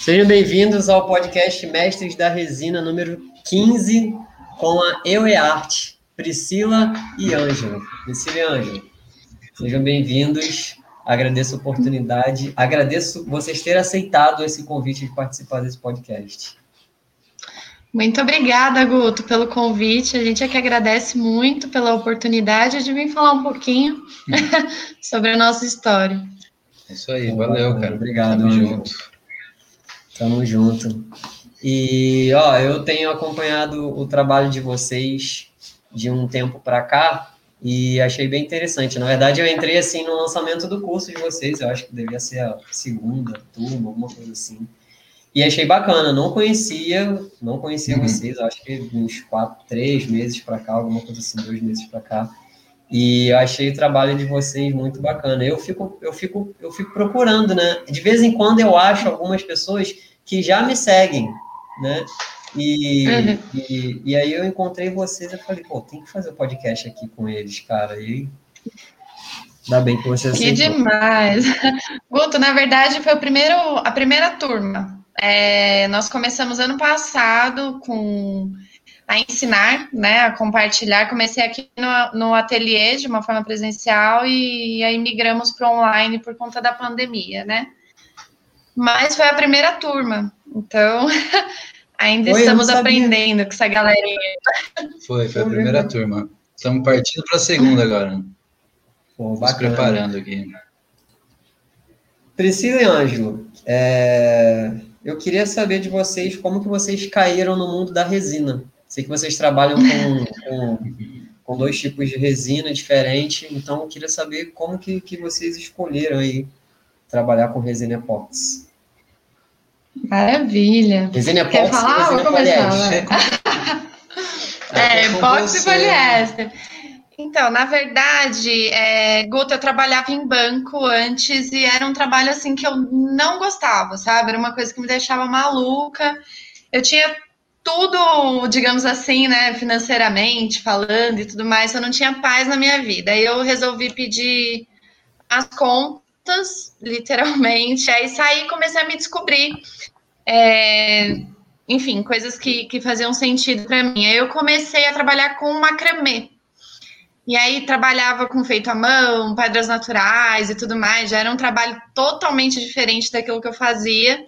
Sejam bem-vindos ao podcast Mestres da Resina número 15 com a Eu e Arte, Priscila e Ângela. Priscila e Ângela, sejam bem-vindos. Agradeço a oportunidade, agradeço vocês terem aceitado esse convite de participar desse podcast. Muito obrigada, Guto, pelo convite. A gente é que agradece muito pela oportunidade de vir falar um pouquinho sobre a nossa história. É isso aí, valeu, cara. Obrigado, Tamo junto. Tamo junto. E, ó, eu tenho acompanhado o trabalho de vocês de um tempo para cá e achei bem interessante. Na verdade, eu entrei assim no lançamento do curso de vocês, eu acho que devia ser a segunda turma, alguma coisa assim. E achei bacana, não conhecia, não conhecia uhum. vocês, acho que uns quatro, três meses para cá, alguma coisa assim, dois meses para cá. E achei o trabalho de vocês muito bacana. Eu fico, eu fico, eu fico procurando, né? De vez em quando eu acho algumas pessoas que já me seguem, né? E, uhum. e, e, aí eu encontrei vocês e falei, pô, tem que fazer o um podcast aqui com eles, cara. E ainda bem que vocês Que aceitou. demais! Guto, na verdade, foi o primeiro, a primeira turma. É, nós começamos ano passado com a ensinar, né, a compartilhar. Comecei aqui no, no ateliê de uma forma presencial e aí migramos para online por conta da pandemia, né? Mas foi a primeira turma, então ainda foi, estamos aprendendo com essa galerinha. Foi, foi a primeira turma. Estamos partindo para a segunda agora. Pô, Nos preparando aqui. Priscila e Ângelo, é... eu queria saber de vocês como que vocês caíram no mundo da resina. Sei que vocês trabalham com, com, com dois tipos de resina diferentes, então eu queria saber como que, que vocês escolheram aí trabalhar com resina epóxi. Maravilha. Resina epóxi Quer falar? Vou começar. é, epóxi e poliéster. Então, na verdade, é, Guto, eu trabalhava em banco antes e era um trabalho assim que eu não gostava, sabe? Era uma coisa que me deixava maluca. Eu tinha tudo, digamos assim, né, financeiramente falando e tudo mais, eu não tinha paz na minha vida. Aí eu resolvi pedir as contas literalmente. Aí saí e comecei a me descobrir. É, enfim, coisas que, que faziam sentido para mim. Aí eu comecei a trabalhar com macramê. E aí trabalhava com feito à mão, pedras naturais e tudo mais. Já era um trabalho totalmente diferente daquilo que eu fazia.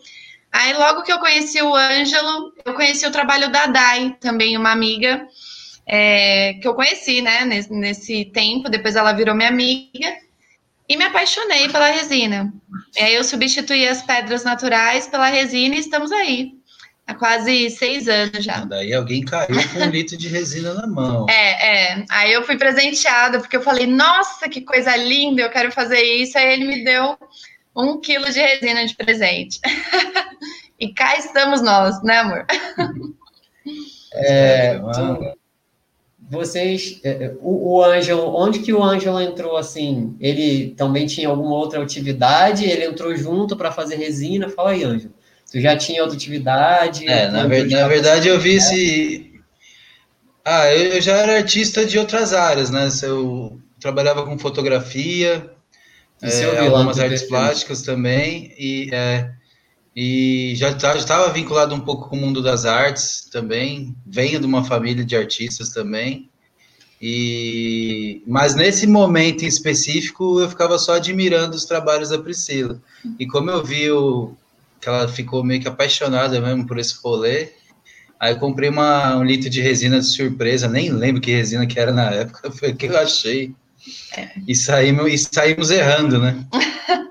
Aí logo que eu conheci o Ângelo, eu conheci o trabalho da Dai, também uma amiga é, que eu conheci, né, nesse, nesse tempo. Depois ela virou minha amiga. E me apaixonei pela resina. E aí eu substituí as pedras naturais pela resina e estamos aí. Há quase seis anos já. Daí alguém caiu com um litro de resina na mão. É, é. Aí eu fui presenteada, porque eu falei, nossa, que coisa linda, eu quero fazer isso. Aí ele me deu um quilo de resina de presente. e cá estamos nós, né, amor? É, tu, vocês, é, é, o, o Ângelo, onde que o Ângelo entrou assim? Ele também tinha alguma outra atividade? Ele entrou junto para fazer resina? Fala aí, Ângelo. Tu já tinha outra atividade? É, na, ver, na verdade eu vi esse. Ah, eu já era artista de outras áreas, né? Eu trabalhava com fotografia, é, algumas artes plásticas também, e, é, e já tá, estava vinculado um pouco com o mundo das artes também. Venho de uma família de artistas também. E mas nesse momento em específico eu ficava só admirando os trabalhos da Priscila. E como eu vi o, que ela ficou meio que apaixonada mesmo por esse rolê, aí eu comprei uma, um litro de resina de surpresa, nem lembro que resina que era na época, foi o que eu achei. É. E, saímos, e saímos errando, né?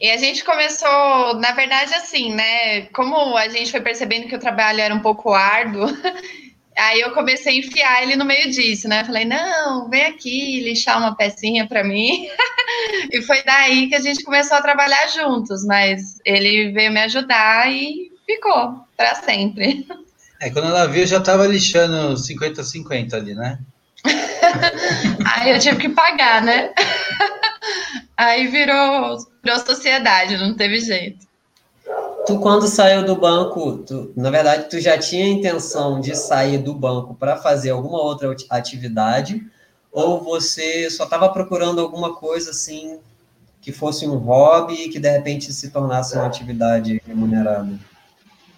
e a gente começou, na verdade, assim, né? Como a gente foi percebendo que o trabalho era um pouco árduo, aí eu comecei a enfiar ele no meio disso, né? Falei, não, vem aqui lixar uma pecinha para mim. e foi daí que a gente começou a trabalhar juntos, mas ele veio me ajudar e ficou para sempre. É, quando ela viu, já estava lixando 50-50 ali, né? aí eu tive que pagar, né? Aí virou, virou sociedade, não teve jeito. Tu, quando saiu do banco, tu, na verdade, tu já tinha a intenção de sair do banco para fazer alguma outra atividade, ou você só estava procurando alguma coisa assim que fosse um hobby e que de repente se tornasse uma atividade remunerada?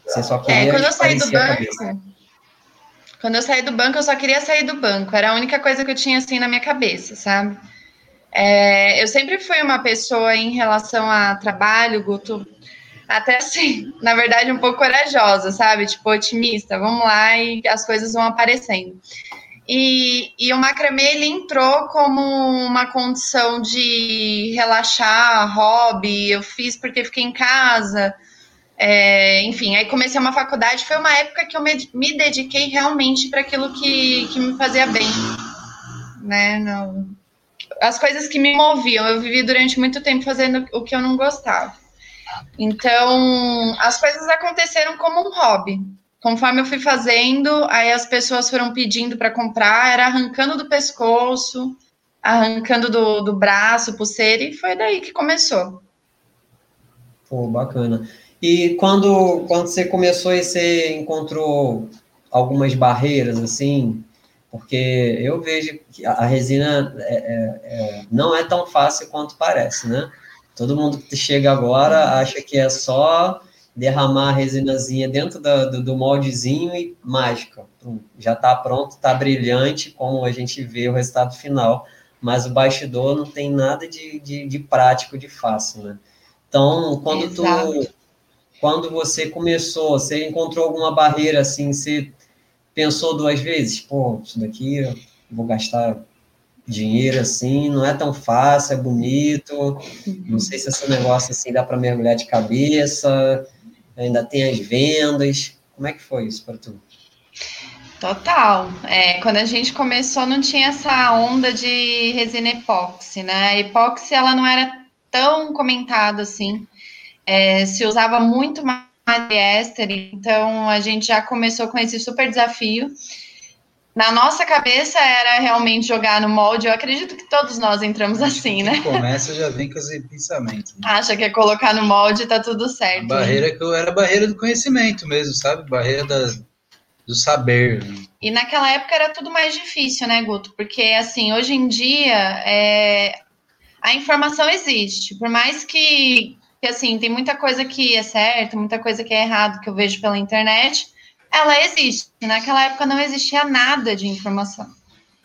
Você só queria é, quando eu saí do banco, quando eu saí do banco, eu só queria sair do banco. Era a única coisa que eu tinha assim na minha cabeça, sabe? É, eu sempre fui uma pessoa em relação a trabalho, Guto, até assim, na verdade, um pouco corajosa, sabe? Tipo, otimista, vamos lá e as coisas vão aparecendo. E, e o macramê ele entrou como uma condição de relaxar, hobby. Eu fiz porque fiquei em casa. É, enfim, aí comecei uma faculdade. Foi uma época que eu me, me dediquei realmente para aquilo que, que me fazia bem. Né? Não, as coisas que me moviam. Eu vivi durante muito tempo fazendo o que eu não gostava. Então, as coisas aconteceram como um hobby. Conforme eu fui fazendo, aí as pessoas foram pedindo para comprar, era arrancando do pescoço, arrancando do, do braço, pulseira, e foi daí que começou. Pô, bacana. E quando, quando você começou e você encontrou algumas barreiras, assim, porque eu vejo que a resina é, é, é, não é tão fácil quanto parece, né? Todo mundo que chega agora acha que é só derramar a resinazinha dentro do, do, do moldezinho e mágica. Já está pronto, está brilhante, como a gente vê o resultado final, mas o bastidor não tem nada de, de, de prático, de fácil, né? Então, quando Exato. tu quando você começou, você encontrou alguma barreira assim, você pensou duas vezes, pô, isso daqui eu vou gastar dinheiro assim, não é tão fácil, é bonito, não sei se esse negócio assim dá para mergulhar de cabeça, ainda tem as vendas. Como é que foi isso para tu? Total. É, quando a gente começou, não tinha essa onda de resina epóxi, né? A epóxi ela não era tão comentada assim. É, se usava muito mais poliéster, então a gente já começou com esse super desafio. Na nossa cabeça era realmente jogar no molde. Eu acredito que todos nós entramos assim, né? Começa já vem com esse pensamento. Né? Acha que é colocar no molde e tá tudo certo. A barreira que eu era a barreira do conhecimento mesmo, sabe? Barreira da, do saber. Né? E naquela época era tudo mais difícil, né, Guto? Porque assim, hoje em dia é, a informação existe. Por mais que, que assim, tem muita coisa que é certo, muita coisa que é errado que eu vejo pela internet ela existe. Naquela época não existia nada de informação.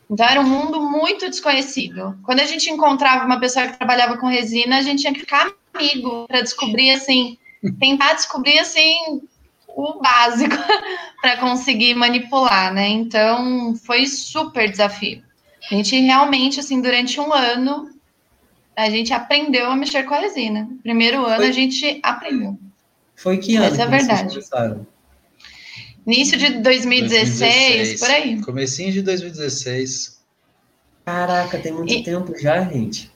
Então era um mundo muito desconhecido. Quando a gente encontrava uma pessoa que trabalhava com resina, a gente tinha que ficar amigo para descobrir assim, tentar descobrir assim o básico para conseguir manipular, né? Então foi super desafio. A gente realmente assim durante um ano a gente aprendeu a mexer com a resina. Primeiro ano foi... a gente aprendeu. Foi que ano? Essa é a verdade. Início de 2016, 2016, por aí. Comecinho de 2016. Caraca, tem muito e, tempo já, gente.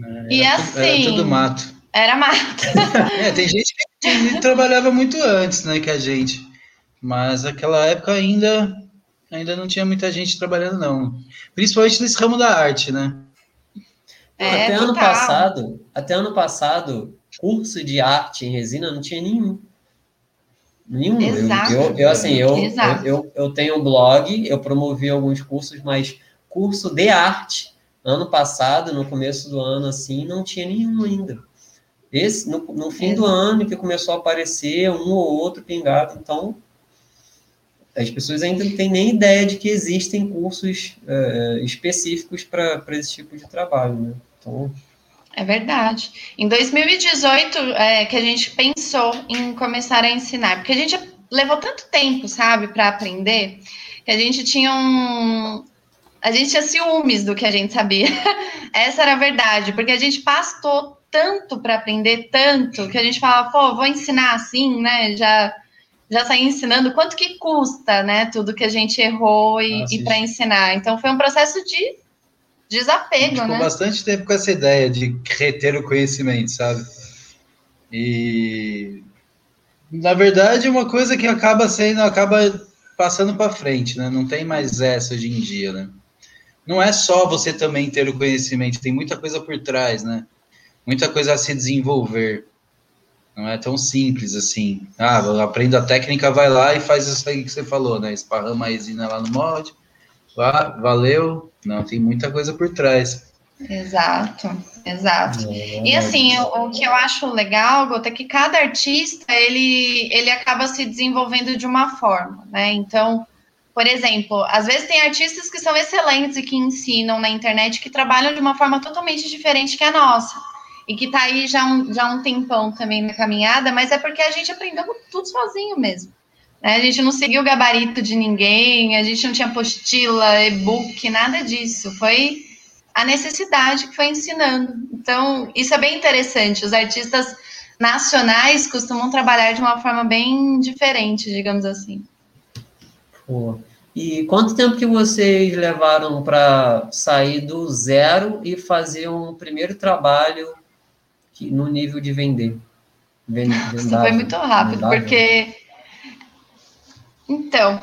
Era, e assim. Era tudo mato. Era mato. é, tem gente que trabalhava muito antes, né, que a gente. Mas naquela época ainda, ainda não tinha muita gente trabalhando, não. Principalmente nesse ramo da arte, né? É, até ano passado, até ano passado, curso de arte em resina não tinha nenhum. Nenhum. Exato. Eu, eu, eu assim, eu, eu, eu, eu, tenho um blog, eu promovi alguns cursos, mas curso de arte, ano passado, no começo do ano, assim, não tinha nenhum ainda. Esse, no, no fim Exato. do ano, que começou a aparecer um ou outro pingado, então as pessoas ainda não têm nem ideia de que existem cursos uh, específicos para esse tipo de trabalho, né? É verdade. Em 2018 é, que a gente pensou em começar a ensinar, porque a gente levou tanto tempo, sabe, para aprender, que a gente tinha um. A gente tinha ciúmes do que a gente sabia. Essa era a verdade, porque a gente pastou tanto para aprender, tanto, que a gente falava, pô, vou ensinar assim, né? Já, já saí ensinando quanto que custa, né? Tudo que a gente errou e, e para ensinar. Então foi um proceso de desapego, ficou né? bastante tempo com essa ideia de reter o conhecimento, sabe? E na verdade é uma coisa que acaba sendo, acaba passando para frente, né? Não tem mais essa hoje em dia, né? Não é só você também ter o conhecimento, tem muita coisa por trás, né? Muita coisa a se desenvolver. Não é tão simples assim. Ah, aprendo a técnica, vai lá e faz isso aí que você falou, né? Esparrama a resina lá no molde, Vá, valeu. Não, tem muita coisa por trás. Exato, exato. É, e assim, o, o, que eu acho legal, Gota, é que cada artista ele, ele acaba se desenvolvendo de uma forma, né? Então, por exemplo, às vezes tem artistas que são excelentes e que ensinam na internet que trabalham de uma forma totalmente diferente que a nossa. E que tá aí já um, já um tempão também na caminhada, mas é porque a gente aprendeu tudo sozinho mesmo. Né? A gente não seguiu o gabarito de ninguém, a gente não tinha apostila, e-book, nada disso. Foi a necessidade que foi ensinando. Então, isso é bem interessante. Os artistas nacionais costumam trabalhar de uma forma bem diferente, digamos assim. Pô. E quanto tempo que vocês levaram para sair do zero e fazer um primeiro trabalho que, no nível de vender? Isso foi muito rápido, vendável. porque. Então.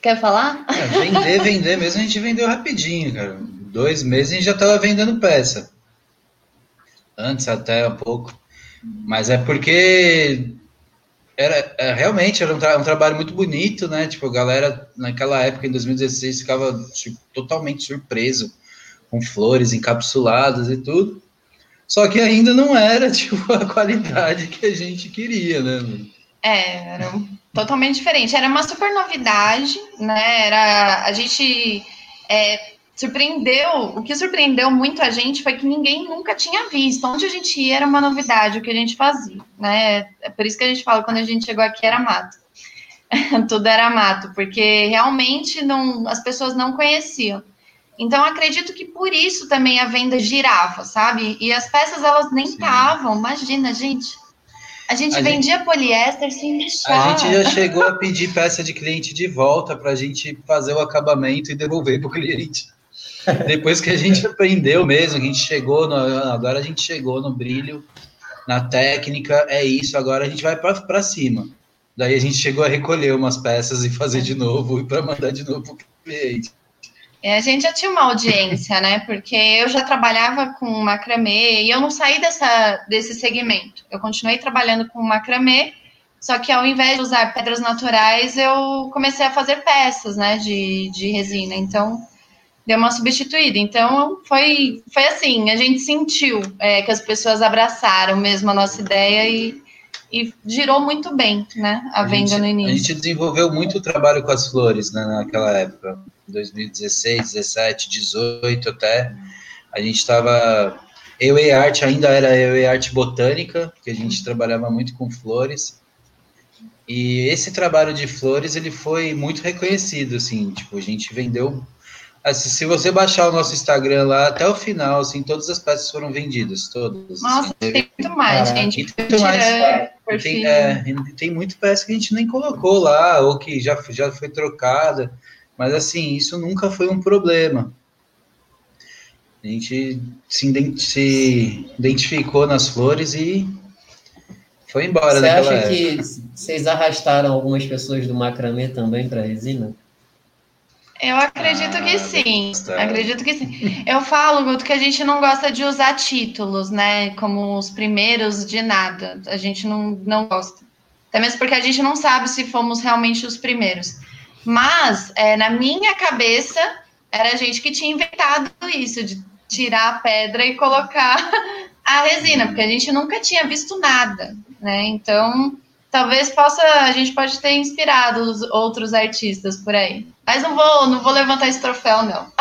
Quer falar? É, vender, vender mesmo, a gente vendeu rapidinho, cara dois meses a gente já estava vendendo peça. Antes até um pouco. Mas é porque era é, realmente era um, tra um, trabalho muito bonito, né? Tipo, a galera naquela época, em 2016, ficava tipo, totalmente surpreso com flores encapsuladas e tudo. Só que ainda não era tipo a qualidade que a gente queria, né? É, era totalmente diferente. Era uma super novidade, né? Era a gente é, surpreendeu, o que surpreendeu muito a gente foi que ninguém nunca tinha visto. Onde a gente ia era uma novidade, o que a gente fazia, né? É por isso que a gente fala quando a gente chegou aqui era mato. Tudo era mato, porque realmente não, as pessoas não conheciam. Então acredito que por isso também a venda girava, sabe? E as peças elas nem estavam, imagina, gente. A gente a vendia gente, poliéster sem lixar. A gente já chegou a pedir peça de cliente de volta para a gente fazer o acabamento e devolver para o cliente. Depois que a gente aprendeu mesmo, que a gente chegou, no, agora a gente chegou no brilho, na técnica, é isso, agora a gente vai para cima. Daí a gente chegou a recolher umas peças e fazer de novo e para mandar de novo para o cliente. É, a gente já tinha uma audiência, né? Porque eu já trabalhava com macramê e eu não saí dessa, desse segmento. Eu continuei trabalhando com macramê, só que ao invés de usar pedras naturais, eu comecei a fazer peças, né? De, de resina. Então, deu uma substituída. Então, foi, foi assim, a gente sentiu é, que as pessoas abraçaram mesmo a nossa ideia e, e girou muito bem, né, a, a venda gente, no início. A gente desenvolveu muito trabalho com as flores, né, naquela época, 2016, 17, 18 até, a gente estava... Eu e Arte ainda era eu e Arte Botânica, que a gente trabalhava muito com flores, e esse trabalho de flores, ele foi muito reconhecido, assim, tipo, a gente vendeu Assim, se você baixar o nosso Instagram lá até o final, assim, todas as peças foram vendidas, todas. Nossa, assim. tem muito mais, ah, gente. Tem, mais, tem, é, tem muito peça que a gente nem colocou lá, ou que já, já foi trocada. Mas assim, isso nunca foi um problema. A gente se, ident se identificou nas flores e foi embora Você acha época. que vocês arrastaram algumas pessoas do macramê também para resina? Eu acredito ah, que sim. Acredito que sim. Eu falo, Guto, que a gente não gosta de usar títulos, né? Como os primeiros de nada. A gente não, não gosta. Até mesmo porque a gente não sabe se fomos realmente os primeiros. Mas, é, na minha cabeça, era a gente que tinha inventado isso, de tirar a pedra e colocar a resina, porque a gente nunca tinha visto nada, né? Então, talvez possa, a gente pode ter inspirado os outros artistas por aí. Mas não vou, não vou levantar esse troféu, não.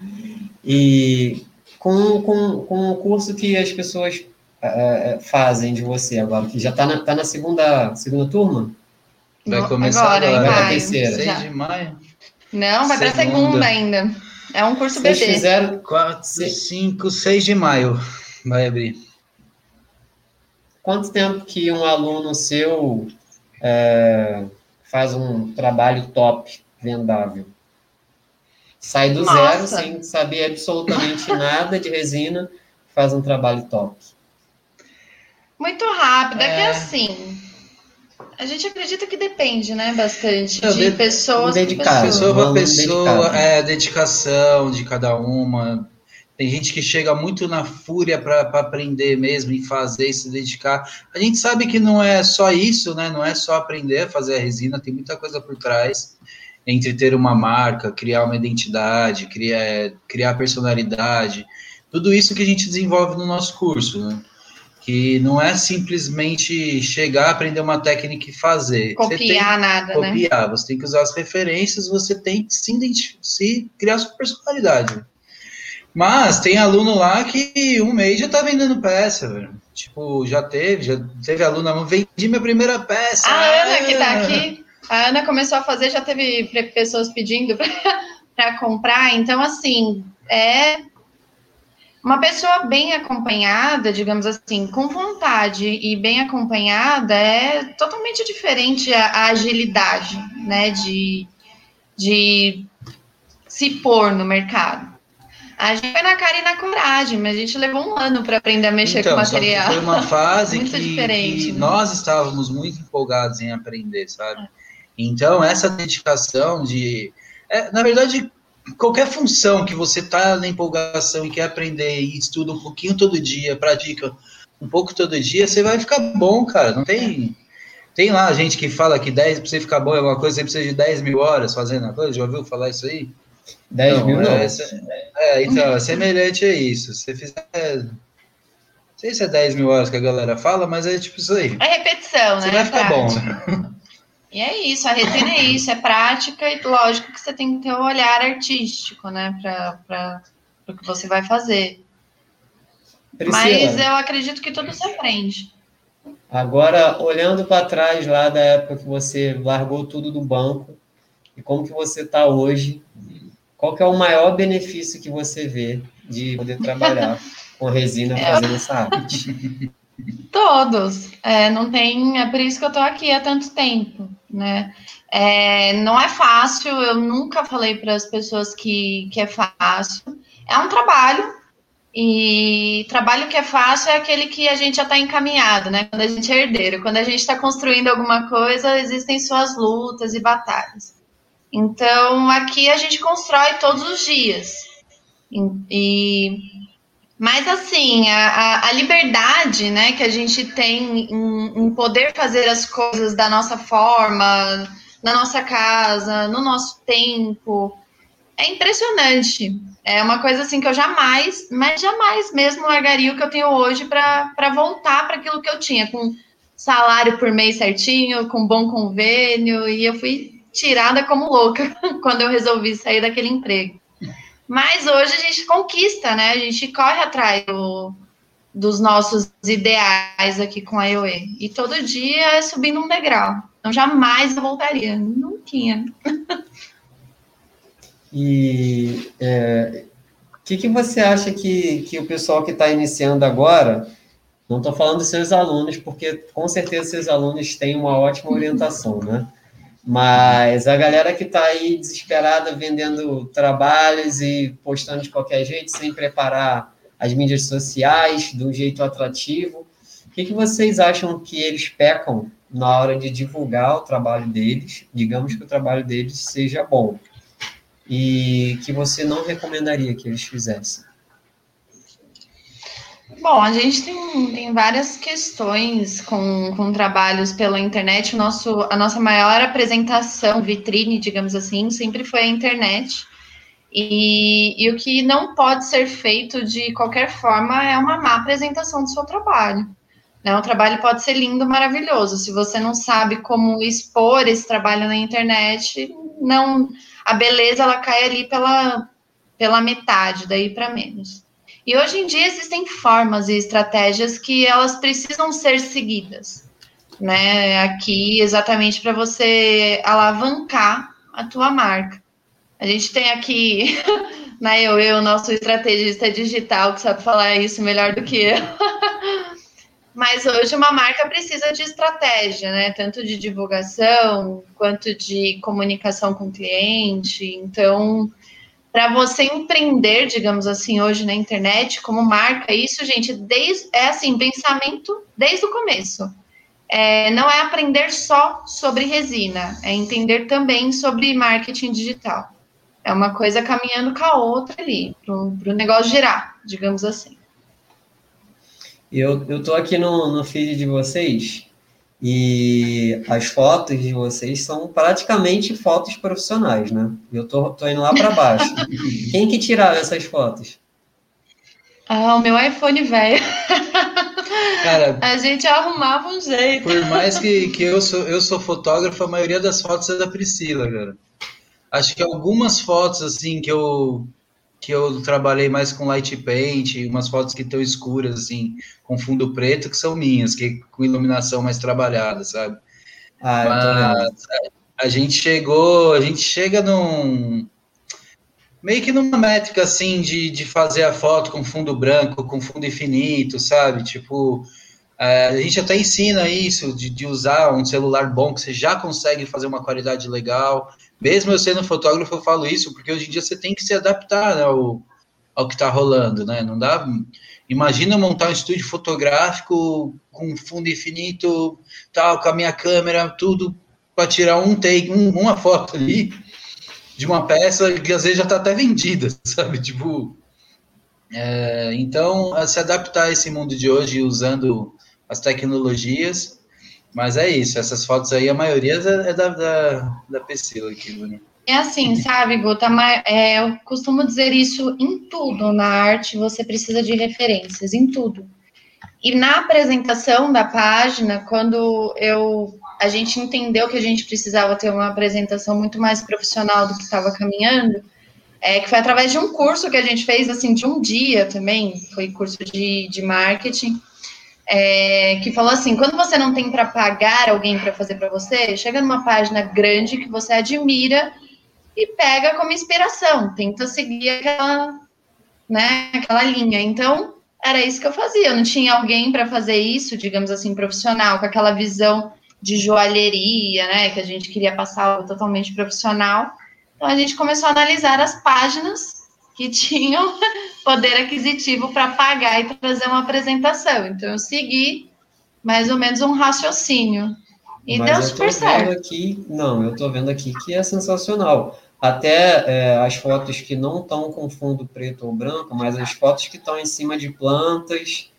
e com, com, com o curso que as pessoas é, fazem de você agora, que já está na, tá na segunda, segunda turma? Vai começar agora, agora. Vai terceira. 6 de maio. Não, vai para segunda ainda. É um curso BD. fizeram 4, 5, 6 de maio. Vai abrir. Quanto tempo que um aluno seu é, faz um trabalho top, vendável. Sai do Nossa. zero sem saber absolutamente nada de resina, faz um trabalho top. Muito rápido, é, é que assim. A gente acredita que depende, né? Bastante de, de pessoas. Dedicar, pessoa para pessoa, é, dedicação de cada uma. Tem gente que chega muito na fúria para aprender mesmo e fazer e se dedicar. A gente sabe que não é só isso, né? Não é só aprender a fazer a resina, tem muita coisa por trás. entre ter uma marca, criar uma identidade, criar, criar personalidade, tudo isso que a gente desenvolve no nosso curso, né? Que não é simplesmente chegar, aprender uma técnica e fazer. Copiar nada, copiar, né? Copiar, você tem que usar as referências, você tem que se, se criar sua personalidade. Mas tem aluno lá que um mês já tá vendendo peça, velho. Tipo, já teve, já teve aluno, vendi minha primeira peça. A Ana que tá aqui, a Ana começou a fazer, já teve pessoas pedindo para comprar. Então, assim, é uma pessoa bem acompanhada, digamos assim, com vontade e bem acompanhada é totalmente diferente a, a agilidade, né, de, de se pôr no mercado. A gente foi na cara e na coragem, mas a gente levou um ano para aprender a mexer então, com material. Foi uma fase muito que, diferente, que né? nós estávamos muito empolgados em aprender, sabe? Então, essa dedicação de. É, na verdade, qualquer função que você tá na empolgação e quer aprender e estuda um pouquinho todo dia, pratica um pouco todo dia, você vai ficar bom, cara. Não tem. Tem lá gente que fala que 10, para você ficar bom é uma coisa, você precisa de 10 mil horas fazendo a coisa. Já ouviu falar isso aí? 10 não, mil não. É, é, então, é semelhante a isso. Se você fizer. Não sei se é 10 mil horas que a galera fala, mas é tipo isso aí. É repetição, você né? Você vai ficar bom. E é isso, a resina é isso, é prática e lógico que você tem que ter o um olhar artístico, né, para o que você vai fazer. Priscila, Mas eu acredito que tudo se aprende. Agora, olhando para trás lá da época que você largou tudo do banco e como que você está hoje, qual que é o maior benefício que você vê de poder trabalhar com resina fazendo essa arte? Todos. É, não tem. É por isso que eu estou aqui há tanto tempo, né? É, não é fácil. Eu nunca falei para as pessoas que, que é fácil. É um trabalho. E trabalho que é fácil é aquele que a gente já está encaminhado, né? Quando a gente é herdeiro. Quando a gente está construindo alguma coisa, existem suas lutas e batalhas. Então, aqui a gente constrói todos os dias. E, mas assim, a, a, liberdade né, que a gente tem em, em, poder fazer as coisas da nossa forma, na nossa casa, no nosso tempo, é impressionante. É uma coisa assim que eu jamais, mas jamais mesmo largaria o que eu tenho hoje para voltar para aquilo que eu tinha, com salário por mês certinho, com bom convênio, e eu fui tirada como louca quando eu resolvi sair daquele emprego. Mas hoje a gente conquista, né? A gente corre atrás do, dos nossos ideais aqui com a IOE. E todo dia é subindo um degrau. Então jamais eu voltaria. Não tinha. E o é, que, que você acha que, que o pessoal que está iniciando agora, não estou falando dos seus alunos, porque com certeza seus alunos têm uma ótima orientação, né? Mas a galera que está aí desesperada vendendo trabalhos e postando de qualquer jeito, sem preparar as mídias sociais de um jeito atrativo, o que, que vocês acham que eles pecam na hora de divulgar o trabalho deles? Digamos que o trabalho deles seja bom e que você não recomendaria que eles fizessem. Bom, a gente tem, tem várias questões com, com trabalhos pela internet. O nosso, a nossa maior apresentação, vitrine, digamos assim, sempre foi a internet. E, e o que não pode ser feito de qualquer forma é uma má apresentação do seu trabalho. Né? O trabalho pode ser lindo, maravilhoso. Se você não sabe como expor esse trabalho na internet, não a beleza ela cai ali pela, pela metade, daí para menos. E hoje em dia existem formas e estratégias que elas precisam ser seguidas, né? Aqui exatamente para você alavancar a tua marca. A gente tem aqui na né, eu, eu, nosso estrategista digital que sabe falar isso melhor do que eu. Mas hoje uma marca precisa de estratégia, né? Tanto de divulgação quanto de comunicação com o cliente. Então, para você empreender, digamos assim, hoje na internet, como marca, isso, gente, desde, é assim, pensamento desde o começo. É, não é aprender só sobre resina, é entender também sobre marketing digital. É uma coisa caminhando com a outra ali, para o negócio girar, digamos assim. Eu estou aqui no, no feed de vocês E as fotos de vocês são praticamente fotos profissionais, né? Eu tô, tô indo lá para baixo. Quem que tirava essas fotos? Ah, o meu iPhone velho. Cara, a gente arrumava um jeito. Por mais que, que eu, sou, eu sou fotógrafo, a maioria das fotos é da Priscila, cara. Acho que algumas fotos, assim, que eu, que eu trabalhei mais com light paint, umas fotos que estão escuras, assim, com fundo preto, que são minhas, que com iluminação mais trabalhada, sabe? Ah, Mas a, gente chegou, a gente chega num meio que numa métrica assim de, de fazer a foto com fundo branco, com fundo infinito, sabe? Tipo, é, a gente até ensina isso, de, de, usar um celular bom, que você já consegue fazer uma qualidade legal. Mesmo eu sendo fotógrafo, eu falo isso, porque hoje em dia você tem que se adaptar né, ao, ao que está rolando, né? Não dá. Imagina montar um estúdio fotográfico com fundo infinito, tal, com a minha câmera, tudo para tirar um take, um, uma foto ali de uma peça que às vezes já está até vendida, sabe? Tipo, é, então, se adaptar a esse mundo de hoje usando as tecnologias, mas é isso, essas fotos aí, a maioria é da, da, da Priscila aqui, Bruno. É assim, sabe, Guta, é, eu costumo dizer isso em tudo na arte, você precisa de referências, em tudo. E na apresentação da página, quando eu a gente entendeu que a gente precisava ter uma apresentação muito mais profissional do que estava caminhando, é, que foi através de um curso que a gente fez, assim, de um dia também, foi curso de, de marketing, é, que falou assim, quando você não tem para pagar alguém para fazer para você, chega numa página grande que você admira e pega como inspiração, tenta seguir aquela, né, aquela linha. Então, era isso que eu fazia, eu não tinha alguém para fazer isso, digamos assim, profissional, com aquela visão de joalheria, né? Que a gente queria passar algo totalmente profissional. Então a gente começou a analisar as páginas que tinham poder aquisitivo para pagar e trazer uma apresentação. Então eu segui mais ou menos um raciocínio. E Mas deu super certo. Aqui, não, eu estou vendo aqui que é sensacional. Até é, as fotos que não estão com fundo preto ou branco, mas as fotos que estão em cima de plantas,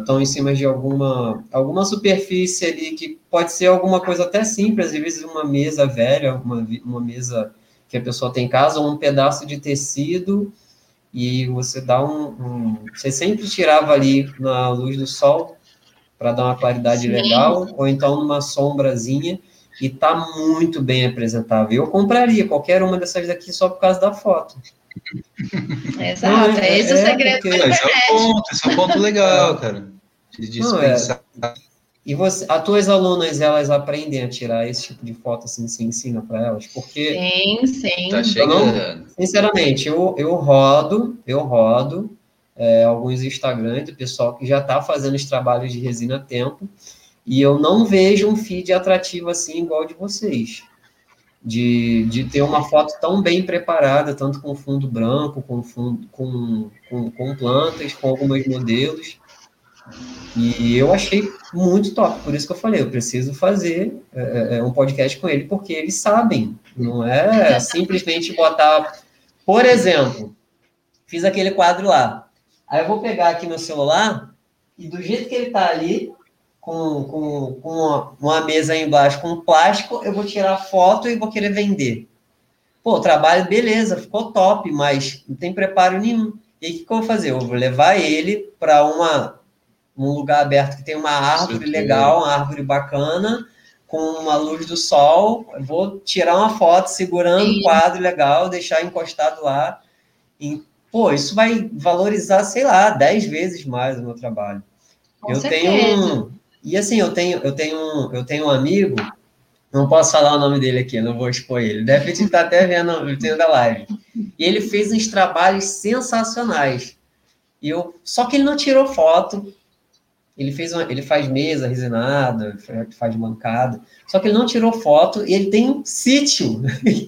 estão é, em cima de alguma, alguma superfície ali que pode ser alguma coisa até simples, às vezes uma mesa velha, uma, uma mesa que a pessoa tem em casa, ou um pedaço de tecido, e você dá um, um Você sempre tirava ali na luz do sol para dar uma claridade Sim. legal, ou então numa sombrazinha, e tá muito bem apresentável. Eu compraria qualquer uma dessas daqui só por causa da foto. Exato, é, esse é, o segredo porque... Esse é o ponto, esse é o ponto legal, cara. De dispensar. É. E você, as tuas alunas, elas aprendem a tirar esse tipo de foto, assim, se ensina para elas? Porque... Sim, sim. Tá chegando. sinceramente, eu, eu rodo, eu rodo é, alguns Instagrams do pessoal que já está fazendo os trabalhos de resina a tempo, e eu não vejo um feed atrativo assim, igual de vocês de, de ter uma foto tão bem preparada, tanto com fundo branco, com, fundo, com, com, com plantas, com alguns modelos. E eu achei muito top, por isso que eu falei, eu preciso fazer é, é, é um podcast com ele, porque eles sabem, não é simplesmente botar. Por exemplo, fiz aquele quadro lá. Aí eu vou pegar aqui no celular e do jeito que ele está ali, com, com, com uma, uma mesa aí embaixo com plástico, eu vou tirar foto e vou querer vender. Pô, trabalho, beleza, ficou top, mas não tem preparo nenhum. E aí, o que, que eu vou fazer? Eu vou levar ele para uma um lugar aberto que tem uma árvore Sim, legal, uma árvore bacana, com uma luz do sol. Eu vou tirar uma foto segurando o um quadro legal, deixar encostado lá. E, pô, isso vai valorizar, sei lá, dez vezes mais o meu trabalho. Com eu certeza. tenho e assim, eu tenho, eu tenho, eu tenho um amigo, não posso falar o nome dele aqui, não vou expor ele. Deve estar até vendo o tempo da live. E ele fez uns trabalhos sensacionais. E eu, só que ele não tirou foto. Ele fez uma, ele faz mesa resinada, faz mancada. Só que ele não tirou foto e ele tem um sítio.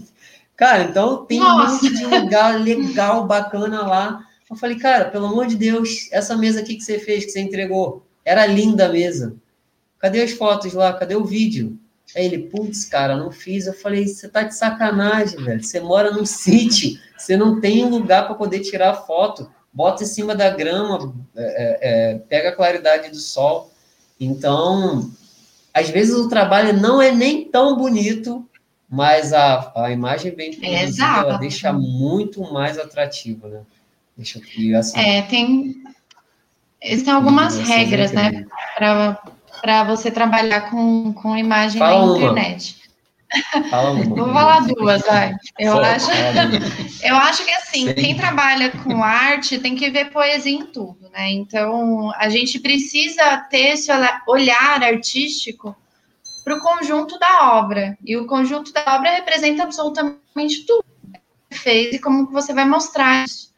cara, então tem Nossa. um monte de lugar legal, bacana lá. Eu falei, cara, pelo amor de Deus, essa mesa aqui que você fez, que você entregou, era linda a mesa. Cadê as fotos lá? Cadê o vídeo? Aí ele, putz, cara, não fiz. Eu falei, você tá de sacanagem, velho. Você mora num sítio, você não tem lugar para poder tirar foto. Bota em cima da grama, é, é, é, pega a claridade do sol. Então, às vezes o trabalho não é nem tão bonito, mas a, a imagem bem produzida, ela deixa muito mais atrativa, né? Deixa eu assim. É, tem. Existem algumas regras, né, para você trabalhar com, com imagem Fala na internet. Fala uma. Vou falar duas, vai. Eu acho, eu acho que assim, Sim. quem trabalha com arte tem que ver poesia em tudo, né? Então, a gente precisa ter esse olhar artístico para o conjunto da obra. E o conjunto da obra representa absolutamente tudo que você fez e como você vai mostrar isso.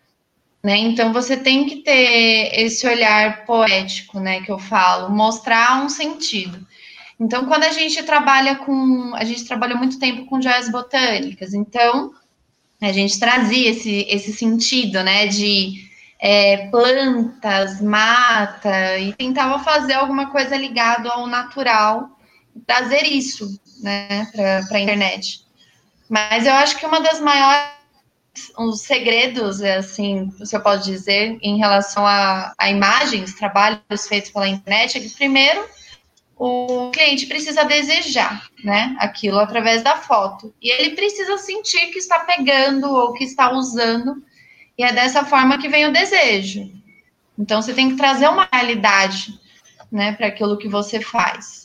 Né? Então você tem que ter esse olhar poético, né, que eu falo, mostrar um sentido. Então, quando a gente trabalha com, a gente trabalhou muito tempo com joias botânicas, então a gente trazia esse, esse sentido, né, de é, plantas, mata, e tentava fazer alguma coisa ligado ao natural, trazer isso, né, para a internet. Mas eu acho que uma das maiores os segredos, assim, se eu posso dizer, em relação a, a imagens, trabalhos feitos pela internet, é que primeiro o cliente precisa desejar, né, aquilo através da foto. E ele precisa sentir que está pegando ou que está usando, e é dessa forma que vem o desejo. Então você tem que trazer uma realidade, né, para aquilo que você faz.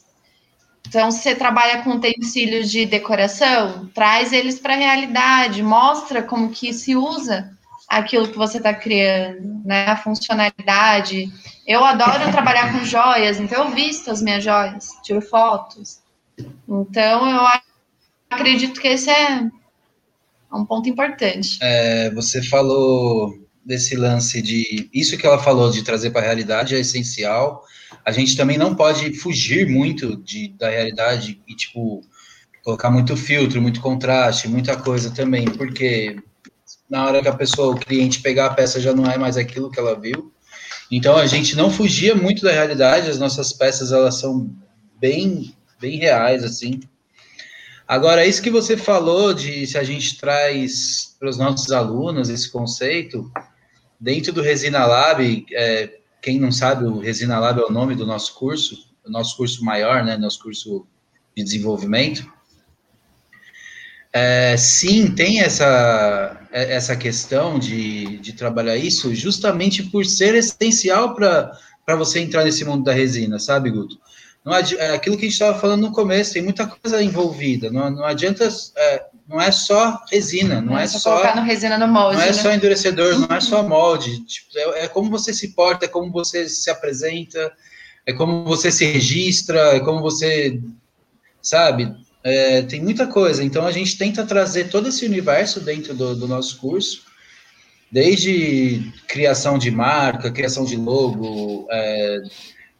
Então, se você trabalha com utensílios de decoração, traz eles para a realidade, mostra como que se usa aquilo que você está criando, né? A funcionalidade. Eu adoro trabalhar com joias, então eu visto as minhas joias, tiro fotos. Então eu acredito que esse é um ponto importante. É, você falou desse lance de isso que ela falou de trazer para a realidade é essencial. A gente também não pode fugir muito de, da realidade e tipo colocar muito filtro, muito contraste, muita coisa também, porque na hora que a pessoa, o cliente pegar a peça já não é mais aquilo que ela viu. Então a gente não fugia muito da realidade, as nossas peças elas são bem bem reais assim. Agora isso que você falou de se a gente traz para os nossos alunos esse conceito dentro do Resina Lab, é, quem não sabe o Resina Lab é o nome do nosso curso, o nosso curso maior, né, nosso curso de desenvolvimento. É, sim, tem essa, é, essa questão de, de trabalhar isso justamente por ser essencial para você entrar nesse mundo da resina, sabe, Guto? Não é aquilo que a gente estava falando no começo, tem muita coisa envolvida. Não, não adianta, é, não é só resina, não, não é, é só, só colocar no resina no molde. Não é né? só endurecedor, não é só molde. Tipo, é, é, como você se porta, é como você se apresenta, é como você se registra, é como você, sabe? É, tem muita coisa. Então a gente tenta trazer todo esse universo dentro do, do nosso curso, desde criação de marca, criação de logo, é,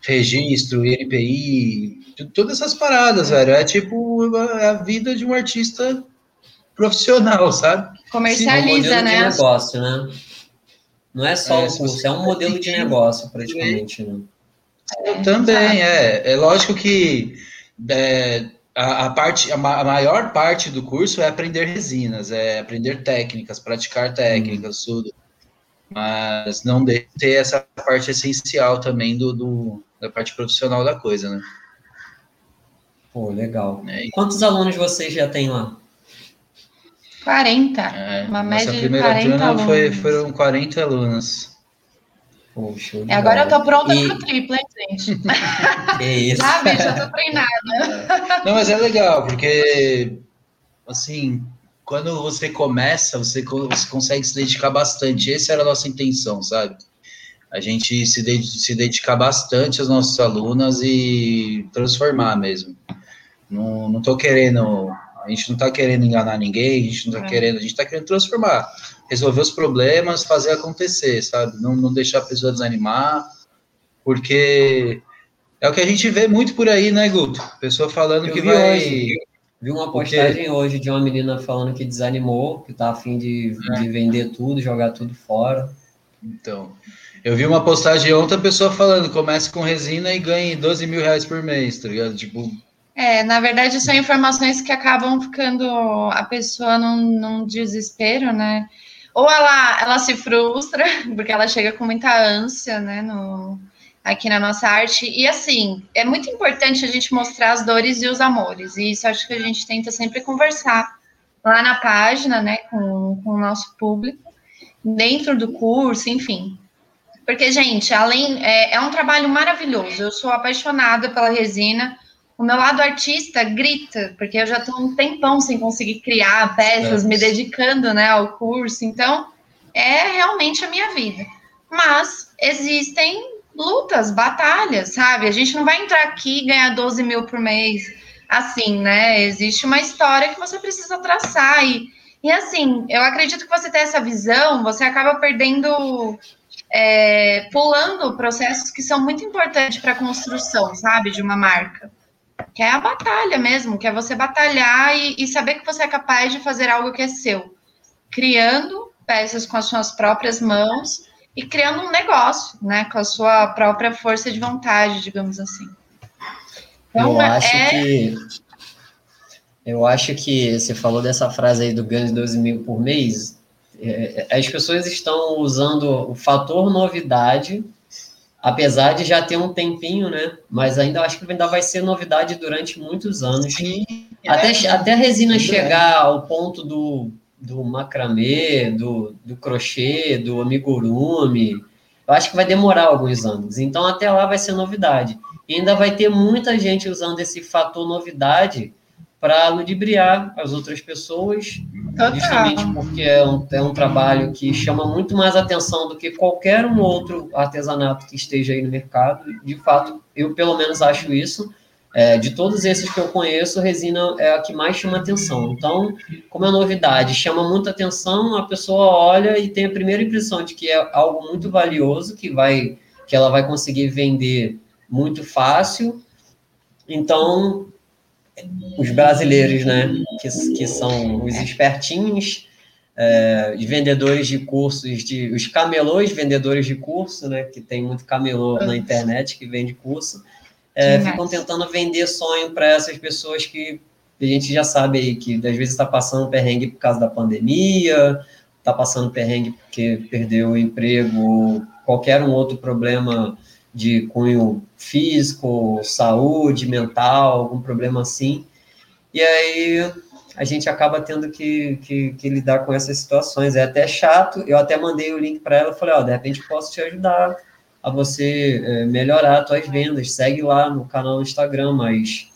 registro, INPI, todas essas paradas, velho. É tipo é a vida de um artista profissional, sabe? Comercializa, Sim, né? De negócio, né? Não é só é, o curso, é um modelo de negócio, praticamente, né? Também, é. É lógico que é, a, a, parte, a, a, maior parte do curso é aprender resinas, é aprender técnicas, praticar técnicas, hum. tudo. Mas não deve ter essa parte essencial também do, do, da parte profissional da coisa, né? Pô, legal. É, Quantos alunos vocês já têm lá? 40. É, uma média de 40 alunos. Foi, foram 40 alunos. Poxa, agora eu tô pronta e... pro triplo, hein, gente? que isso. Sabe, já tô treinada. Não, mas é legal, porque, assim, quando você começa, você, você consegue se dedicar bastante. Essa era a nossa intenção, sabe? A gente se, ded se dedicar bastante às nossas alunas e transformar mesmo. Não, não tô querendo, a gente não tá querendo enganar ninguém, a gente não tá é. querendo, a gente tá querendo transformar resolver os problemas, fazer acontecer, sabe? Não, não deixar a pessoa desanimar, porque é o que a gente vê muito por aí, né, Guto? Pessoa falando Eu que vi vai. Hoje, vi uma postagem hoje de uma menina falando que desanimou, que tá afim de, é. de vender tudo, jogar tudo fora. Então. Eu vi uma postagem ontem, a pessoa falando, comece com resina e ganhe 12 mil reais por mês, tá ligado? Tipo, é, na verdade, são informações que acabam ficando a pessoa num, num desespero, né? Ou ela, ela se frustra, porque ela chega com muita ânsia, né, no, aqui na nossa arte. E assim, é muito importante a gente mostrar as dores e os amores. E isso acho que a gente tenta sempre conversar lá na página, né, com, com o nosso público, dentro do curso, enfim. Porque, gente, além é, é um trabalho maravilhoso. Eu sou apaixonada pela resina. O meu lado artista grita, porque eu já estou um tempão sem conseguir criar peças, é. me dedicando né, ao curso. Então, é realmente a minha vida. Mas existem lutas, batalhas, sabe? A gente não vai entrar aqui e ganhar 12 mil por mês assim, né? Existe uma história que você precisa traçar. E, e assim, eu acredito que você ter essa visão, você acaba perdendo é, pulando processos que são muito importantes para a construção, sabe, de uma marca. Que é a batalha mesmo, que é você batalhar e, e, saber que você é capaz de fazer algo que é seu, criando peças com as suas próprias mãos e criando um negócio, né, com a sua própria força de vontade, digamos assim. Então, eu acho é... que eu acho que você falou dessa frase aí do ganho de 12 mil por mês. É, é, as pessoas estão usando o fator novidade, apesar de já ter um tempinho, né? Mas ainda acho que ainda vai ser novidade durante muitos anos. Sim, até, é, até a resina é. chegar ao ponto do, do macramê, do, do crochê, do amigurumi, eu acho que vai demorar alguns anos. Então, até lá vai ser novidade. E ainda vai ter muita gente usando esse fator novidade para ludibriar as outras pessoas, Total. justamente porque é um, é um trabalho que chama muito mais atenção do que qualquer um outro artesanato que esteja aí no mercado. De fato, eu pelo menos acho isso. É, de todos esses que eu conheço, resina é a que mais chama atenção. Então, como é novidade, chama muita atenção, a pessoa olha e tem a primeira impressão de que é algo muito valioso, que vai que ela vai conseguir vender muito fácil. Então, os brasileiros, né, que, que são os espertinhos, é, os vendedores de cursos, de, os camelôs vendedores de curso, né, que tem muito camelô na internet que vende curso, é, ficam tentando vender sonho para essas pessoas que a gente já sabe aí que às vezes está passando perrengue por causa da pandemia, está passando perrengue porque perdeu o emprego, qualquer um outro problema de cunho físico, saúde, mental, algum problema assim. E aí a gente acaba tendo que, que, que, lidar com essas situações. É até chato. Eu até mandei o link para ela, falei, ó, de repente posso te ajudar a você é, melhorar as suas vendas. Segue lá no canal no Instagram, mas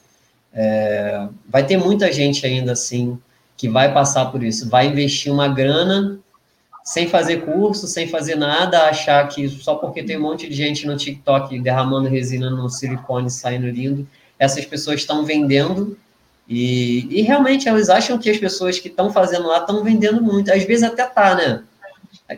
é, vai ter muita gente ainda assim que vai passar por isso, vai investir uma grana sem fazer curso, sem fazer nada, achar que só porque tem um monte de gente no TikTok derramando resina no silicone saindo lindo, essas pessoas estão vendendo e, e, realmente elas acham que as pessoas que estão fazendo lá estão vendendo muito. Às vezes até tá, né?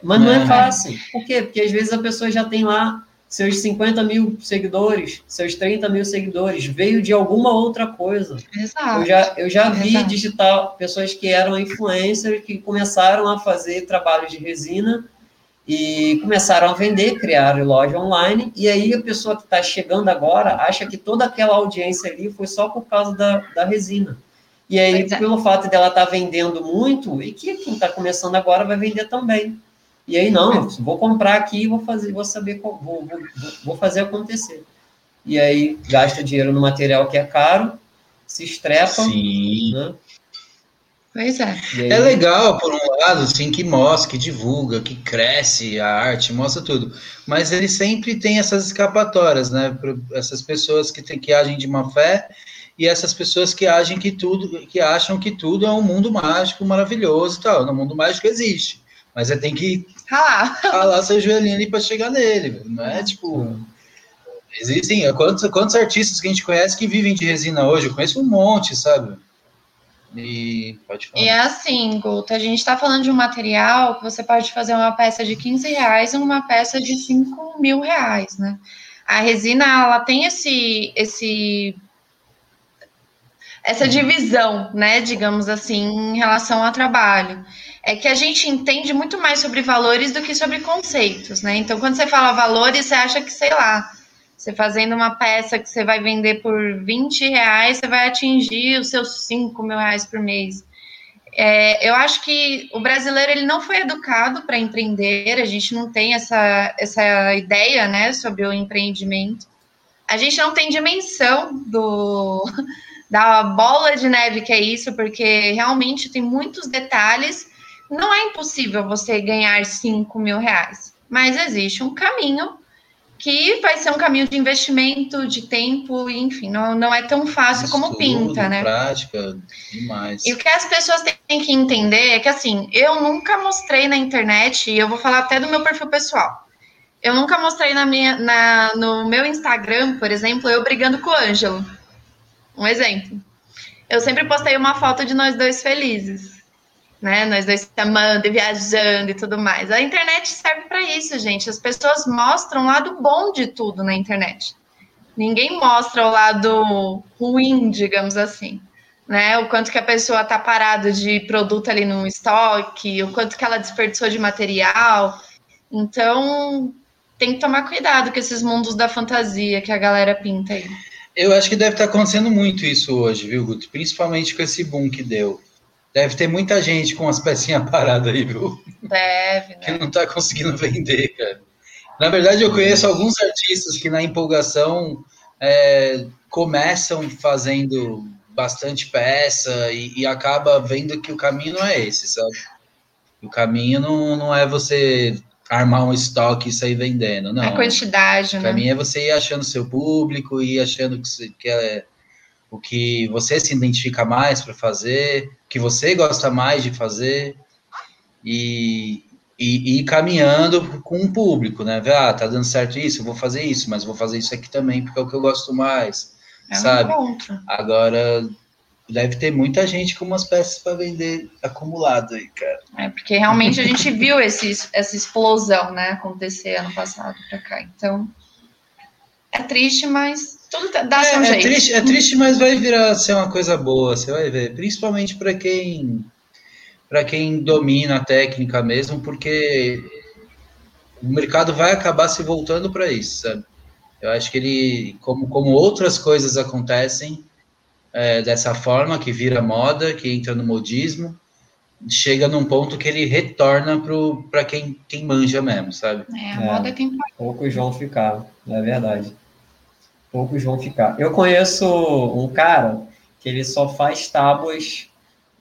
Mas não é, é fácil. Por quê? Porque às vezes a pessoa já tem lá seus 50 mil seguidores, seus 30 mil seguidores, veio de alguma outra coisa. Exato. Eu já, eu já vi Exato. digital pessoas que eram influencers que começaram a fazer trabalho de resina e começaram a vender, criaram loja online, e aí a pessoa que está chegando agora acha que toda aquela audiência ali foi só por causa da, da resina. E aí, é. pelo fato dela estar tá vendendo muito, e que quem está começando agora vai vender também. E aí, não, vou comprar aqui e vou fazer, vou saber, vou, vou, vou fazer acontecer. E aí, gasta dinheiro no material que é caro, se estrepa. Sim. Né? Pois é. Aí... É legal, por um lado, assim, que mostra, que divulga, que cresce a arte, mostra tudo. Mas ele sempre tem essas escapatórias, né? Essas pessoas que, tem, que agem de má fé e essas pessoas que agem que tudo, que acham que tudo é um mundo mágico maravilhoso e tal. No mundo mágico existe. Mas você tem que ralar, ralar seu joelhinho ali para chegar nele, não é tipo. Existem quantos, quantos artistas que a gente conhece que vivem de resina hoje? Eu conheço um monte, sabe? E pode falar. E é assim, Guto, a gente está falando de um material que você pode fazer uma peça de 15 reais e uma peça de 5 mil reais, né? A resina, ela tem esse, esse essa divisão, né, digamos assim, em relação ao trabalho. É que a gente entende muito mais sobre valores do que sobre conceitos, né? Então, quando você fala valores, você acha que, sei lá, você fazendo uma peça que você vai vender por 20 reais, você vai atingir os seus 5 mil reais por mês. É, eu acho que o brasileiro ele não foi educado para empreender, a gente não tem essa, essa ideia né, sobre o empreendimento. A gente não tem dimensão do, da bola de neve que é isso, porque realmente tem muitos detalhes. Não é impossível você ganhar 5 mil reais, mas existe um caminho que vai ser um caminho de investimento, de tempo, enfim, não, não é tão fácil Estudo, como pinta, né? prática, demais. E o que as pessoas têm que entender é que, assim, eu nunca mostrei na internet, e eu vou falar até do meu perfil pessoal, eu nunca mostrei na minha, na, no meu Instagram, por exemplo, eu brigando com o Ângelo. Um exemplo. Eu sempre postei uma foto de nós dois felizes né? Nós dois amando e viajando e tudo mais. A internet serve para isso, gente. As pessoas mostram o lado bom de tudo na internet. Ninguém mostra o lado ruim, digamos assim. Né, o quanto que a pessoa está parada de produto ali no estoque, o quanto que ela desperdiçou de material. Então, tem que tomar cuidado com esses mundos da fantasia que a galera pinta aí. Eu acho que deve estar acontecendo muito isso hoje, viu, Guto? Principalmente com esse boom que deu. Deve ter muita gente com as pecinhas paradas aí, viu? Deve, né? Que não tá conseguindo vender, cara. Na verdade, eu conheço alguns artistas que na empolgação é, começam fazendo bastante peça e, e, acaba vendo que o caminho não é esse, sabe? O caminho não, não é você armar um estoque e sair vendendo, não. A quantidade, o né? O caminho é você ir achando seu público e achando que, você, que é o que você se identifica mais para fazer, o que você gosta mais de fazer e, e, e ir caminhando com o público, né? Ver, ah, tá dando certo isso, eu vou fazer isso, mas vou fazer isso aqui também porque é o que eu gosto mais, é sabe? Um Agora deve ter muita gente com umas peças para vender acumulado aí, cara. É porque realmente a gente viu esse, essa explosão, né, acontecer ano passado para cá. Então é triste, mas tudo dá é, seu é jeito. Triste, é triste, mas vai virar ser uma coisa boa, você vai ver. Principalmente para quem para quem domina a técnica mesmo, porque o mercado vai acabar se voltando para isso, sabe? Eu acho que ele, como, como outras coisas acontecem é, dessa forma, que vira moda, que entra no modismo, chega num ponto que ele retorna para quem, quem manja mesmo, sabe? É, a moda tem poucos vão ficar, é verdade poucos vão ficar. Eu conheço um cara que ele só faz tábuas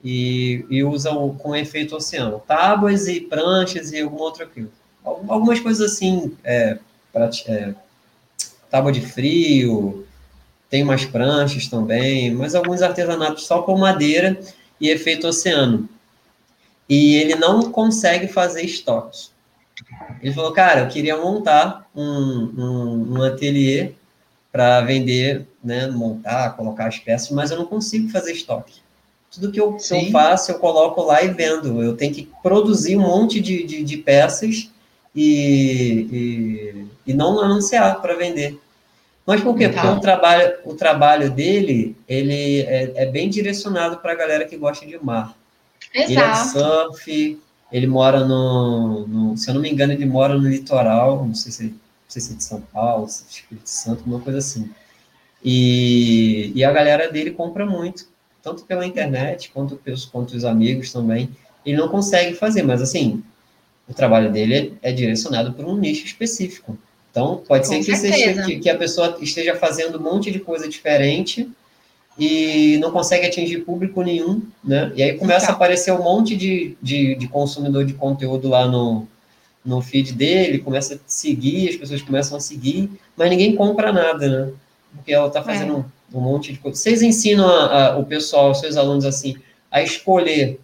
e, e usa o, com efeito oceano. Tábuas e pranchas e alguma outra coisa. Algumas coisas assim, é, pra, é, tábua de frio, tem umas pranchas também, mas alguns artesanatos só com madeira e efeito oceano. E ele não consegue fazer estoque. Ele falou, cara, eu queria montar um, um, um ateliê para vender, né, montar, colocar as peças, mas eu não consigo fazer estoque. Tudo que eu, eu faço, eu coloco lá e vendo. Eu tenho que produzir um monte de, de, de peças e, e, e, não anunciar para vender. Mas por quê? Porque o trabalho, o trabalho dele ele é, é bem direcionado para a galera que gosta de mar. Exato. Ele é surf, ele mora no, no, Se eu não me engano, ele mora no litoral, não sei se não sei se é de São Paulo, se é de Espírito Santo, uma coisa assim. E, e a galera dele compra muito, tanto pela internet quanto pelos quanto os amigos também. Ele não consegue fazer, mas assim, o trabalho dele é, é direcionado para um nicho específico. Então, pode Com ser que, seja, que, que, a pessoa esteja fazendo um monte de coisa diferente e não consegue atingir público nenhum, né? E aí começa a aparecer um monte de, de, de consumidor de conteúdo lá no, no feed dele, começa a seguir, as pessoas começam a seguir, mas ninguém compra nada, né? Porque ela está fazendo é. um, um, monte de coisa. Vocês ensinam a, a, o pessoal, os seus alunos, assim, a escolher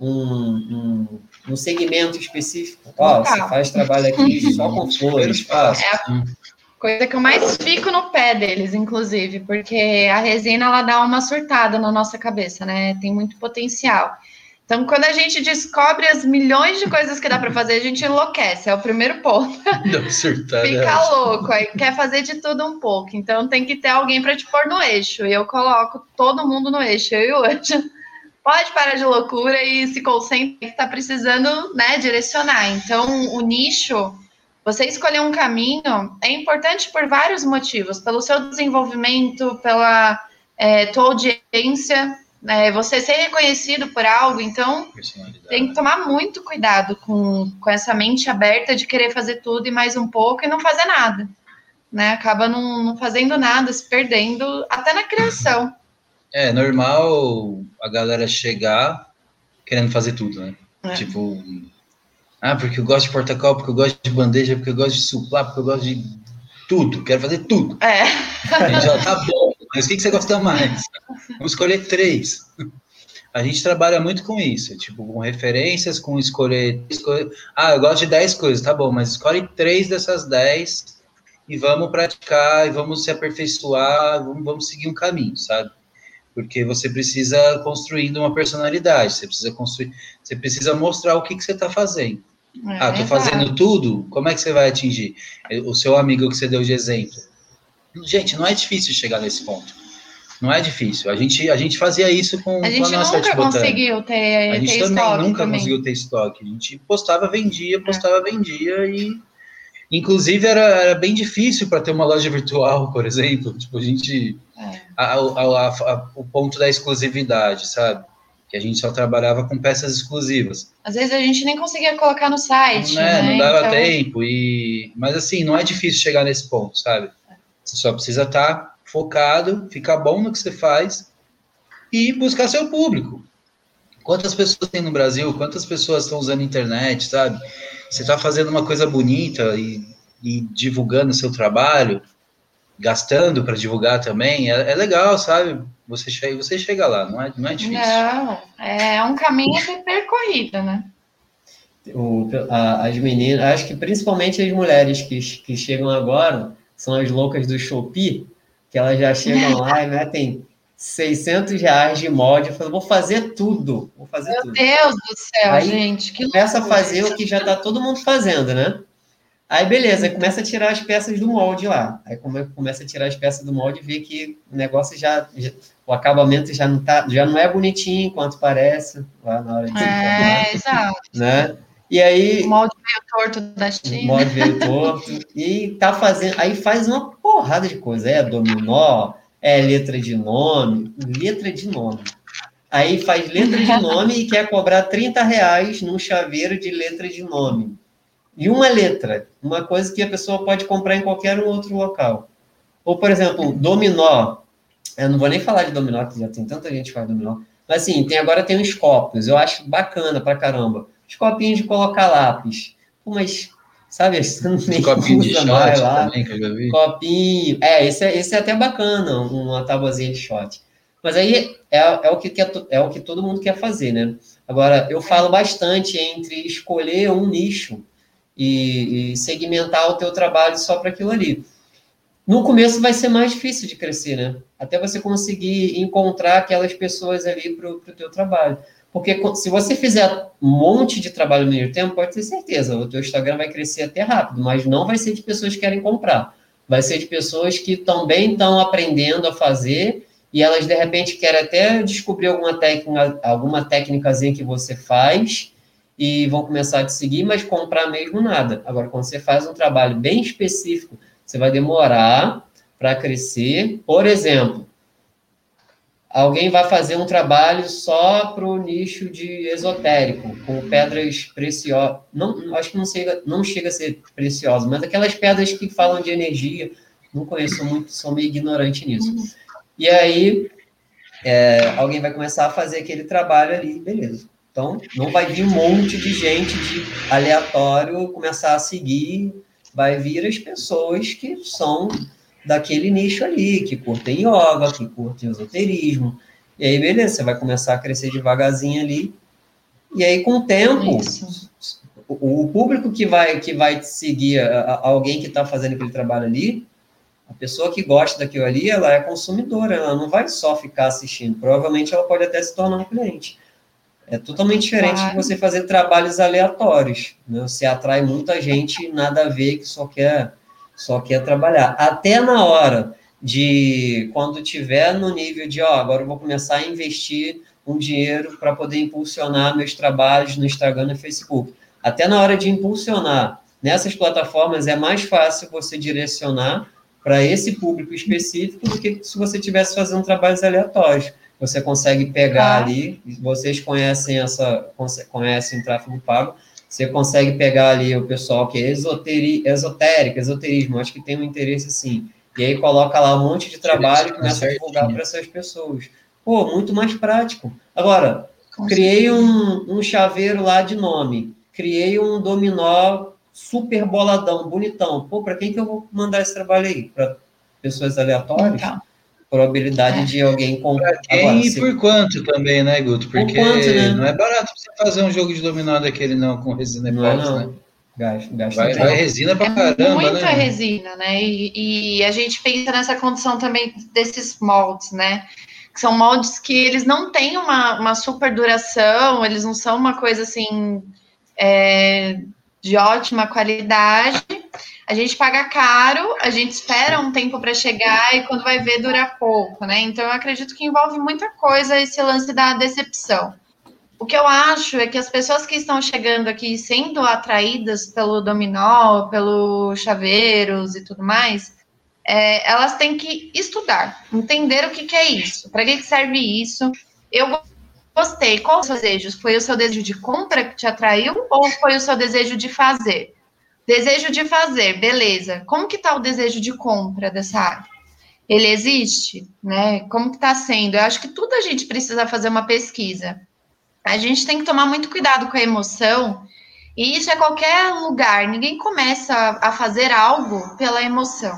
um, um, um segmento específico? Ó, oh, você faz trabalho aqui só com flores, faz. É a coisa que eu mais fico no pé deles, inclusive, porque a resina, ela dá uma surtada na nossa cabeça, né? Tem muito potencial. Então, quando a gente descobre as milhões de coisas que dá para fazer, a gente enlouquece, é o primeiro ponto. Não, surtada. Fica louco, aí quer fazer de tudo um pouco. Então, tem que ter alguém para te pôr no eixo. E eu coloco todo mundo no eixo, eu e o Anjo. Pode parar de loucura e se concentre que está precisando né, direcionar. Então, o nicho, você escolher um caminho é importante por vários motivos. Pelo seu desenvolvimento, pela é, tua audiência, é, você ser reconhecido por algo, então tem que tomar muito cuidado com, com essa mente aberta de querer fazer tudo e mais um pouco e não fazer nada. Né? Acaba não, não fazendo nada, se perdendo até na criação. É normal a galera chegar querendo fazer tudo, né? É. Tipo, ah, porque eu gosto de porta-copo, porque eu gosto de bandeja, porque eu gosto de suplar, porque eu gosto de tudo, quero fazer tudo. É. já tá bom, mas o que, que você gosta mais? Vamos escolher três. A gente trabalha muito com isso, tipo, com referências, com escolher, escolher. Ah, eu gosto de dez coisas, tá bom, mas escolhe três dessas dez e vamos praticar, e vamos se aperfeiçoar, vamos, vamos seguir um caminho, sabe? Porque você precisa construindo uma personalidade, você precisa construir, você precisa mostrar o que, que você está fazendo. É, ah, tô fazendo tudo, como é que você vai atingir? O seu amigo que você deu de exemplo. Gente, não é difícil chegar nesse ponto. Não é difícil. A gente, a gente fazia isso com a, gente com a nossa nunca conseguiu ter A gente ter também nunca também. conseguiu ter estoque. A gente postava, vendia, postava, vendia e inclusive era, era bem difícil para ter uma loja virtual, por exemplo. Tipo, a gente é. a, a, a, o ponto da exclusividade, sabe? Que a gente só trabalhava com peças exclusivas. Às vezes a gente nem conseguia colocar no site. Não, é, né? não dava então... tempo. E... Mas assim, não é difícil chegar nesse ponto, sabe? Você só precisa estar tá focado, ficar bom no que você faz e buscar seu público. Quantas pessoas tem no Brasil? Quantas pessoas estão usando a internet, sabe? Você está fazendo uma coisa bonita e, e divulgando seu trabalho, gastando para divulgar também, é, é, legal, sabe? Você chega, você chega lá, não é, não é difícil. Não, é um caminho percorrido, né? O, a, as meninas, acho que principalmente as mulheres que, que chegam agora, são as loucas do Shopee, que elas já chegam lá e metem 600 reais de molde. Eu falo, vou fazer tudo. Vou fazer Meu tudo. Deus do céu, Aí, gente. Que começa a fazer o que já está todo mundo fazendo, né? Aí, beleza, começa a tirar as peças do molde lá. Aí começa a tirar as peças do molde e vê que o negócio já, já, o acabamento já não, tá, já não é bonitinho quanto parece lá na hora de É, exato. Né? E aí. O molde veio torto da China. O molde veio torto. e tá fazendo. Aí faz uma porrada de coisa. É dominó, é letra de nome. Letra de nome. Aí faz letra de nome e quer cobrar 30 reais num chaveiro de letra de nome. E uma letra, uma coisa que a pessoa pode comprar em qualquer outro local. Ou, por exemplo, dominó. Eu não vou nem falar de dominó, que já tem tanta gente que faz dominó. Mas assim, tem, agora tem os copos. Eu acho bacana pra caramba os copinhos de colocar lápis. Pô, mas, sabe, não nem copinho de shot lá. também, que eu já vi. Copinho. É, esse é, esse é até bacana, uma tabuazinha de shot. Mas aí é, é, o que quer, é o que todo mundo quer fazer, né? Agora, eu falo bastante entre escolher um nicho e, e segmentar o teu trabalho só para aquilo ali. No começo vai ser mais difícil de crescer, né? Até você conseguir encontrar aquelas pessoas ali para o teu trabalho. Porque se você fizer um monte de trabalho no meio tempo, pode ter certeza, o teu Instagram vai crescer até rápido, mas não vai ser de pessoas que querem comprar. Vai ser de pessoas que também estão aprendendo a fazer e elas, de repente, querem até descobrir alguma técnica, alguma técnicazinha que você faz e vão começar a te seguir, mas comprar mesmo nada. Agora, quando você faz um trabalho bem específico, você vai demorar para crescer. Por exemplo, alguém vai fazer um trabalho só para o nicho de esotérico, com pedras preciosas. Não, acho que não chega, não chega a ser preciosa, mas aquelas pedras que falam de energia. Não conheço muito, sou meio ignorante nisso. Uhum. E aí, é, alguém vai começar a fazer aquele trabalho ali, beleza. Então, não vai vir um monte de gente de aleatório começar a seguir, vai vir as pessoas que são daquele nicho ali, que curtem yoga, que curtem esoterismo. E aí, beleza, você vai começar a crescer devagarzinho ali. E aí, com o tempo, o, o, público que vai, que vai seguir a, a, alguém que está fazendo aquele trabalho ali, a pessoa que gosta daquilo ali, ela é consumidora, ela não vai só ficar assistindo. Provavelmente ela pode até se tornar um cliente. É totalmente diferente claro. de você fazer trabalhos aleatórios. Né? Você atrai muita gente, nada a ver, que só quer só quer trabalhar. Até na hora de, quando tiver no nível de, ó, agora eu vou começar a investir um dinheiro para poder impulsionar meus trabalhos no Instagram e Facebook. Até na hora de impulsionar nessas plataformas, é mais fácil você direcionar para esse público específico do que se você tivesse fazendo trabalhos aleatórios. você consegue pegar ah. ali, vocês conhecem essa, conhecem tráfego pago, você consegue pegar ali o pessoal que é esoteri, esotérico, esoterismo, acho que tem um interesse assim, e aí coloca lá um monte de trabalho e começa a divulgar para essas pessoas. Pô, muito mais prático. Agora, criei um, um chaveiro lá de nome, criei um dominó super boladão, bonitão. Pô, para quem que eu vou mandar esse trabalho aí? Para pessoas aleatórias? Então probabilidade é. de alguém comprar. Quem Agora, e se... por quanto também, né, Guto? Porque quanto, né? não é barato você fazer um jogo de dominó daquele não com resina não, é não. né? Gasto, gasto vai, vai resina pra é caramba, muita né? resina, né? E, e, a gente pensa nessa condição também desses moldes, né? Que são moldes que eles não têm uma, uma super duração, eles não são uma coisa assim é, de ótima qualidade a gente paga caro, a gente espera um tempo para chegar e quando vai ver dura pouco, né? Então eu acredito que envolve muita coisa esse lance da decepção. O que eu acho é que as pessoas que estão chegando aqui sendo atraídas pelo dominó, pelo chaveiros e tudo mais, é, elas têm que estudar, entender o que, que é isso, para que, que serve isso. Eu gostei. Qual os desejos? Foi o seu desejo de compra que te atraiu ou foi o seu desejo de fazer? Desejo de fazer, beleza. Como que está o desejo de compra dessa área? Ele existe, né? Como que está sendo? Eu acho que tudo a gente precisa fazer uma pesquisa. A gente tem que tomar muito cuidado com a emoção. E isso é qualquer lugar. Ninguém começa a fazer algo pela emoção.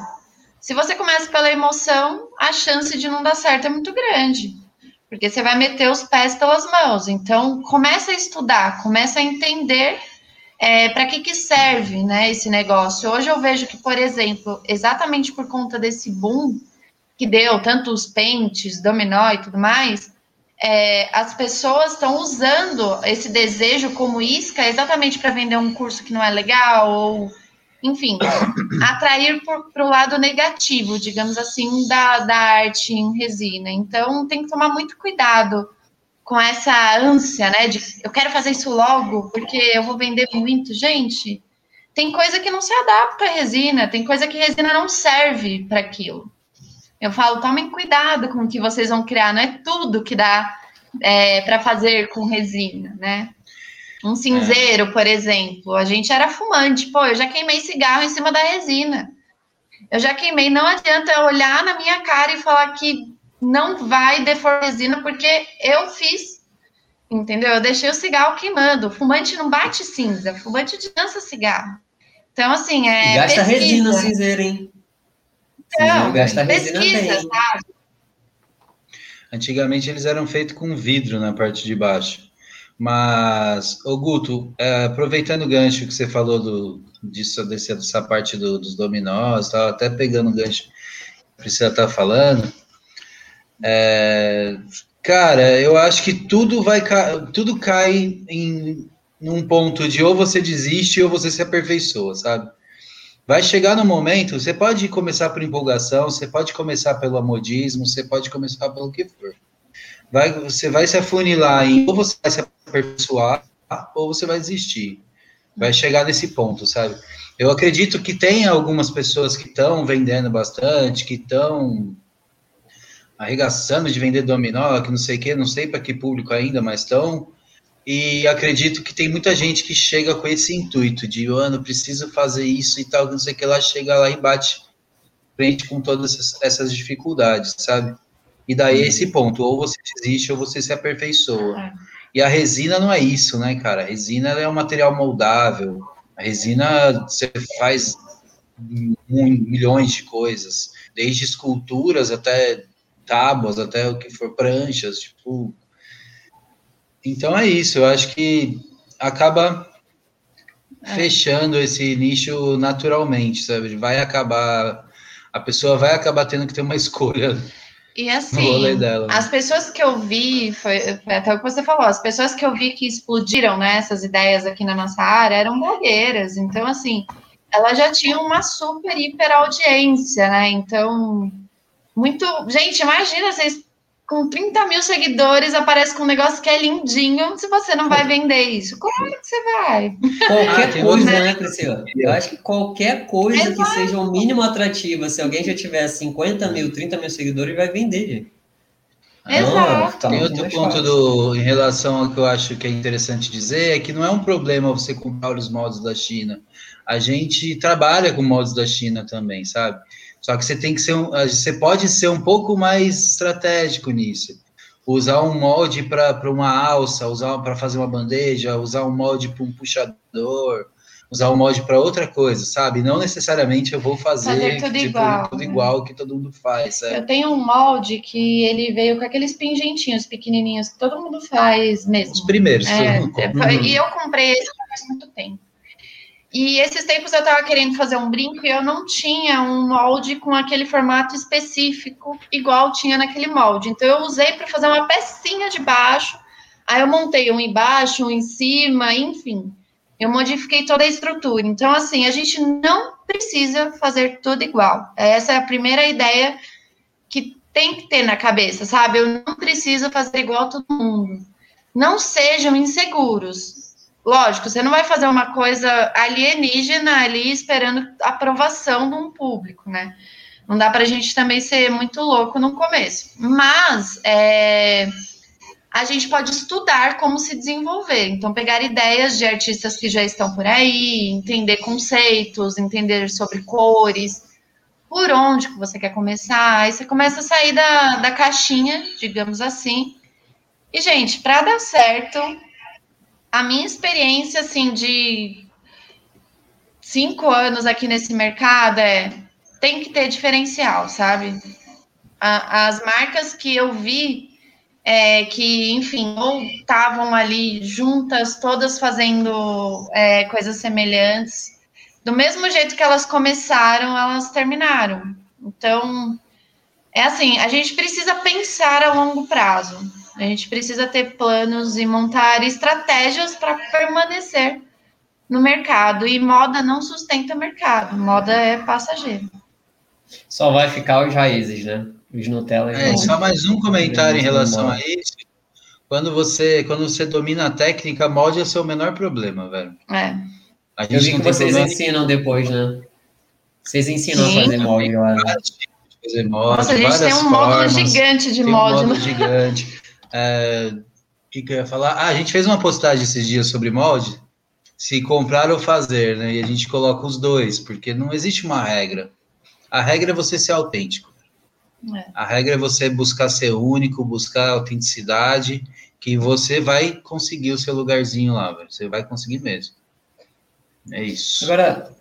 Se você começa pela emoção, a chance de não dar certo é muito grande. Porque você vai meter os pés pelas mãos. Então, começa a estudar, começa a entender é, para que, que serve né, esse negócio? Hoje eu vejo que, por exemplo, exatamente por conta desse boom que deu, tanto os pentes, dominó e tudo mais, é, as pessoas estão usando esse desejo como isca exatamente para vender um curso que não é legal, ou, enfim, atrair para o lado negativo, digamos assim, da, da arte em resina. Então, tem que tomar muito cuidado com essa ânsia, né, de eu quero fazer isso logo, porque eu vou vender muito. Gente, tem coisa que não se adapta à resina, tem coisa que resina não serve para aquilo. Eu falo, tomem cuidado com o que vocês vão criar, não é tudo que dá é, para fazer com resina, né? Um cinzeiro, é. por exemplo, a gente era fumante, pô, eu já queimei cigarro em cima da resina. Eu já queimei, não adianta eu olhar na minha cara e falar que não vai deformar resina porque eu fiz, entendeu? Eu deixei o cigarro queimando. O fumante não bate cinza, o fumante dança cigarro. Então, assim, é. E gasta pesquisa. resina cinzeiro, hein? Então, gasta resina pesquisa, bem. sabe? Antigamente eles eram feitos com vidro na parte de baixo. Mas, ô Guto, é, aproveitando o gancho que você falou do, disso, desse, dessa parte do, dos dominós, estava até pegando o gancho que a Priscila está falando, é, cara, eu acho que tudo vai tudo cai em num ponto de ou você desiste ou você se aperfeiçoa, sabe? Vai chegar no momento, você pode começar por empolgação, você pode começar pelo amodismo, você pode começar pelo que for. Vai, você vai se afunilar em ou você vai se aperfeiçoar ou você vai desistir. Vai chegar nesse ponto, sabe? Eu acredito que tem algumas pessoas que estão vendendo bastante, que estão arregaçando de vender dominó, que não sei o que, não sei para que público ainda, mas estão. E acredito que tem muita gente que chega com esse intuito de, ano, preciso fazer isso e tal, não sei o que, lá chega lá e bate frente com todas essas, essas dificuldades, sabe? E daí é esse ponto, ou você desiste ou você se aperfeiçoa. É. E a resina não é isso, né, cara? A resina é um material moldável. A resina você faz milhões de coisas, desde esculturas até tábuas, até o que for pranchas, tipo. Então é isso, eu acho que acaba é. fechando esse nicho naturalmente, sabe? Vai acabar, a pessoa vai acabar tendo que ter uma escolha. E assim, dela, as pessoas que eu vi, foi, foi, até o que você falou, as pessoas que eu vi que explodiram né, essas ideias aqui na nossa área eram blogueiras, então assim, ela já tinha uma super hiper audiência, né? Então muito. Gente, imagina vocês com 30 mil seguidores aparece com um negócio que é lindinho, se você não vai vender isso, como é que você vai? Qualquer ah, coisa, né, Priscila? Eu acho que qualquer coisa Exato. que seja o um mínimo atrativa, se alguém já tiver 50 mil, 30 mil seguidores, vai vender, gente. Exato. Tem outro ponto do, em relação ao que eu acho que é interessante dizer, é que não é um problema você comprar os moldes da China. A gente trabalha com moldes da China também, sabe? Só que você tem que ser um, você pode ser um pouco mais estratégico nisso. Usar um molde para uma alça, usar para fazer uma bandeja, usar um molde para um puxador, usar um molde para outra coisa, sabe? Não necessariamente eu vou fazer, fazer tudo, tipo, igual, tudo igual que todo mundo faz. Eu tenho um molde que ele veio com aqueles pingentinhos pequenininhos que todo mundo faz mesmo. Os primeiros. É, e eu comprei esse faz muito tempo. E esses tempos eu estava querendo fazer um brinco e eu não tinha um molde com aquele formato específico, igual tinha naquele molde. Então eu usei para fazer uma pecinha de baixo. Aí eu montei um embaixo, um em cima, enfim. Eu modifiquei toda a estrutura. Então, assim, a gente não precisa fazer tudo igual. Essa é a primeira ideia que tem que ter na cabeça, sabe? Eu não preciso fazer igual todo mundo. Não sejam inseguros. Lógico, você não vai fazer uma coisa alienígena ali esperando aprovação de um público, né? Não dá para a gente também ser muito louco no começo. Mas é, a gente pode estudar como se desenvolver. Então, pegar ideias de artistas que já estão por aí, entender conceitos, entender sobre cores, por onde que você quer começar. Aí você começa a sair da, da caixinha, digamos assim. E, gente, para dar certo, a minha experiência, assim, de cinco anos aqui nesse mercado é tem que ter diferencial, sabe? A, as marcas que eu vi é, que, enfim, ou estavam ali juntas, todas fazendo é, coisas semelhantes. Do mesmo jeito que elas começaram, elas terminaram. Então, é assim, a gente precisa pensar a longo prazo. A gente precisa ter planos e montar estratégias para permanecer no mercado. E moda não sustenta o mercado, moda é passageiro. Só vai ficar os raízes, né? Os Nutella. É, só mais um comentário em relação a isso. Quando você, quando você domina a técnica, molde é o seu menor problema, velho. É. A gente Eu vi que vocês problema. ensinam depois, né? Vocês ensinam Sim. a fazer molde lá. Né? Fazer molde, Nossa, a gente tem um módulo gigante de molde. Um módulo gigante. O que, que eu ia falar? Ah, a gente fez uma postagem esses dias sobre molde. Se comprar ou fazer, né? E a gente coloca os dois, porque não existe uma regra. A regra é você ser autêntico. É. A regra é você buscar ser único, buscar autenticidade, que você vai conseguir o seu lugarzinho lá, véio. você vai conseguir mesmo. É isso. Agora,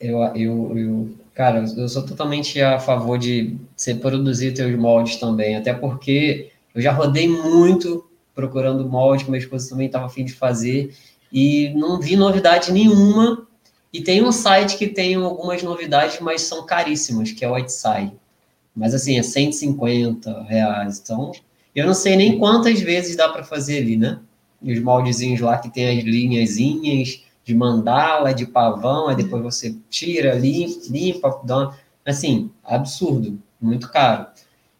eu, eu, eu, cara, eu sou totalmente a favor de você produzir teus moldes também, até porque eu já rodei muito procurando molde, que minha esposa também estava afim de fazer, e não vi novidade nenhuma. E tem um site que tem algumas novidades, mas são caríssimas, que é o Whiteside. Mas assim, é 150 reais. Então, eu não sei nem quantas vezes dá para fazer ali, né? Os moldezinhos lá que tem as linhazinhas de mandala, de pavão, aí depois você tira, limpa, limpa dá assim, absurdo, muito caro.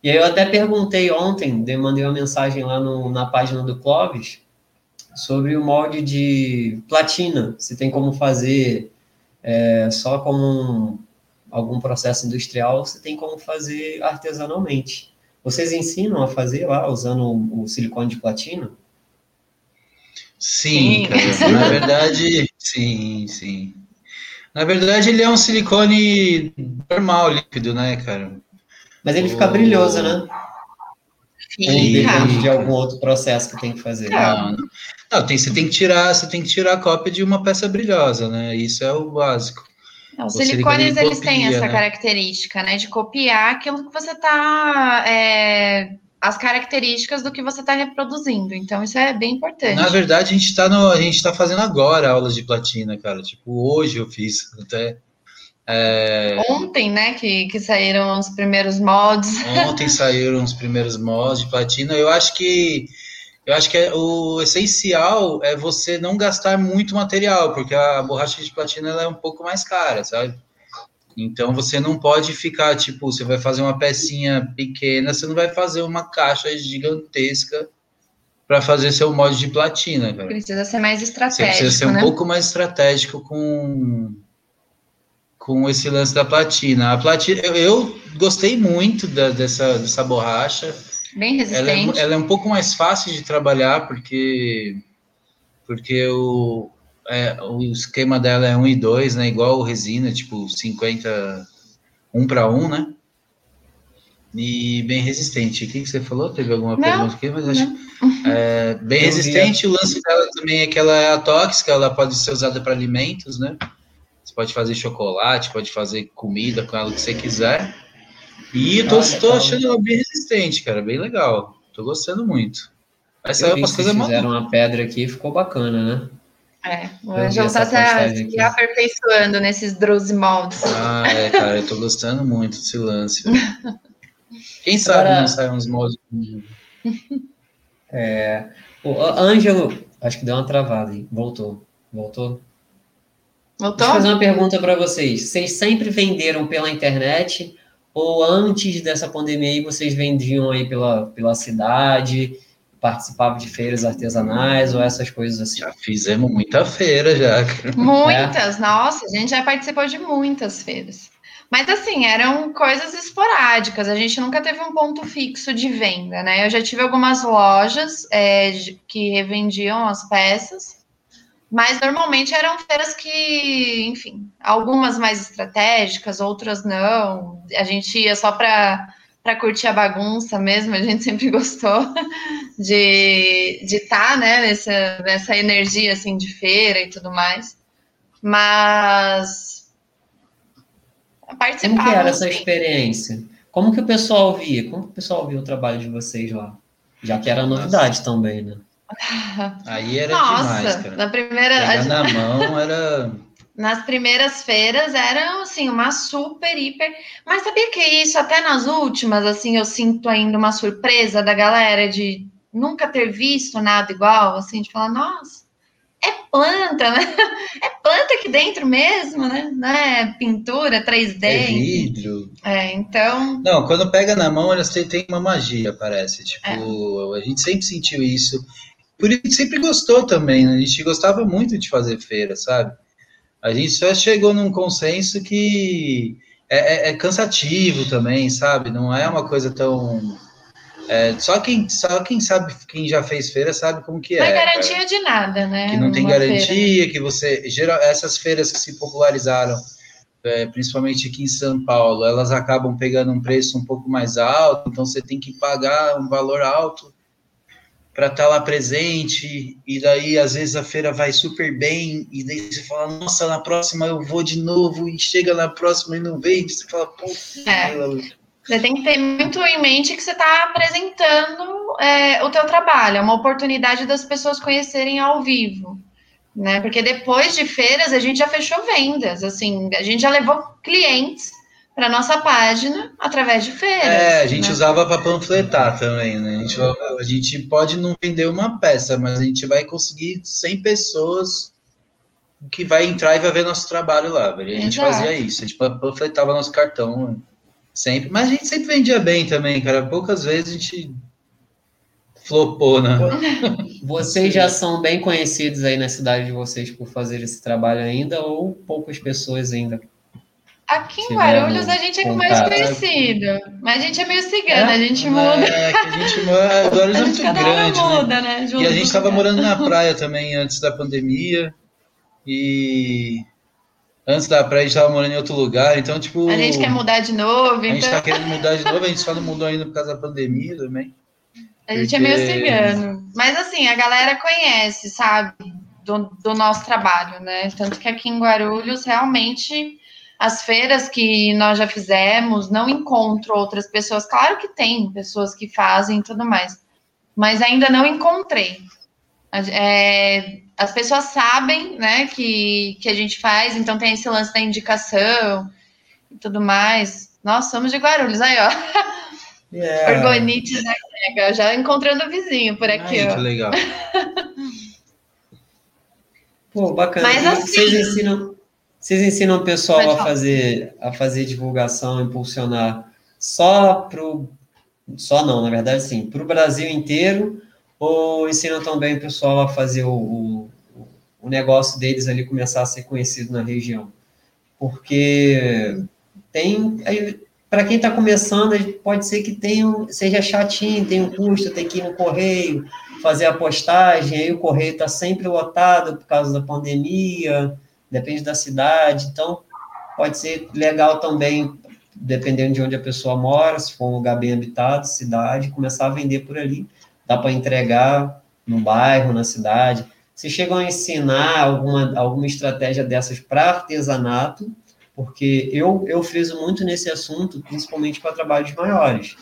E aí eu até perguntei ontem, mandei uma mensagem lá no, na página do Clóvis sobre o molde de platina, se tem como fazer é, só como um, algum processo industrial, você tem como fazer artesanalmente. Vocês ensinam a fazer lá usando o silicone de platina? Sim, cara. Na verdade, sim, sim. Na verdade, ele é um silicone normal, líquido, né, cara? Mas ele fica brilhoso, né? Sim. depende de algum outro processo que tem que fazer. Não, não. não tem, você tem que tirar, você tem que tirar a cópia de uma peça brilhosa, né? Isso é o básico. Os silicones, eles copia, têm essa né? característica, né? De copiar aquilo que você está... É, as características do que você está reproduzindo. Então, isso é bem importante. Na verdade, a gente está a gente tá fazendo agora aulas de platina, cara. Tipo, hoje eu fiz até. É... Ontem, né, que, que saíram os primeiros mods. Ontem saíram os primeiros mods de platina. Eu acho que eu acho que é, o essencial é você não gastar muito material, porque a borracha de platina é um pouco mais cara, sabe? Então você não pode ficar, tipo, você vai fazer uma pecinha pequena, você não vai fazer uma caixa gigantesca para fazer seu molde de platina, cara. Precisa ser mais estratégico. Você precisa ser né? um pouco mais estratégico com, com esse lance da platina. A platina, eu, eu gostei muito da, dessa, dessa borracha. Bem resistente. Ela é, ela é um pouco mais fácil de trabalhar, porque, porque o, é, o esquema dela é 1 e 2, né? Igual resina, tipo 50, 1 para 1, né? E bem resistente. O que, que você falou? Teve alguma Não, pergunta aqui? Mas acho é, bem resistente. O lance dela também é que ela é atóxica, ela pode ser usada para alimentos, né? Pode fazer chocolate, pode fazer comida com ela o que você quiser. E eu tô, tô achando ela bem resistente, cara, bem legal. Tô gostando muito. Essa é uma coisa fizeram uma pedra aqui e ficou bacana, né? É, o Angel tá se, se aperfeiçoando nesses 12 moldes. Ah, é, cara, eu tô gostando muito desse lance. Quem sabe Agora... não sai uns moldes. É, o Ângelo, acho que deu uma travada aí. Voltou. Voltou? Voltou? Deixa eu fazer uma pergunta para vocês. Vocês sempre venderam pela internet ou antes dessa pandemia aí vocês vendiam aí pela, pela cidade, participavam de feiras artesanais ou essas coisas assim? Já fizemos muita feira já. Muitas, é. nossa, a gente já participou de muitas feiras. Mas assim, eram coisas esporádicas, a gente nunca teve um ponto fixo de venda, né? Eu já tive algumas lojas é, que revendiam as peças, mas normalmente eram feiras que, enfim, algumas mais estratégicas, outras não. A gente ia só para para curtir a bagunça mesmo, a gente sempre gostou de estar, de tá, né, nessa, nessa energia, assim, de feira e tudo mais. Mas Participava, Como que era essa experiência? Como que o pessoal via? Como que o pessoal via o trabalho de vocês lá? Já que era novidade Nossa. também, né? Aí era Nossa, demais, cara. Na primeira... Pegar na mão era... Nas primeiras feiras era, assim, uma super, hiper... Mas sabia que isso, até nas últimas, assim, eu sinto ainda uma surpresa da galera de nunca ter visto nada igual, assim, de falar, nossa, é planta, né? É planta aqui dentro mesmo, né? Não é pintura 3D. É vidro. É, então. Não, quando pega na mão, elas têm, têm uma magia, parece. Tipo, é. a gente sempre sentiu isso. Por isso sempre gostou também, né? A gente gostava muito de fazer feira, sabe? A gente só chegou num consenso que é, é, é cansativo também, sabe? Não é uma coisa tão é, só, quem, só quem sabe, quem já fez feira sabe como que é. Não é garantia cara. de nada, né? Que não tem garantia, feira. que você. Geral, essas feiras que se popularizaram, é, principalmente aqui em São Paulo, elas acabam pegando um preço um pouco mais alto, então você tem que pagar um valor alto para estar tá lá presente, e daí às vezes a feira vai super bem, e daí você fala, nossa, na próxima eu vou de novo, e chega na próxima e não vem, você fala, pô, é. Você tem que ter muito em mente que você está apresentando é, o teu trabalho, é uma oportunidade das pessoas conhecerem ao vivo, né? Porque depois de feiras a gente já fechou vendas, assim, a gente já levou clientes para nossa página através de feiras. É, a gente né? usava para panfletar também, né? A gente, a gente pode não vender uma peça, mas a gente vai conseguir 100 pessoas que vai entrar e vai ver nosso trabalho lá. A gente Exato. fazia isso, a gente panfletava nosso cartão Sempre. Mas a gente sempre vendia bem também, cara. Poucas vezes a gente flopou, né? Vocês já são bem conhecidos aí na cidade de vocês por fazer esse trabalho ainda, ou poucas pessoas ainda? Aqui em Guarulhos a gente é contato. mais conhecido, mas a gente é meio cigana, é? a gente muda. É, a gente mora, Guarulhos é muito grande, né? muda, né? né? E a gente estava morando na praia também antes da pandemia, e Antes da praia a gente estava morando em outro lugar, então, tipo. A gente quer mudar de novo. A gente está querendo mudar de novo, a gente só não mudou ainda por causa da pandemia também. A gente porque... é meio cigano. Mas assim, a galera conhece, sabe? Do, do nosso trabalho, né? Tanto que aqui em Guarulhos, realmente, as feiras que nós já fizemos, não encontro outras pessoas. Claro que tem pessoas que fazem e tudo mais, mas ainda não encontrei. É, as pessoas sabem, né, que, que a gente faz, então tem esse lance da indicação e tudo mais. Nós somos de Guarulhos, aí, ó. Yeah. Orgonite da Grega, já encontrando o vizinho por aqui, Ai, ó. Que legal. Pô, bacana. Mas, assim, vocês ensinam, vocês ensinam o pessoal a fazer, a fazer divulgação, impulsionar só pro só não, na verdade sim, para o Brasil inteiro ou ensinam também o pessoal a fazer o, o, o negócio deles ali começar a ser conhecido na região? Porque tem para quem está começando, pode ser que tenha, seja chatinho, tem um custo, tem que ir no correio, fazer a postagem, aí o correio está sempre lotado por causa da pandemia, depende da cidade, então pode ser legal também, dependendo de onde a pessoa mora, se for um lugar bem habitado, cidade, começar a vender por ali, dá para entregar no bairro, na cidade. Se chegam a ensinar alguma, alguma estratégia dessas para artesanato, porque eu, eu friso muito nesse assunto, principalmente para trabalhos maiores.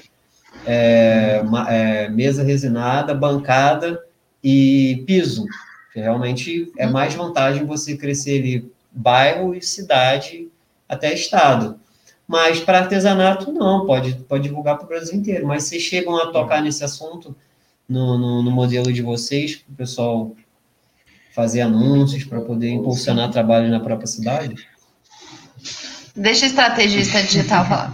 É, é, mesa resinada, bancada e piso. Que realmente é mais vantagem você crescer ali bairro e cidade até estado. Mas para artesanato, não, pode, pode divulgar para o Brasil inteiro. Mas vocês chegam a tocar nesse assunto no, no, no modelo de vocês, para o pessoal fazer anúncios para poder impulsionar trabalho na própria cidade? Deixa o estrategista digital falar.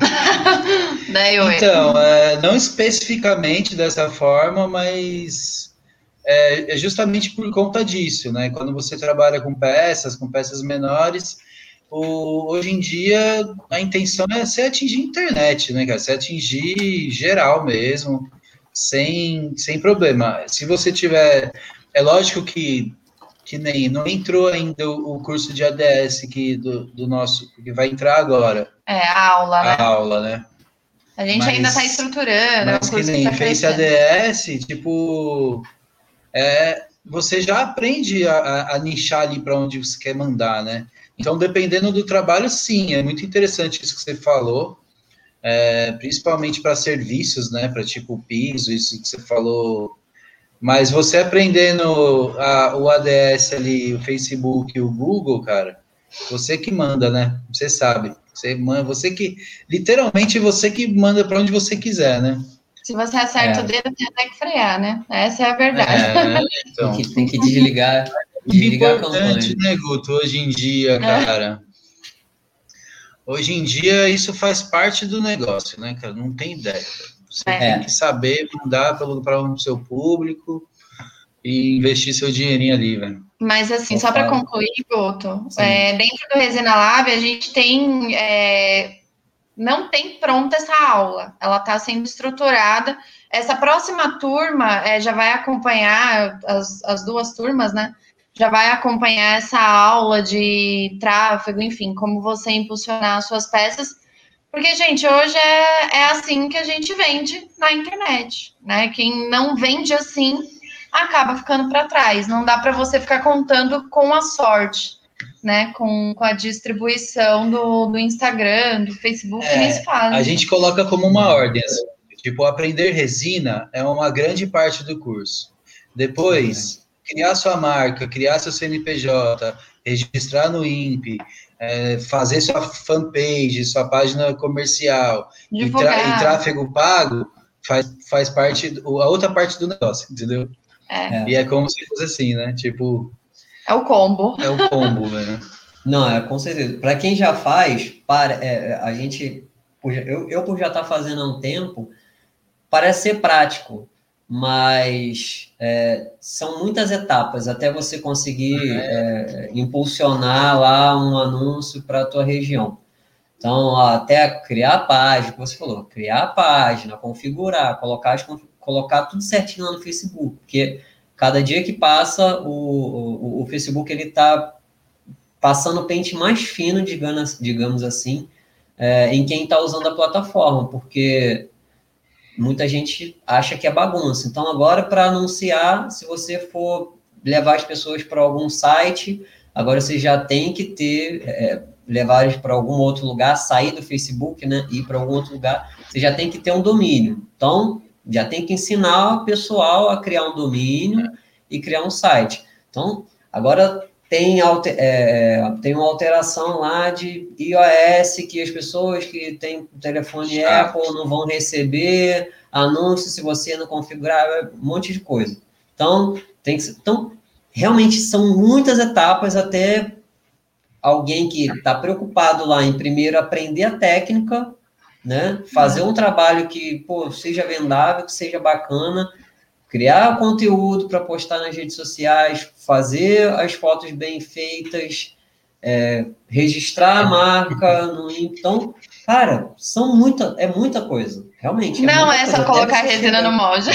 Daí eu então, é, não especificamente dessa forma, mas é, é, justamente por conta disso, né? Quando você trabalha com peças, com peças menores, o, hoje em dia a intenção é você atingir internet, né, cara? Você atingir geral mesmo, sem, sem problema. Se você tiver. É lógico que que nem não entrou ainda o curso de ADS que do, do nosso que vai entrar agora. É a aula, a né? aula, né? A gente mas, ainda está estruturando. Mas que nem tá fez ADS, tipo, é, você já aprende a, a, a nichar ali para onde você quer mandar, né? Então, dependendo do trabalho, sim, é muito interessante isso que você falou, é, principalmente para serviços, né? Para tipo piso, isso que você falou mas você aprendendo a, o ADS ali, o Facebook e o Google, cara, você que manda, né? Você sabe. Você, você que. Literalmente você que manda para onde você quiser, né? Se você acerta é. o dedo, tem até que frear, né? Essa é a verdade. É, então. tem, que, tem que desligar. desligar importante, né, Guto, hoje em dia, é. cara. Hoje em dia, isso faz parte do negócio, né, cara? Não tem ideia. Você é. tem que saber mandar para o seu público e investir seu dinheirinho ali, velho. Mas assim, só para concluir, Boto, é, dentro do Resina Lab a gente tem é, não tem pronta essa aula, ela está sendo estruturada. Essa próxima turma é, já vai acompanhar as, as duas turmas, né? Já vai acompanhar essa aula de tráfego, enfim, como você impulsionar suas peças porque, gente, hoje é, é assim que a gente vende na internet, né? Quem não vende assim acaba ficando para trás. Não dá para você ficar contando com a sorte, né? Com, com a distribuição do, do Instagram, do Facebook, é, se fala. A gente coloca como uma ordem, assim, tipo, aprender resina é uma grande parte do curso. Depois, criar sua marca, criar seu CNPJ, registrar no INPE, é, fazer sua fanpage, sua página comercial e, e, tráfego pago faz, faz parte, a outra parte do negócio, entendeu? É. E é como se fosse assim, né? Tipo. É o combo. É o combo, né? Não, é com certeza. Para quem já faz, para, é, a gente. Eu, eu, por já estar tá fazendo há um tempo, parece ser prático mas é, são muitas etapas até você conseguir é, impulsionar lá um anúncio para a tua região. Então, até criar a página, como você falou, criar a página, configurar, colocar, as, colocar tudo certinho lá no Facebook, porque cada dia que passa, o, o, o Facebook ele está passando o pente mais fino, digamos, digamos assim, é, em quem está usando a plataforma, porque muita gente acha que é bagunça. Então, agora, para anunciar, se você for levar as pessoas para algum site, agora você já tem que ter, é, levar para algum outro lugar, sair do Facebook, né, ir para algum outro lugar, você já tem que ter um domínio. Então, já tem que ensinar o pessoal a criar um domínio e criar um site. Então, agora tem, alter, é, tem uma alteração lá de iOS que as pessoas que têm telefone Apple não vão receber anúncio se você não configurar, é um monte de coisa. Então, tem que, então realmente são muitas etapas até alguém que está preocupado lá em primeiro aprender a técnica, né? Fazer um trabalho que pô, seja vendável, que seja bacana, criar conteúdo para postar nas redes sociais, fazer as fotos bem feitas, é, registrar a marca. No, então, Cara, são muita, é muita coisa, realmente. É não é só colocar resina no molde.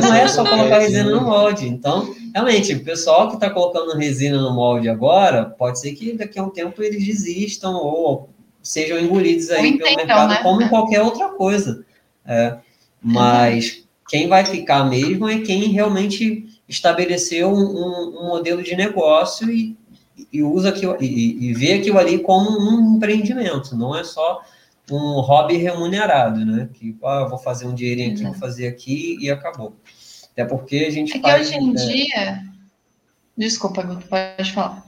Não, não é só colocar resina no molde. Então, realmente, o pessoal que está colocando resina no molde agora, pode ser que daqui a um tempo eles desistam ou sejam engolidos aí entendam, pelo mercado, né? como qualquer outra coisa. É, mas uhum. quem vai ficar mesmo é quem realmente estabeleceu um, um modelo de negócio e, e usa aquilo, e, e vê aquilo ali como um empreendimento, não é só um hobby remunerado, né? Que ah, vou fazer um dinheirinho aqui, vou fazer aqui e acabou. Até porque a gente é faz, que hoje em é... dia. Desculpa, pode falar.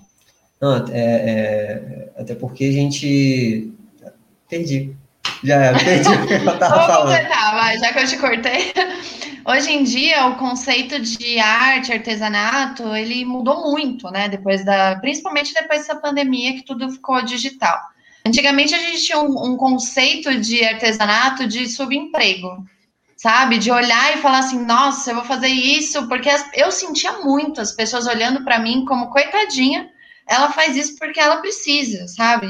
Não, é, é, até porque a gente. Perdi. Já era, perdi o que eu tava Vou completar, vai, já que eu te cortei. Hoje em dia, o conceito de arte, artesanato, ele mudou muito, né? Depois da, principalmente depois dessa pandemia que tudo ficou digital. Antigamente a gente tinha um, um conceito de artesanato de subemprego, sabe? De olhar e falar assim, nossa, eu vou fazer isso, porque as, eu sentia muito as pessoas olhando para mim como coitadinha, ela faz isso porque ela precisa, sabe?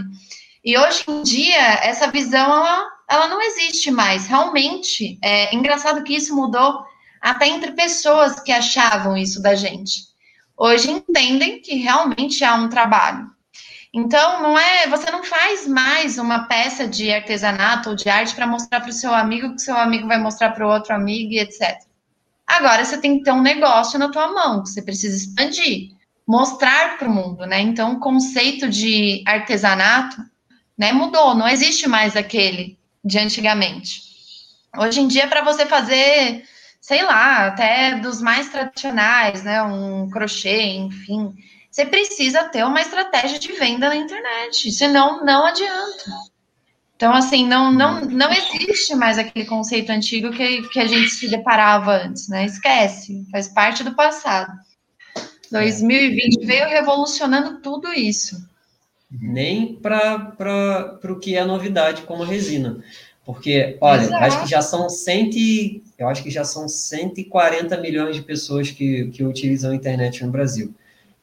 E hoje em dia, essa visão, ela, ela não existe mais. Realmente, é engraçado que isso mudou até entre pessoas que achavam isso da gente. Hoje entendem que realmente há um trabalho. Então, não é, você não faz mais uma peça de artesanato ou de arte para mostrar para o seu amigo que seu amigo vai mostrar para o outro amigo e etc. Agora você tem que ter um negócio na tua mão, que você precisa expandir, mostrar para o mundo, né? Então, o conceito de artesanato, né, mudou, não existe mais aquele de antigamente. Hoje em dia, para você fazer, sei lá, até dos mais tradicionais, né, um crochê, enfim, você precisa ter uma estratégia de venda na internet, senão não adianta. Então, assim, não, não, não existe mais aquele conceito antigo que, que a gente se deparava antes, né? Esquece, faz parte do passado. 2020 veio revolucionando tudo isso. Nem para o que é novidade como a resina. Porque, olha, Exato. acho que já são cento, eu acho que já são 140 milhões de pessoas que, que utilizam a internet no Brasil.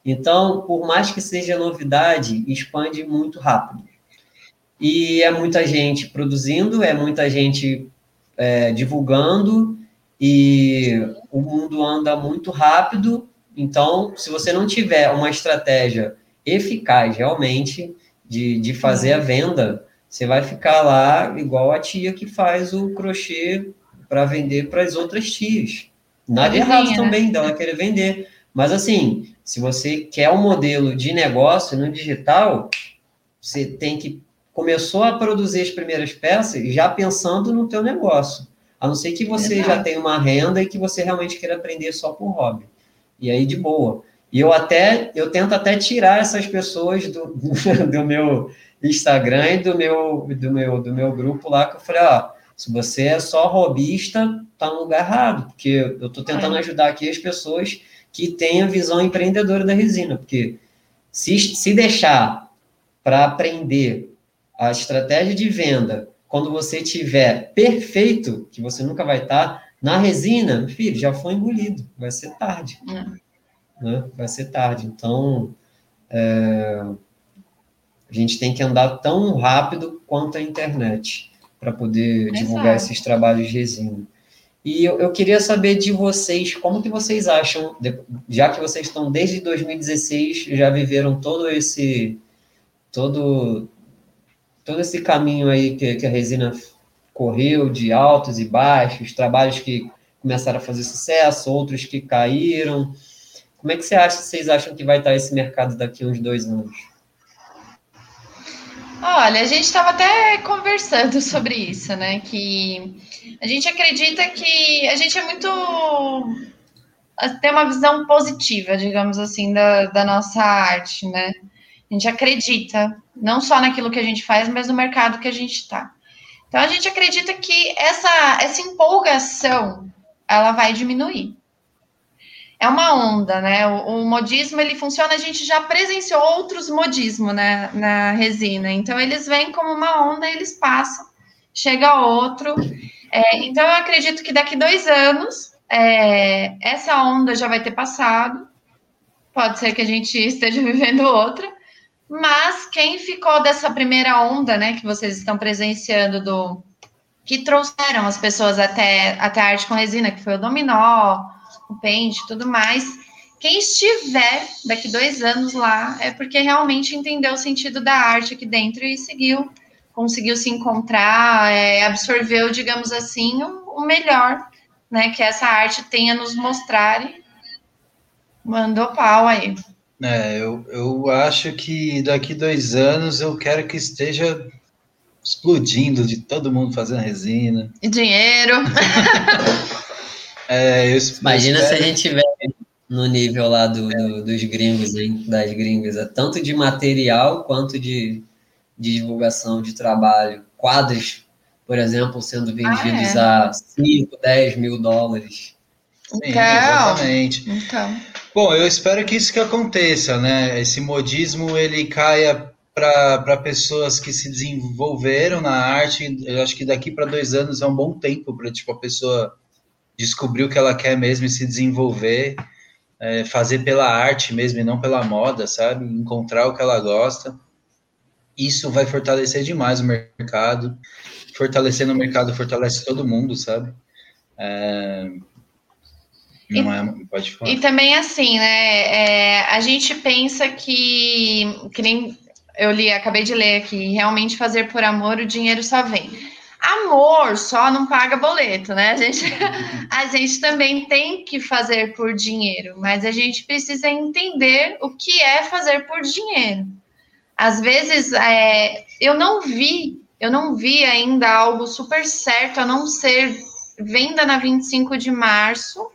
Então, por mais que seja novidade, expande muito rápido. E é muita gente produzindo, é muita gente é, divulgando, e o mundo anda muito rápido. Então, se você não tiver uma estratégia eficaz realmente de, de fazer a venda, você vai ficar lá igual a tia que faz o crochê para vender para as outras tias. Nada errado né? também dela querer vender. Mas assim, se você quer um modelo de negócio no digital, você tem que começou a produzir as primeiras peças já pensando no teu negócio. A não ser que você Exato. já tenha uma renda e que você realmente queira aprender só por hobby. E aí de boa. E eu até eu tento até tirar essas pessoas do, do meu Instagram e do meu do meu do meu grupo lá que eu falei, ó, se você é só hobbyista, tá no lugar errado, porque eu estou tentando ajudar aqui as pessoas que tem a visão empreendedora da resina, porque se, se deixar para aprender a estratégia de venda quando você tiver perfeito, que você nunca vai estar, tá, na resina, filho, já foi engolido, vai ser tarde. É. Né? Vai ser tarde. Então, é, a gente tem que andar tão rápido quanto a internet para poder divulgar esses trabalhos de resina. E eu, eu, queria saber de vocês, como que vocês acham, já que vocês estão desde 2016, já viveram todo esse todo todo esse caminho aí que, que a resina correu de altos e baixos, trabalhos que começaram a fazer sucesso, outros que caíram. Como é que você acha, vocês acham que vai estar esse mercado daqui a uns dois anos? Olha, a gente estava até conversando sobre isso, né? Que a gente acredita que a gente é muito. tem uma visão positiva, digamos assim, da, da nossa arte, né? A gente acredita, não só naquilo que a gente faz, mas no mercado que a gente está. Então, a gente acredita que essa, essa empolgação ela vai diminuir. É uma onda, né? O, o, modismo ele funciona, a gente já presenciou outros modismos né, na resina. Então, eles vêm como uma onda, eles passam, chega outro. É, então, eu acredito que daqui dois anos é, essa onda já vai ter passado. Pode ser que a gente esteja vivendo outra, Mas quem ficou dessa primeira onda, né, que vocês estão presenciando do que trouxeram as pessoas até, até a arte com resina, que foi o dominó, o pente, tudo mais. Quem estiver daqui dois anos lá é porque realmente entendeu o sentido da arte aqui dentro e seguiu, conseguiu se encontrar, é, absorveu, digamos assim, o, o melhor, né, que essa arte tem a nos mostrar e mandou pau aí. É, eu, eu acho que daqui dois anos eu quero que esteja explodindo de todo mundo fazendo resina. E dinheiro. é, eu, Imagina eu se a gente tiver no nível lá do, do, dos gringos, hein, das gringas, é tanto de material quanto de, de divulgação de trabalho. Quadros, por exemplo, sendo vendidos ah, é. a 5, 10 mil dólares. Sim, então, exatamente. Então. Bom, eu espero que isso que aconteça, né? Esse modismo ele caia para pessoas que se desenvolveram na arte. Eu acho que daqui para dois anos é um bom tempo para tipo a pessoa descobrir o que ela quer mesmo e se desenvolver, é, fazer pela arte mesmo e não pela moda, sabe? Encontrar o que ela gosta. Isso vai fortalecer demais o mercado. Fortalecendo o mercado fortalece todo mundo, sabe? É, não e, é, pode falar. E também assim, né? É, a gente pensa que, que nem eu li, acabei de ler aqui, realmente fazer por amor o dinheiro só vem. Amor só não paga boleto, né? A gente, a gente também tem que fazer por dinheiro, mas a gente precisa entender o que é fazer por dinheiro. Às vezes, é, eu não vi, eu não vi ainda algo super certo a não ser venda na 25 de março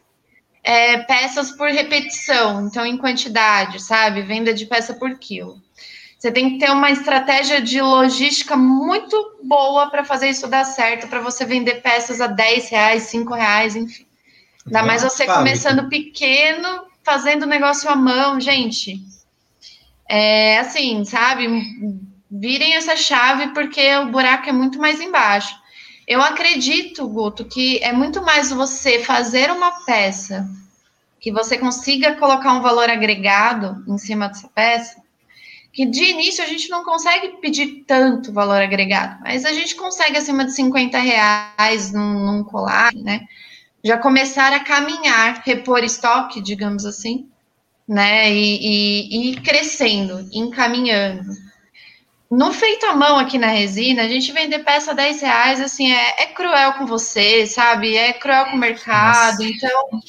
é, peças por repetição, então em quantidade, sabe? Venda de peça por quilo. Você tem que ter uma estratégia de logística muito boa para fazer isso dar certo, para você vender peças a 10 reais, 5 reais, enfim. Ainda mais você começando pequeno, fazendo negócio à mão, gente. É assim, sabe? Virem essa chave porque o buraco é muito mais embaixo. Eu acredito, Guto, que é muito mais você fazer uma peça que você consiga colocar um valor agregado em cima dessa peça, que de início a gente não consegue pedir tanto valor agregado, mas a gente consegue acima de 50 reais num, num colar, né? Já começar a caminhar, repor estoque, digamos assim, né? E, e, e crescendo, encaminhando. No feito à mão aqui na resina, a gente vender peça a 10 reais, assim, é, é cruel com você, sabe? É cruel com o mercado. Nossa. Então,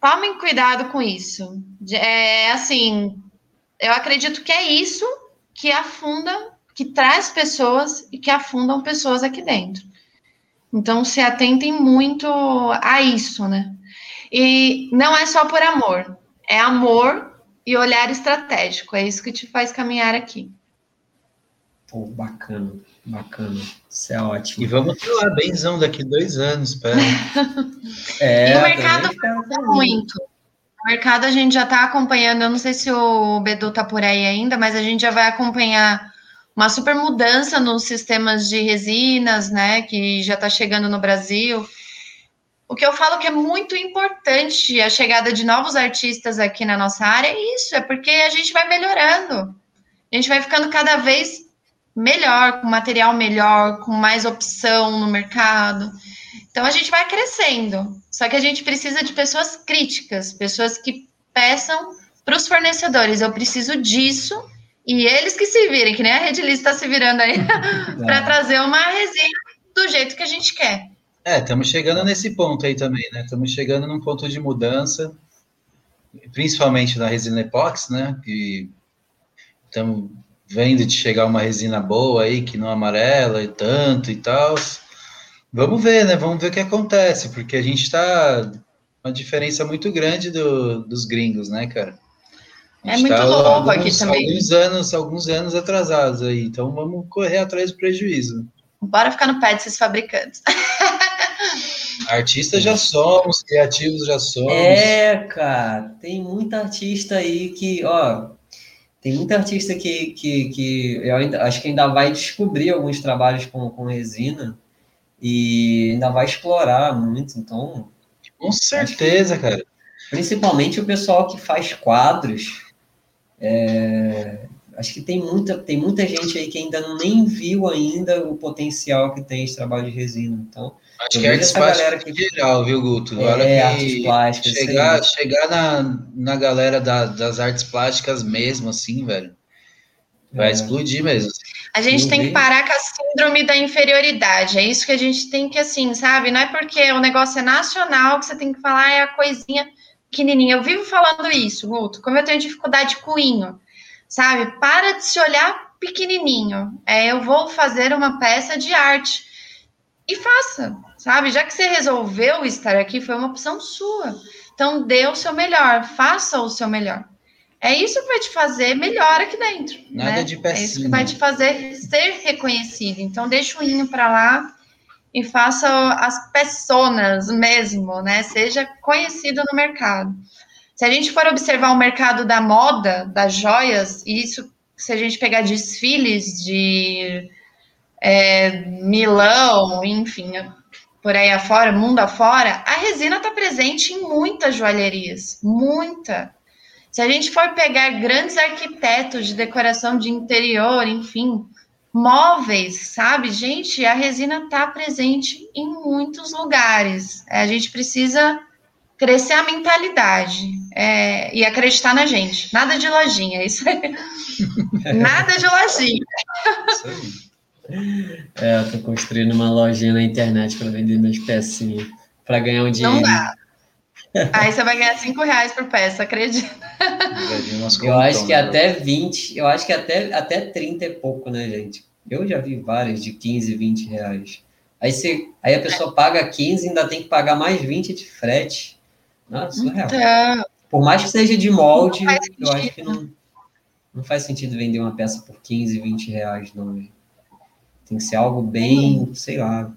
tomem cuidado com isso. É assim, eu acredito que é isso que afunda, que traz pessoas e que afundam pessoas aqui dentro. Então, se atentem muito a isso, né? E não é só por amor, é amor e olhar estratégico. É isso que te faz caminhar aqui. Pô, bacana, bacana. Isso é ótimo. E vamos lá, benzão daqui dois anos, pera. é, e o mercado tá muito. O mercado a gente já está acompanhando, eu não sei se o Bedu está por aí ainda, mas a gente já vai acompanhar uma super mudança nos sistemas de resinas, né, que já está chegando no Brasil. O que eu falo que é muito importante a chegada de novos artistas aqui na nossa área é isso, é porque a gente vai melhorando. A gente vai ficando cada vez melhor, com material melhor, com mais opção no mercado. Então a gente vai crescendo. Só que a gente precisa de pessoas críticas, pessoas que peçam para os fornecedores, eu preciso disso, e eles que se virem, que nem a Redlist está se virando aí, para trazer uma resina do jeito que a gente quer. É, estamos chegando nesse ponto aí também, né? Estamos chegando num ponto de mudança, principalmente na resina epox, né? Que estamos vendo de chegar uma resina boa aí, que não amarela e tanto e tal. Vamos ver, né? Vamos ver o que acontece, porque a gente está uma diferença muito grande do, dos gringos, né, cara? É muito tá louco alguns, aqui também. Alguns anos, alguns anos atrasados aí, então vamos correr atrás do prejuízo. Bora ficar no pé desses fabricantes. Artistas já somos, criativos já somos. É, cara, tem muita artista aí que, ó, tem muita artista que, que, que eu ainda, acho que ainda vai descobrir alguns trabalhos com, com resina e ainda vai explorar muito, então... Com certeza, cara. Principalmente o pessoal que faz quadros, é, acho que tem muita, tem muita gente aí que ainda nem viu ainda o potencial que tem esse trabalho de resina. Então, acho que artes plásticas que... é geral, viu, Guto? É, Olha que artes plásticas. Chegar, chegar na, na galera da, das artes plásticas mesmo, assim, velho. Vai é. explodir mesmo. A gente tem que parar com a síndrome da inferioridade. É isso que a gente tem que, assim, sabe? Não é porque o negócio é nacional que você tem que falar, é a coisinha pequenininha. Eu vivo falando isso, Guto. Como eu tenho dificuldade com inho, sabe? Para de se olhar pequenininho. É, eu vou fazer uma peça de arte. E faça, sabe? Já que você resolveu estar aqui, foi uma opção sua. Então, dê o seu melhor, faça o seu melhor. É isso que vai te fazer melhor aqui dentro. Nada né? de pecinha. É isso que vai te fazer ser reconhecido. Então, deixa o inho para lá e faça as pessoas mesmo, né? Seja conhecido no mercado. Se a gente for observar o mercado da moda, das joias, e isso, se a gente pegar desfiles de é, Milão, enfim, por aí afora, mundo afora, a resina está presente em muitas joalherias, muita. Se a gente for pegar grandes arquitetos de decoração de interior, enfim, móveis, sabe? Gente, a resina está presente em muitos lugares. É, a gente precisa crescer a mentalidade é, e acreditar na gente. Nada de lojinha, isso aí. Nada de lojinha. Isso aí. É, eu tô construindo uma lojinha na internet para vender minhas pecinhas, para ganhar um dinheiro. Não dá. Aí você vai ganhar 5 reais por peça, acredita? Eu acho que até 20, eu acho que até, até 30 é pouco, né, gente? Eu já vi várias de 15, 20 reais. Aí, você, aí a pessoa paga 15 e ainda tem que pagar mais 20 de frete. Nossa, surreal. Então, por mais que seja de molde, eu acho que não, não faz sentido vender uma peça por 15, 20 reais, não. Tem que ser algo bem, sei lá,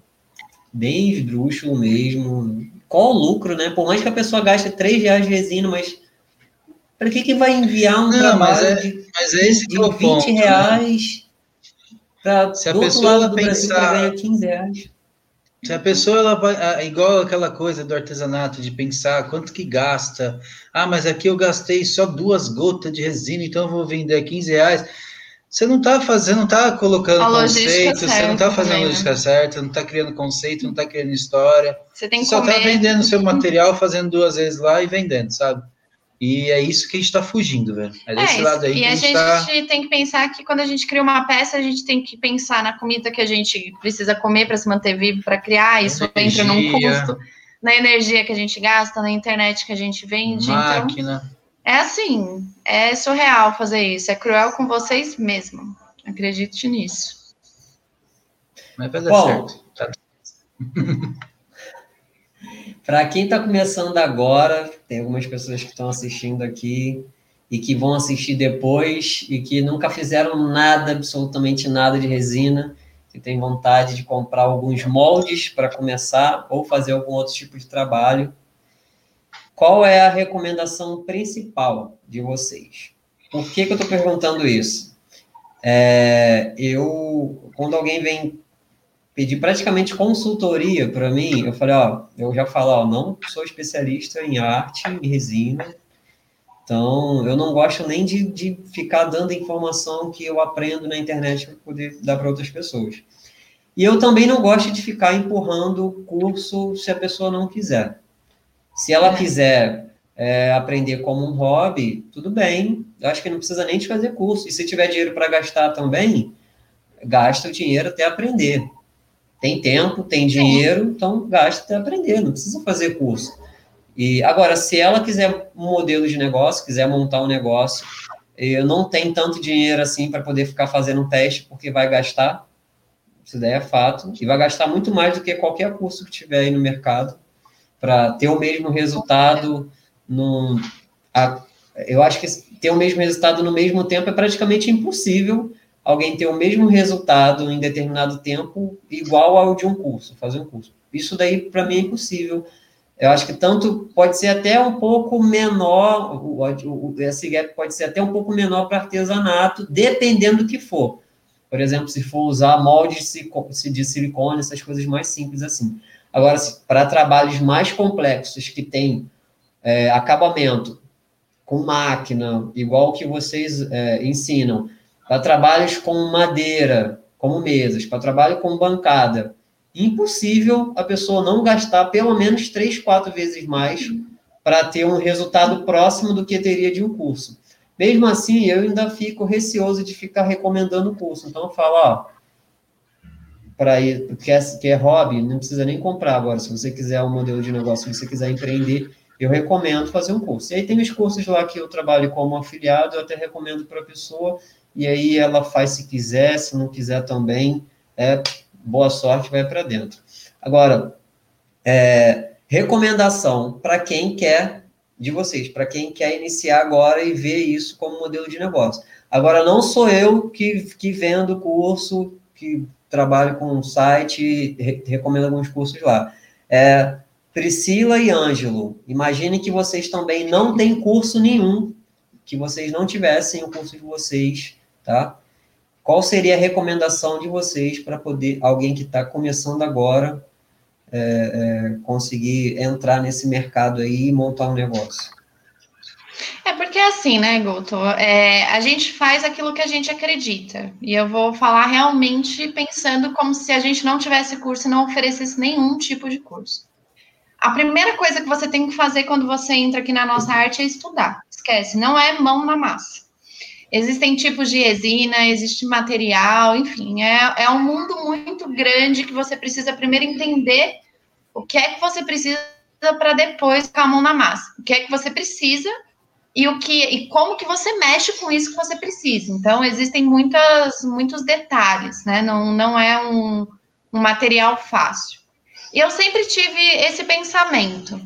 bem esdrúxulo mesmo. Qual o lucro, né? Por mais que a pessoa gaste 3 reais de resina, mas para que, que vai enviar um não, trabalho mas é, de, mas é esse de 20 ponto, né? reais né? para se a pessoa pensar 15 reais? Se a pessoa ela vai, igual aquela coisa do artesanato de pensar quanto que gasta, ah, mas aqui eu gastei só duas gotas de resina, então eu vou vender 15 reais. Você não está fazendo, não está colocando conceito, você não está fazendo a logística né? certa, não está criando conceito, não está criando história. Você, tem você só está vendendo seu material, fazendo duas vezes lá e vendendo, sabe? E é isso que a gente está fugindo, velho. É desse é, lado aí e que a gente, a gente tá... tem que pensar que quando a gente cria uma peça, a gente tem que pensar na comida que a gente precisa comer para se manter vivo, para criar. Isso energia. entra num custo, na energia que a gente gasta, na internet que a gente vende. Então Máquina. Então, é assim, é surreal fazer isso. É cruel com vocês mesmo. Acredite nisso. Mas vai dar Bom, certo. Tá. Para quem está começando agora, tem algumas pessoas que estão assistindo aqui e que vão assistir depois e que nunca fizeram nada, absolutamente nada de resina, que tem vontade de comprar alguns moldes para começar ou fazer algum outro tipo de trabalho. Qual é a recomendação principal de vocês? Por que, que eu estou perguntando isso? É, eu, quando alguém vem pedir praticamente consultoria para mim, eu falei, ó, eu já falo, ó, não sou especialista em arte, em resina, então eu não gosto nem de, de ficar dando informação que eu aprendo na internet para poder dar para outras pessoas. E eu também não gosto de ficar empurrando curso se a pessoa não quiser. Se ela quiser é, aprender como um hobby, tudo bem. Eu acho que não precisa nem de fazer curso. E se tiver dinheiro para gastar também, gasta o dinheiro até aprender. Tem tempo, tem dinheiro, então gasta até aprender, não precisa fazer curso. E agora, se ela quiser um modelo de negócio, quiser montar um negócio, eu não tenho tanto dinheiro assim para poder ficar fazendo um teste, porque vai gastar, isso daí é fato, e vai gastar muito mais do que qualquer curso que tiver aí no mercado para ter o mesmo resultado no, a, eu acho que ter o mesmo resultado no mesmo tempo é praticamente impossível alguém ter o mesmo resultado em determinado tempo igual ao de um curso, fazer um curso. Isso daí, para mim, é impossível. Eu acho que tanto pode ser até um pouco menor, o, o, esse gap pode ser até um pouco menor para artesanato, dependendo do que for. Por exemplo, se for usar moldes de silicone, essas coisas mais simples assim. Agora, para trabalhos mais complexos que tem é, acabamento com máquina, igual que vocês é, ensinam, para trabalhos com madeira, como mesas, para trabalho com bancada. Impossível a pessoa não gastar pelo menos três, quatro vezes mais para ter um resultado próximo do que teria de um curso. Mesmo assim, eu ainda fico receoso de ficar recomendando o curso. Então, eu falo, ó, para ir, que é, que é hobby, não precisa nem comprar agora. Se você quiser um modelo de negócio, se você quiser empreender, eu recomendo fazer um curso. E aí tem os cursos lá que eu trabalho como afiliado, eu até recomendo para a pessoa, e aí ela faz se quiser, se não quiser também, é boa sorte, vai para dentro. Agora, é, recomendação para quem quer de vocês, para quem quer iniciar agora e ver isso como modelo de negócio. Agora, não sou eu que, que vendo curso, que trabalho com um site e recomendo alguns cursos lá. É, Priscila e Ângelo, imagine que vocês também não têm curso nenhum, que vocês não tivessem o curso de vocês, tá? Qual seria a recomendação de vocês para poder, alguém que está começando agora, é, é, conseguir entrar nesse mercado aí e montar um negócio? É porque é assim, né, Guto? É, a gente faz aquilo que a gente acredita. E eu vou falar realmente pensando como se a gente não tivesse curso e não oferecesse nenhum tipo de curso. A primeira coisa que você tem que fazer quando você entra aqui na nossa arte é estudar. Esquece, não é mão na massa. Existem tipos de resina, existe material, enfim, é, é um mundo muito grande que você precisa primeiro entender o que é que você precisa para depois ficar a mão na massa. O que é que você precisa e o que e como que você mexe com isso que você precisa. Então, existem muitas, muitos detalhes, né? Não, não é um, um material fácil. E eu sempre tive esse pensamento.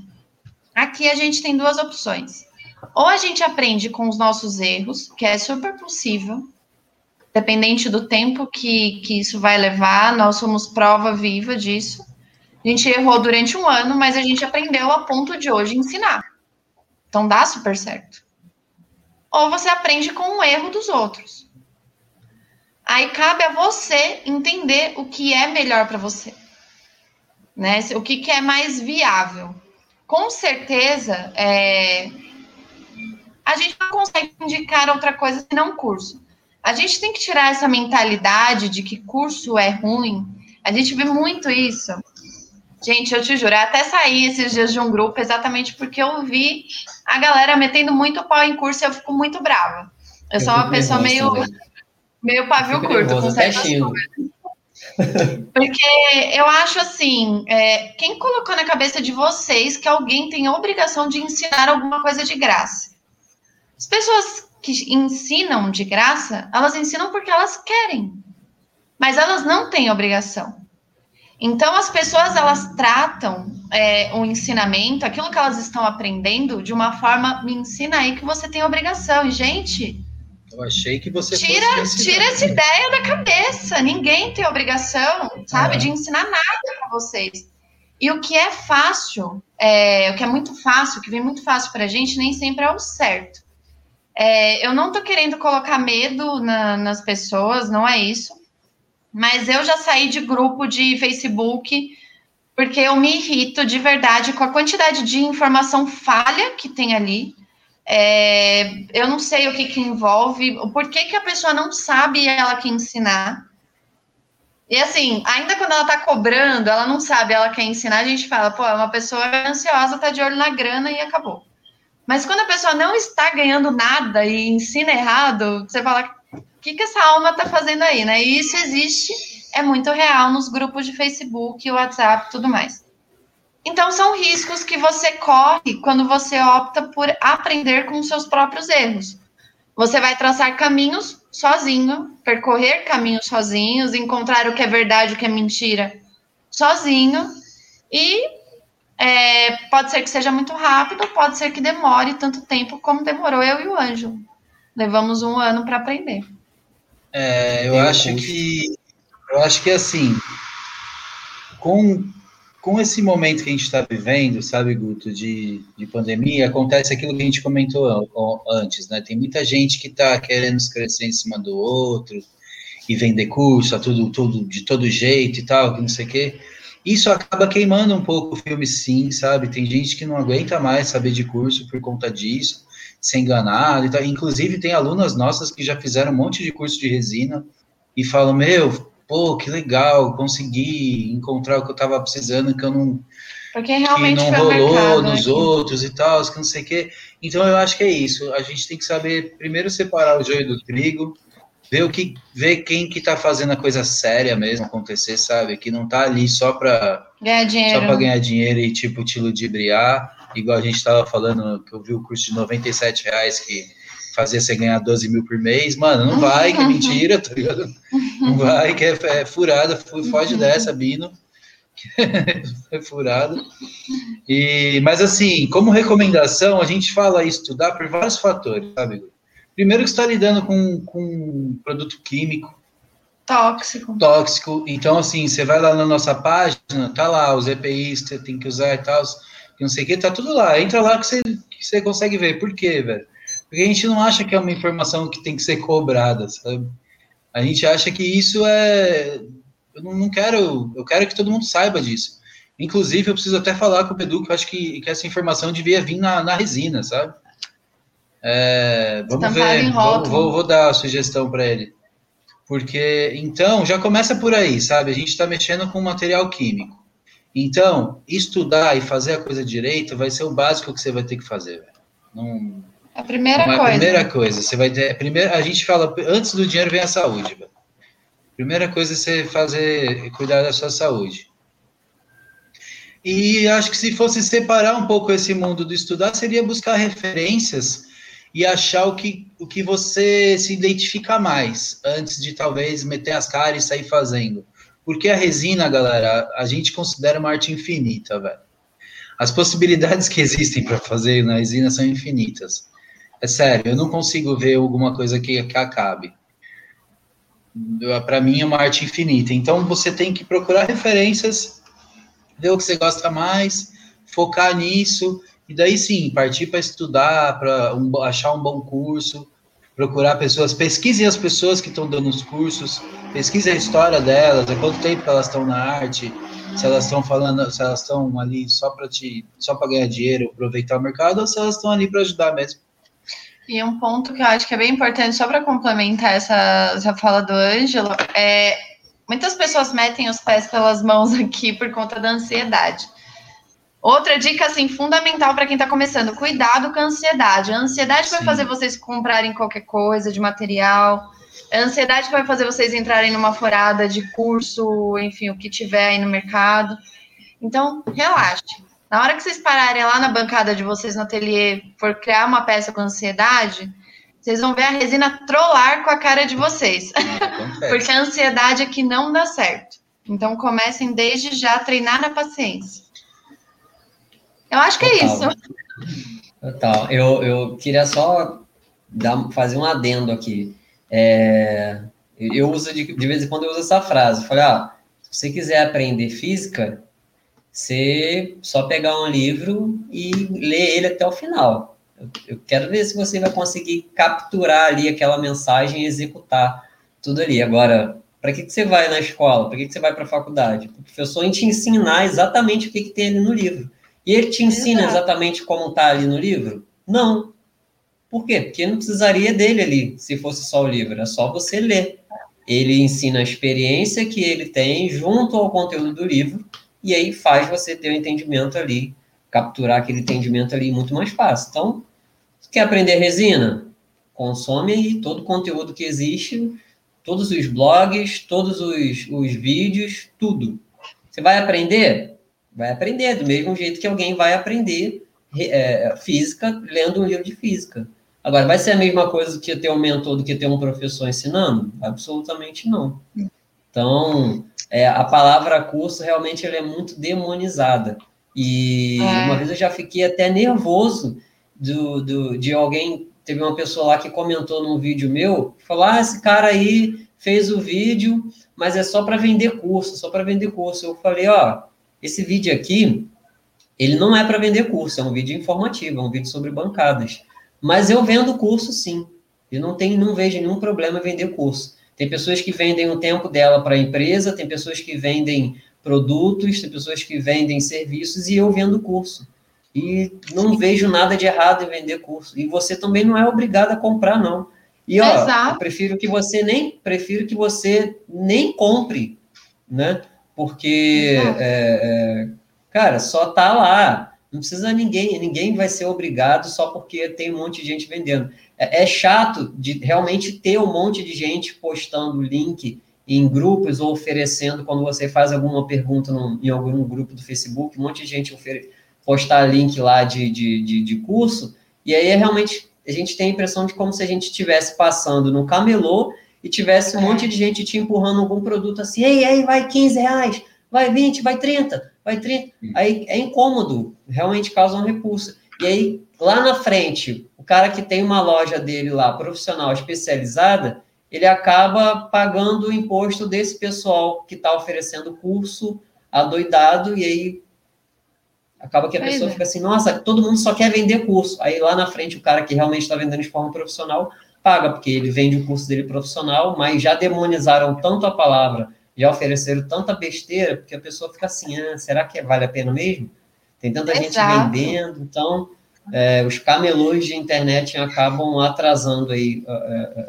Aqui a gente tem duas opções. Ou a gente aprende com os nossos erros, que é super possível, dependente do tempo que, que isso vai levar, nós somos prova viva disso. A gente errou durante um ano, mas a gente aprendeu a ponto de hoje ensinar. Então dá super certo. Ou você aprende com o erro dos outros. Aí cabe a você entender o que é melhor para você. Né? O que, que é mais viável. Com certeza, é, a gente não consegue indicar outra coisa senão curso. A gente tem que tirar essa mentalidade de que curso é ruim. A gente vê muito isso. Gente, eu te juro, até saí esses dias de um grupo exatamente porque eu vi a galera metendo muito pau em curso e eu fico muito brava. Eu, eu sou uma pessoa meio, meio pavio curto, com certas Porque eu acho assim, é, quem colocou na cabeça de vocês que alguém tem a obrigação de ensinar alguma coisa de graça? As pessoas que ensinam de graça, elas ensinam porque elas querem, mas elas não têm obrigação. Então, as pessoas elas tratam é, o ensinamento, aquilo que elas estão aprendendo, de uma forma, me ensina aí que você tem obrigação. E, gente. Eu achei que você tira, tira essa ideia da cabeça. Ninguém tem obrigação, sabe, é. de ensinar nada para vocês. E o que é fácil, é, o que é muito fácil, o que vem muito fácil para a gente, nem sempre é o certo. É, eu não estou querendo colocar medo na, nas pessoas, não é isso. Mas eu já saí de grupo de Facebook porque eu me irrito de verdade com a quantidade de informação falha que tem ali. É, eu não sei o que, que envolve, o porquê que a pessoa não sabe ela que ensinar. E assim, ainda quando ela tá cobrando, ela não sabe, ela quer ensinar, a gente fala, pô, é uma pessoa ansiosa, tá de olho na grana e acabou. Mas quando a pessoa não está ganhando nada e ensina errado, você fala, o que, que essa alma está fazendo aí, né? E isso existe, é muito real nos grupos de Facebook, WhatsApp tudo mais. Então, são riscos que você corre quando você opta por aprender com os seus próprios erros. Você vai traçar caminhos sozinho, percorrer caminhos sozinhos, encontrar o que é verdade, o que é mentira sozinho e é, pode ser que seja muito rápido, pode ser que demore tanto tempo como demorou eu e o Anjo. Levamos um ano para aprender. É, eu acho que eu acho que assim, com, com esse momento que a gente está vivendo, sabe, Guto, de, de pandemia, acontece aquilo que a gente comentou antes, né? Tem muita gente que está querendo se crescer em cima do outro e vender curso tudo, tudo de todo jeito e tal, que não sei o quê. Isso acaba queimando um pouco o filme, sim, sabe? Tem gente que não aguenta mais saber de curso por conta disso. ser enganado. Então, inclusive, tem alunas nossas que já fizeram um monte de curso de resina e falam: Meu, pô, que legal, consegui encontrar o que eu estava precisando, que eu não. Porque realmente que não rolou mercado, nos né? outros e tal, que não sei o quê. Então, eu acho que é isso. A gente tem que saber primeiro separar o joio do trigo ver o que ver quem que tá fazendo a coisa séria mesmo acontecer, sabe? Que não tá ali só para ganhar dinheiro. Só para ganhar dinheiro e tipo te ludibriar, igual a gente estava falando que eu vi o curso de 97 reais que fazia você ganhar 12 mil por mês, mano, não vai, que é mentira, tá ligado? Não vai, que é, é furada, foge dessa, Bino. é furado. E, mas assim, como recomendação, a gente fala estudar por vários fatores, sabe? Primeiro que está lidando com, com produto químico. Tóxico. Tóxico. Então, assim, você vai lá na nossa página, tá lá os EPIs que você tem que usar e tal, não sei o que, tá tudo lá. Entra lá que você, que você consegue ver. Por quê, velho? Porque a gente não acha que é uma informação que tem que ser cobrada, sabe? A gente acha que isso é. Eu não, quero. Eu quero que todo mundo saiba disso. Inclusive, eu preciso até falar com o Edu que eu acho que, que essa informação devia vir na, na resina, sabe? É, vamos ver, vou, vou, vou, dar a sugestão para ele. Porque, então, já começa por aí, sabe? A gente está mexendo com material químico. Então, estudar e fazer a coisa direito vai ser o básico que você vai ter que fazer. Não, a primeira é coisa. A primeira coisa, você vai ter. Primeiro, a gente fala, antes do dinheiro vem a saúde. Primeira coisa é você fazer, cuidar da sua saúde. E acho que se fosse separar um pouco esse mundo do estudar, seria buscar referências e achar o que, o que você se identifica mais, antes de talvez meter as caras e sair fazendo. Porque a resina, galera, a gente considera uma arte infinita, velho. As possibilidades que existem para fazer na resina são infinitas. É sério, eu não consigo ver alguma coisa que, que acabe. Para mim é uma arte infinita. Então você tem que procurar referências, ver o que você gosta mais, focar nisso e daí sim, partir para estudar, para um, achar um bom curso, procurar pessoas, pesquisem as pessoas que estão dando os cursos, pesquise a história delas, há quanto tempo elas estão na arte, se elas estão falando, se elas estão ali só para te, só para ganhar dinheiro, aproveitar o mercado, ou se elas estão ali para ajudar mesmo. E um ponto que eu acho que é bem importante, só para complementar essa, essa fala do Ângelo, é muitas pessoas metem os pés pelas mãos aqui por conta da ansiedade. Outra dica, assim, fundamental para quem está começando: cuidado com a ansiedade. A ansiedade Sim. vai fazer vocês comprarem qualquer coisa de material. A ansiedade vai fazer vocês entrarem numa forada de curso, enfim, o que tiver aí no mercado. Então, relaxe. Na hora que vocês pararem lá na bancada de vocês no ateliê, for criar uma peça com ansiedade, vocês vão ver a resina trollar com a cara de vocês. Porque a ansiedade é que não dá certo. Então, comecem desde já a treinar na paciência. Eu acho que é Total. é isso. Total. Eu, eu queria só dar, fazer um adendo aqui. É, eu uso de, de vez em quando eu uso essa frase. Eu falei, ah, se você quiser aprender física, você só pegar um livro e ler ele até o final. Eu, eu quero ver se você vai conseguir capturar ali aquela mensagem e executar tudo ali. Agora, para que, que você vai na escola? Para que, que você vai para a faculdade? Para o professor te ensinar exatamente o que, que tem ali no livro. E ele te ensina Exato. exatamente como está ali no livro? Não. Por quê? Porque não precisaria dele ali, se fosse só o livro, é só você ler. Ele ensina a experiência que ele tem junto ao conteúdo do livro, e aí faz você ter o um entendimento ali, capturar aquele entendimento ali muito mais fácil. Então, quer aprender resina? Consome aí todo o conteúdo que existe, todos os blogs, todos os, os vídeos, tudo. Você vai aprender? Vai aprender, do mesmo jeito que alguém vai aprender é, física lendo um livro de física. Agora, vai ser a mesma coisa que ter um mentor do que ter um professor ensinando? Absolutamente não. Então, é, a palavra curso realmente ela é muito demonizada. E é. uma vez eu já fiquei até nervoso do, do, de alguém. Teve uma pessoa lá que comentou num vídeo meu, falou: Ah, esse cara aí fez o vídeo, mas é só para vender curso, só para vender curso. Eu falei: Ó, esse vídeo aqui, ele não é para vender curso, é um vídeo informativo, é um vídeo sobre bancadas. Mas eu vendo curso sim. Eu não tenho, não vejo nenhum problema em vender curso. Tem pessoas que vendem o tempo dela para a empresa, tem pessoas que vendem produtos, tem pessoas que vendem serviços e eu vendo curso. E não vejo nada de errado em vender curso. E você também não é obrigado a comprar, não. E ó, Exato. eu prefiro que você nem prefiro que você nem compre, né? Porque é, é, cara, só tá lá. Não precisa ninguém, ninguém vai ser obrigado só porque tem um monte de gente vendendo. É, é chato de realmente ter um monte de gente postando link em grupos ou oferecendo quando você faz alguma pergunta em algum grupo do Facebook, um monte de gente postar link lá de, de, de, de curso, e aí é realmente a gente tem a impressão de como se a gente estivesse passando no camelô e tivesse um monte de gente te empurrando algum produto assim, ei, ei, vai 15 reais, vai 20, vai 30, vai 30. Aí é incômodo, realmente causa uma repulsa. E aí, lá na frente, o cara que tem uma loja dele lá, profissional, especializada, ele acaba pagando o imposto desse pessoal que está oferecendo curso adoidado, e aí acaba que a pois pessoa é. fica assim, nossa, todo mundo só quer vender curso. Aí lá na frente, o cara que realmente está vendendo de forma profissional paga, porque ele vende o curso dele profissional, mas já demonizaram tanto a palavra, já ofereceram tanta besteira, porque a pessoa fica assim, ah, será que vale a pena mesmo? Tem tanta Exato. gente vendendo, então é, os camelôs de internet acabam atrasando aí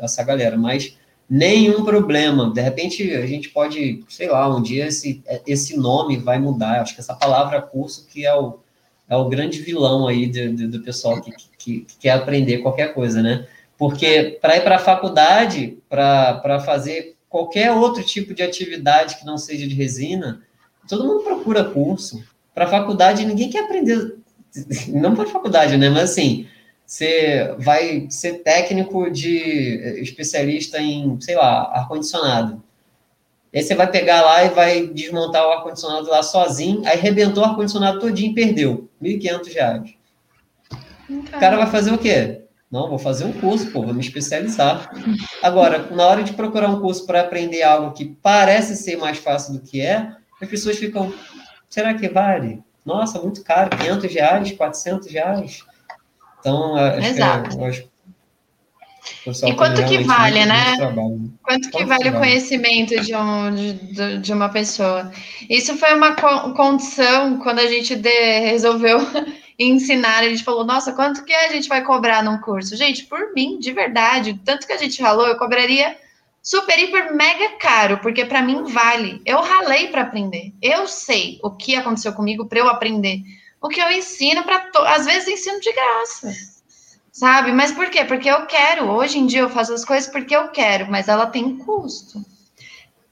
essa galera, mas nenhum problema. De repente a gente pode, sei lá, um dia esse, esse nome vai mudar. Acho que essa palavra curso que é o, é o grande vilão aí do, do, do pessoal que, que, que, quer aprender qualquer coisa, né? Porque para ir para a faculdade, para fazer qualquer outro tipo de atividade que não seja de resina, todo mundo procura curso. Para faculdade, ninguém quer aprender não para faculdade, né? Mas assim, você vai ser técnico de especialista em, sei lá, ar-condicionado. Aí você vai pegar lá e vai desmontar o ar-condicionado lá sozinho, aí rebentou o ar-condicionado todinho e perdeu. 1.500 reais. O cara vai fazer o quê? Não, vou fazer um curso, pô, vou me especializar. Agora, na hora de procurar um curso para aprender algo que parece ser mais fácil do que é, as pessoas ficam, será que vale? Nossa, muito caro, 500 reais, 400 reais. Então, acho Exato. que, acho, e quanto que vale, né? Quanto, quanto que vale o conhecimento de, um, de, de, uma pessoa? Isso foi uma condição quando a gente de, resolveu ensinar. A gente falou, nossa, quanto que a gente vai cobrar num curso? Gente, por mim, de verdade, tanto que a gente falou, eu cobraria super, hiper, mega caro, porque para mim vale. Eu ralei para aprender. Eu sei o que aconteceu comigo para eu aprender. O que eu ensino para to... às vezes ensino de graça. Sabe? Mas por quê? Porque eu quero. Hoje em dia eu faço as coisas porque eu quero, mas ela tem custo.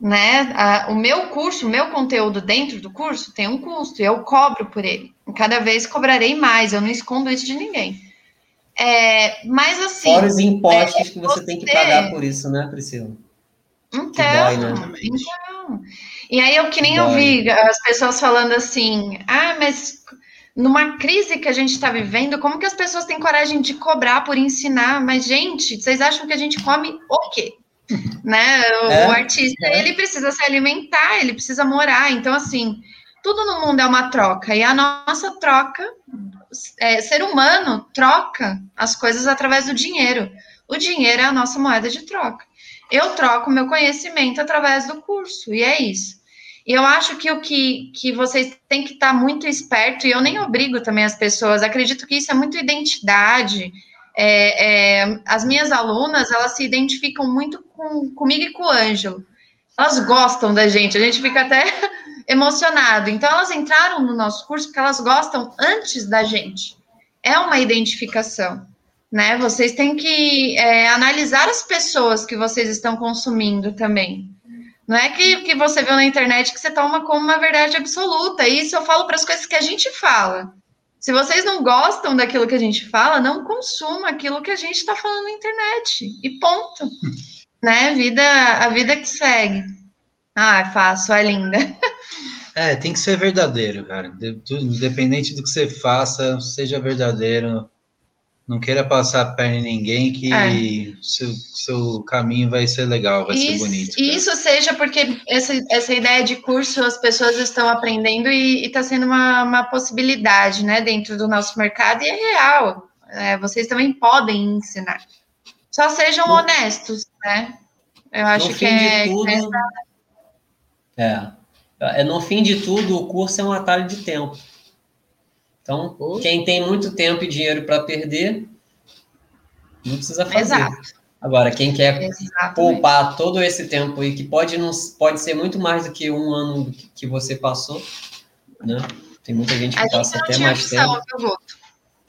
Né? A, o meu curso, o meu conteúdo dentro do curso tem um custo, e eu cobro por ele. Cada vez cobrarei mais, eu não escondo isso de ninguém. É, mas assim. Fora os impostos é, que você, você, tem que pagar por isso, né, Priscila? Então, dói, né? então. E aí eu que nem dói. ouvi as pessoas falando assim: ah, mas numa crise que a gente está vivendo, como que as pessoas têm coragem de cobrar por ensinar? Mas, gente, vocês acham que a gente come o quê? Né? O, é, artista, é. ele precisa se alimentar, ele precisa morar. Então, assim, tudo no mundo é uma troca. E a nossa troca é, ser humano troca as coisas através do dinheiro. O dinheiro é a nossa moeda de troca. Eu troco meu conhecimento através do curso, e é isso. E eu acho que o que, que vocês têm que estar muito esperto, e eu nem obrigo também as pessoas, acredito que isso é muito identidade. É, é, as minhas alunas, elas se identificam muito com, comigo e com o Ângelo. Elas gostam da gente, a gente fica até emocionado. Então, elas entraram no nosso curso porque elas gostam antes da gente. É uma identificação, né? Vocês têm que é, analisar as pessoas que vocês estão consumindo também. Não é que, que você viu na internet que você toma como uma verdade absoluta. Isso eu falo para as coisas que a gente fala. Se vocês não gostam daquilo que a gente fala, não consuma aquilo que a gente está falando na internet. E ponto. né? Vida, a vida que segue. Ah, é fácil, é linda. É, tem que ser verdadeiro, cara. Independente do que você faça, seja verdadeiro. Não queira passar a perna em ninguém que é. seu, seu caminho vai ser legal, vai isso, ser bonito. E isso seja porque essa, essa ideia de curso as pessoas estão aprendendo e está sendo uma, uma possibilidade, né, dentro do nosso mercado e é real. É, vocês também podem ensinar. Só sejam no, honestos, né? Eu acho que é, tudo, é. É, no fim de tudo, o curso é um atalho de tempo. Então, quem tem muito tempo e dinheiro para perder, não precisa fazer. Exato. Agora, quem quer Exatamente. poupar todo esse tempo e que pode, não, pode ser muito mais do que um ano que você passou, né? Tem muita gente que a passa gente até mais opção, tempo.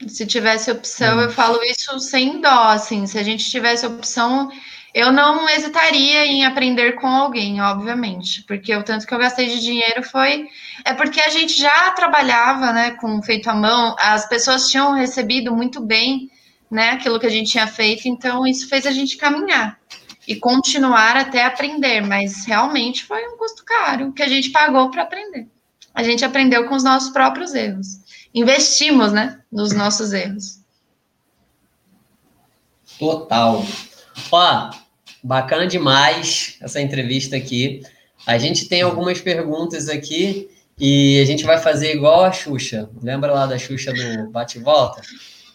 Se tivesse opção, hum. eu falo isso sem dó, assim. Se a gente tivesse opção, eu não hesitaria em aprender com alguém, obviamente, porque o tanto que eu gastei de dinheiro foi é porque a gente já trabalhava, né, com feito à mão, as pessoas tinham recebido muito bem né, aquilo que a gente tinha feito, então isso fez a gente caminhar e continuar até aprender, mas realmente foi um custo caro que a gente pagou para aprender. A gente aprendeu com os nossos próprios erros. Investimos, né, nos nossos erros. Total. Ó, bacana demais essa entrevista aqui. A gente tem algumas perguntas aqui e a gente vai fazer igual a Xuxa. Lembra lá da Xuxa do Bate Volta?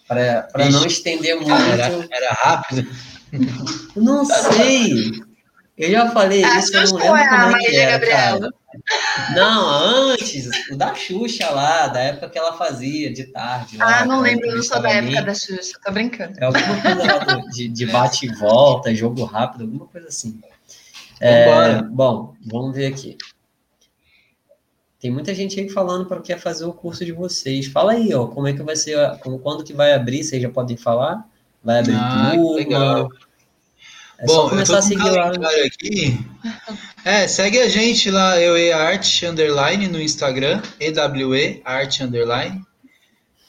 Para não estender muito. Era, era rápido? Não sei. Eu já falei a isso, eu não lembro como é que era, Gabriela. Não, antes, o da Xuxa lá, da época que ela fazia, de tarde. Lá, ah, não lembro, não sou da época da Xuxa, tô brincando. É alguma coisa lá de, de bate e volta, jogo rápido, alguma coisa assim. É, bom, vamos ver aqui. Tem muita gente aí falando para quer fazer o curso de vocês. Fala aí, ó, como é que vai ser, como, quando que vai abrir, vocês já podem falar? Vai abrir ah, turma? Legal. É Bom, eu tô a seguir lá. aqui. É, segue a gente lá, eu e arte underline no Instagram, EWE arte underline.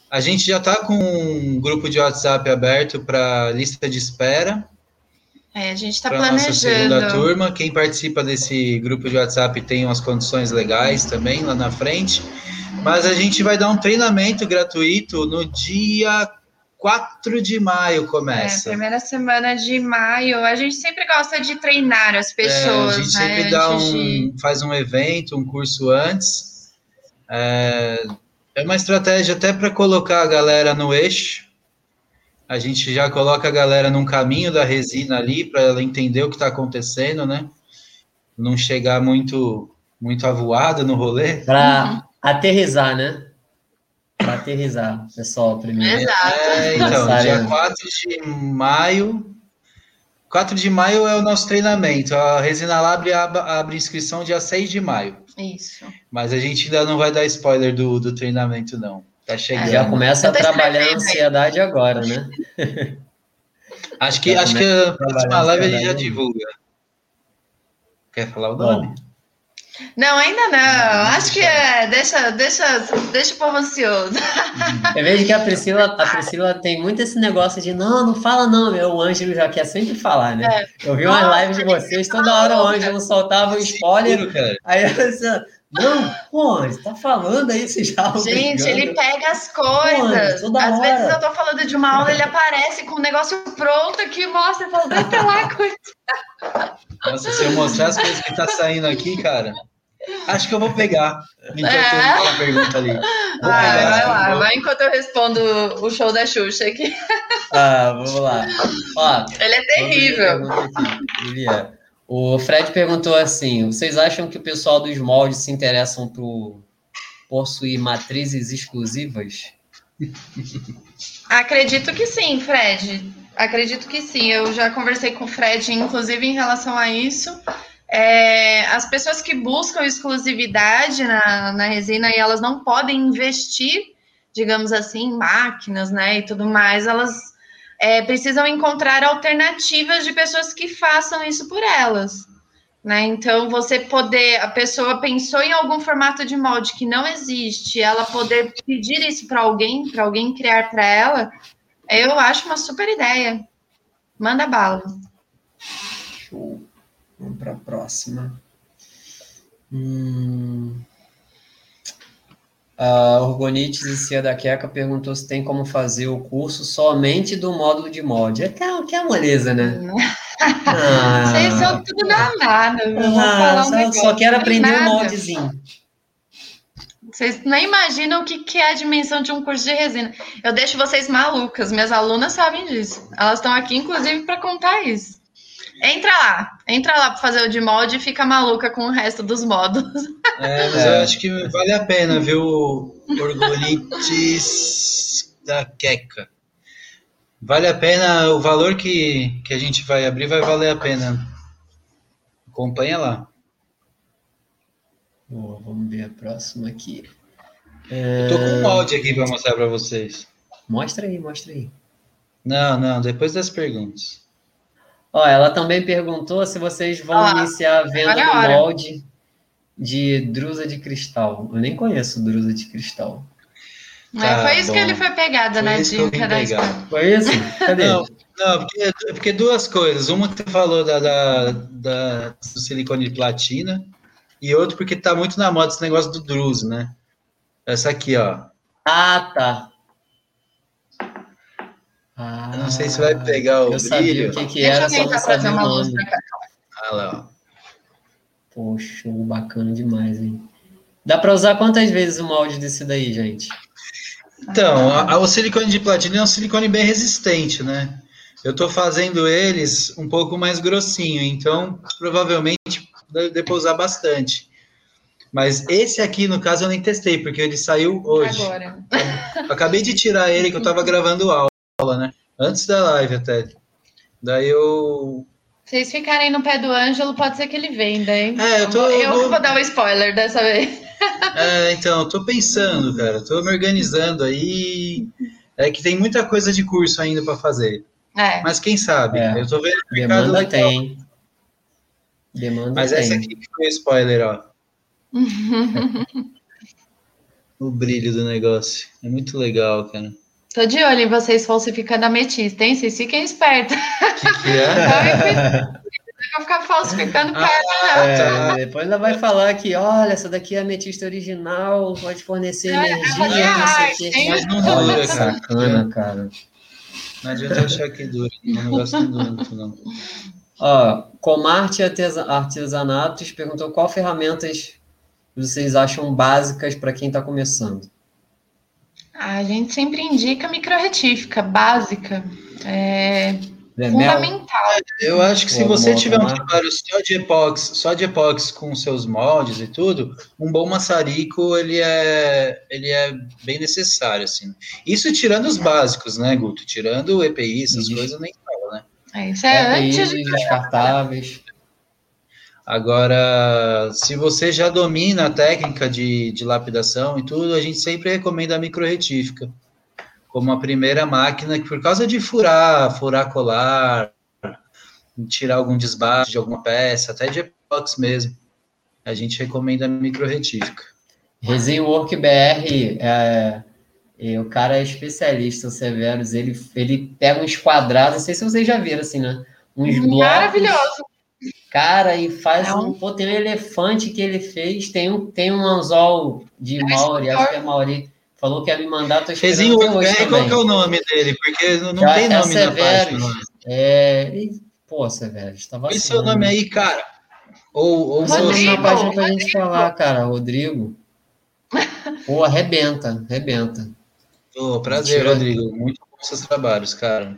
A gente já tá com um grupo de WhatsApp aberto para lista de espera. É, a gente está planejando. Nossa segunda turma. Quem participa desse grupo de WhatsApp tem umas condições legais também lá na frente. Mas a gente vai dar um treinamento gratuito no dia 4 de maio começa. É, primeira semana de maio. A gente sempre gosta de treinar as pessoas. É, a gente né, sempre dá um, de... faz um evento, um curso antes. É, é uma estratégia até para colocar a galera no eixo a gente já coloca a galera num caminho da resina ali para ela entender o que está acontecendo, né? Não chegar muito muito avoada no rolê. Para uhum. aterrizar, né? Para aterrizar, pessoal, primeiro. Exato. É, então, dia 4 de maio. 4 de maio é o nosso treinamento. A Resina Lab abre, abre inscrição dia 6 de maio. Isso. Mas a gente ainda não vai dar spoiler do, do treinamento, não. Tá chegando. Já começa a trabalhar a ansiedade agora, né? Acho que, acho que a próxima live a gente já divulga. Quer falar o nome? Não, ainda não. Acho que é. Deixa, deixa, deixa o povo ansioso. Eu vejo que a Priscila, a Priscila tem muito esse negócio de não, não fala não, meu. O Ângelo já quer sempre falar, né? É. Eu vi umas lives de vocês, toda hora o Ângelo soltava um spoiler. Aí eu disse, não, pô, você tá falando aí, você já. Gente, ele pega as coisas. Pô, Às hora. vezes eu tô falando de uma aula, ele aparece com um negócio pronto aqui, mostra e fala, deixa lá coisa. Nossa, se eu mostrar as coisas que tá saindo aqui, cara. Acho que eu vou pegar. Enquanto é. uma pergunta ali. Vou ah, pegar, vai lá, vou... vai enquanto eu respondo o show da Xuxa aqui. Ah, vamos lá. Ó, ele é terrível. O Fred perguntou assim: vocês acham que o pessoal dos moldes se interessam por possuir matrizes exclusivas? Acredito que sim, Fred. Acredito que sim. Eu já conversei com o Fred, inclusive, em relação a isso. É, as pessoas que buscam exclusividade na, na resina e elas não podem investir, digamos assim, em máquinas, né, e tudo mais, elas é, precisam encontrar alternativas de pessoas que façam isso por elas. Né? Então, você poder, a pessoa pensou em algum formato de molde que não existe, ela poder pedir isso para alguém, para alguém criar para ela, eu acho uma super ideia. Manda bala. Vamos para a próxima. Hum... A Orgonites e Cia da Queca perguntou se tem como fazer o curso somente do módulo de mod. É que é, que é moleza, né? Ah, Vocês são tudo danado. Ah, só, um só quero aprender um moldezinho. Vocês nem imaginam o que, que é a dimensão de um curso de resina. Eu deixo vocês malucas, minhas alunas sabem disso. Elas estão aqui, inclusive, para contar isso. Entra lá, entra lá para fazer o de molde e fica maluca com o resto dos modos. É, mas é. eu acho que vale a pena, viu? Orgolites da Queca. Vale a pena, o valor que, que a gente vai abrir vai valer a pena. Acompanha lá. Boa, vamos ver a próxima aqui. É... Eu tô com um molde aqui para mostrar para vocês. Mostra aí, mostra aí. Não, não, depois das perguntas. Ó, ela também perguntou se vocês vão ah, iniciar a venda do molde de drusa de cristal. Eu nem conheço drusa de cristal. É, tá, foi isso bom. que ele foi pegada na dica da Foi isso? Cadê? Não, não porque, porque, duas coisas. Uma que você falou da, da, da, do silicone de platina, e outro porque tá muito na moda esse negócio do druso, né? Essa aqui, ó. Ah, tá. Ah, eu não sei se vai pegar o brilho. o que, que era, Deixa eu tentar trazer uma luz pra cá. Ah lá, ó. Poxa, bacana demais, hein? Dá para usar quantas vezes o molde desse daí, gente? Então, a, a, o silicone de platina é um silicone bem resistente, né? Eu estou fazendo eles um pouco mais grossinho, então provavelmente depois usar bastante. Mas esse aqui, no caso, eu nem testei, porque ele saiu hoje. Agora. Eu acabei de tirar ele, que eu estava gravando aula, né? Antes da live até. Daí eu vocês ficarem no pé do Ângelo, pode ser que ele venda, hein? É, eu tô. Eu vou, vou dar um spoiler dessa vez. É, então, eu tô pensando, cara. Tô me organizando aí. É que tem muita coisa de curso ainda para fazer. É. Mas quem sabe? É. Eu tô vendo o Demanda legal. tem. Demanda Mas tem. essa aqui foi o spoiler, ó. o brilho do negócio. É muito legal, cara. Tô de olho em vocês falsificando ametista, hein? Vocês fiquem espertos. O que, que é? Vou ficar falsificando ah, pedra, é. Depois ela vai falar que, olha, essa daqui é ametista original, pode fornecer é, energia, não sei o quê. Mas não dura, cara. Sacana, cara. Não adianta achar que dura, não gosto muito, não. Ó, Comarte Artesanatos perguntou qual ferramentas vocês acham básicas para quem está começando. A gente sempre indica microretífica básica. É, fundamental. Eu acho que se você tiver um trabalho só de epox, só de epox com seus moldes e tudo, um bom maçarico ele é ele é bem necessário assim. Isso tirando os básicos, né, Guto? Tirando o EPI, essas coisas nem fala, né? É, isso é EPI, antes de descartáveis. Agora, se você já domina a técnica de, de lapidação e tudo, a gente sempre recomenda a microretífica como a primeira máquina que, por causa de furar, furar colar, tirar algum desbaste de alguma peça, até de epox mesmo, a gente recomenda a microretífica. Resin Work BR, é, o cara é especialista, o Severus, ele, ele pega uns quadrados, não sei se vocês já viram assim, né? Uns blocos. Maravilhoso Cara, e faz é um... um. Pô, tem um elefante que ele fez, tem um, tem um anzol de é Maori, acho que é Maori. Falou que ia me mandar, tô esperando Rezinho, hoje é, Qual que é o nome dele? Porque não, não tem é nome na página. É... E, pô, Severus, tava Esse seu nome aí, cara. Ou, ou Rodrigo, na página pra gente falar, cara, Rodrigo. Pô, arrebenta, arrebenta. Oh, prazer, Tira... Rodrigo. Muito bom seus trabalhos, cara.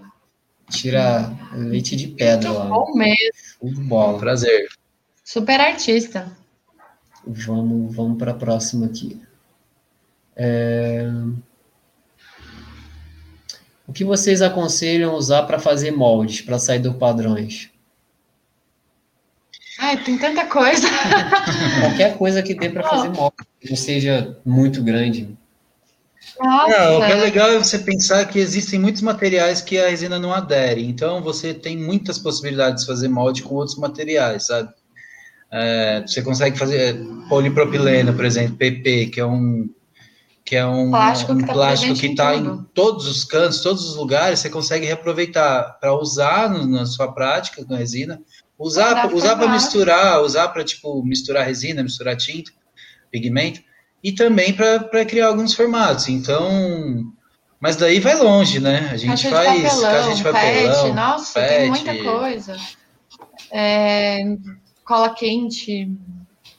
Tira leite de pedra Muito lá. Bom mesmo. Bola. Prazer. Super artista. Vamos, vamos para a próxima aqui. É... O que vocês aconselham usar para fazer moldes, para sair dos padrões? Ai, tem tanta coisa. Qualquer coisa que dê para fazer molde, que não seja muito grande. Não, o que é legal é você pensar que existem muitos materiais que a resina não adere. Então, você tem muitas possibilidades de fazer molde com outros materiais, sabe? É, você consegue fazer é, polipropileno, por exemplo, PP, que é um que é um plástico que está em, em todos os cantos, todos os lugares, você consegue reaproveitar para usar no, na sua prática com resina, usar usar para misturar, usar para tipo misturar resina, misturar tinta, pigmento e também para criar alguns formatos. Então, mas daí vai longe, né? A gente caixa faz de papelão, caixa de papelão, pet, nossa, pet. tem muita coisa. É, cola quente,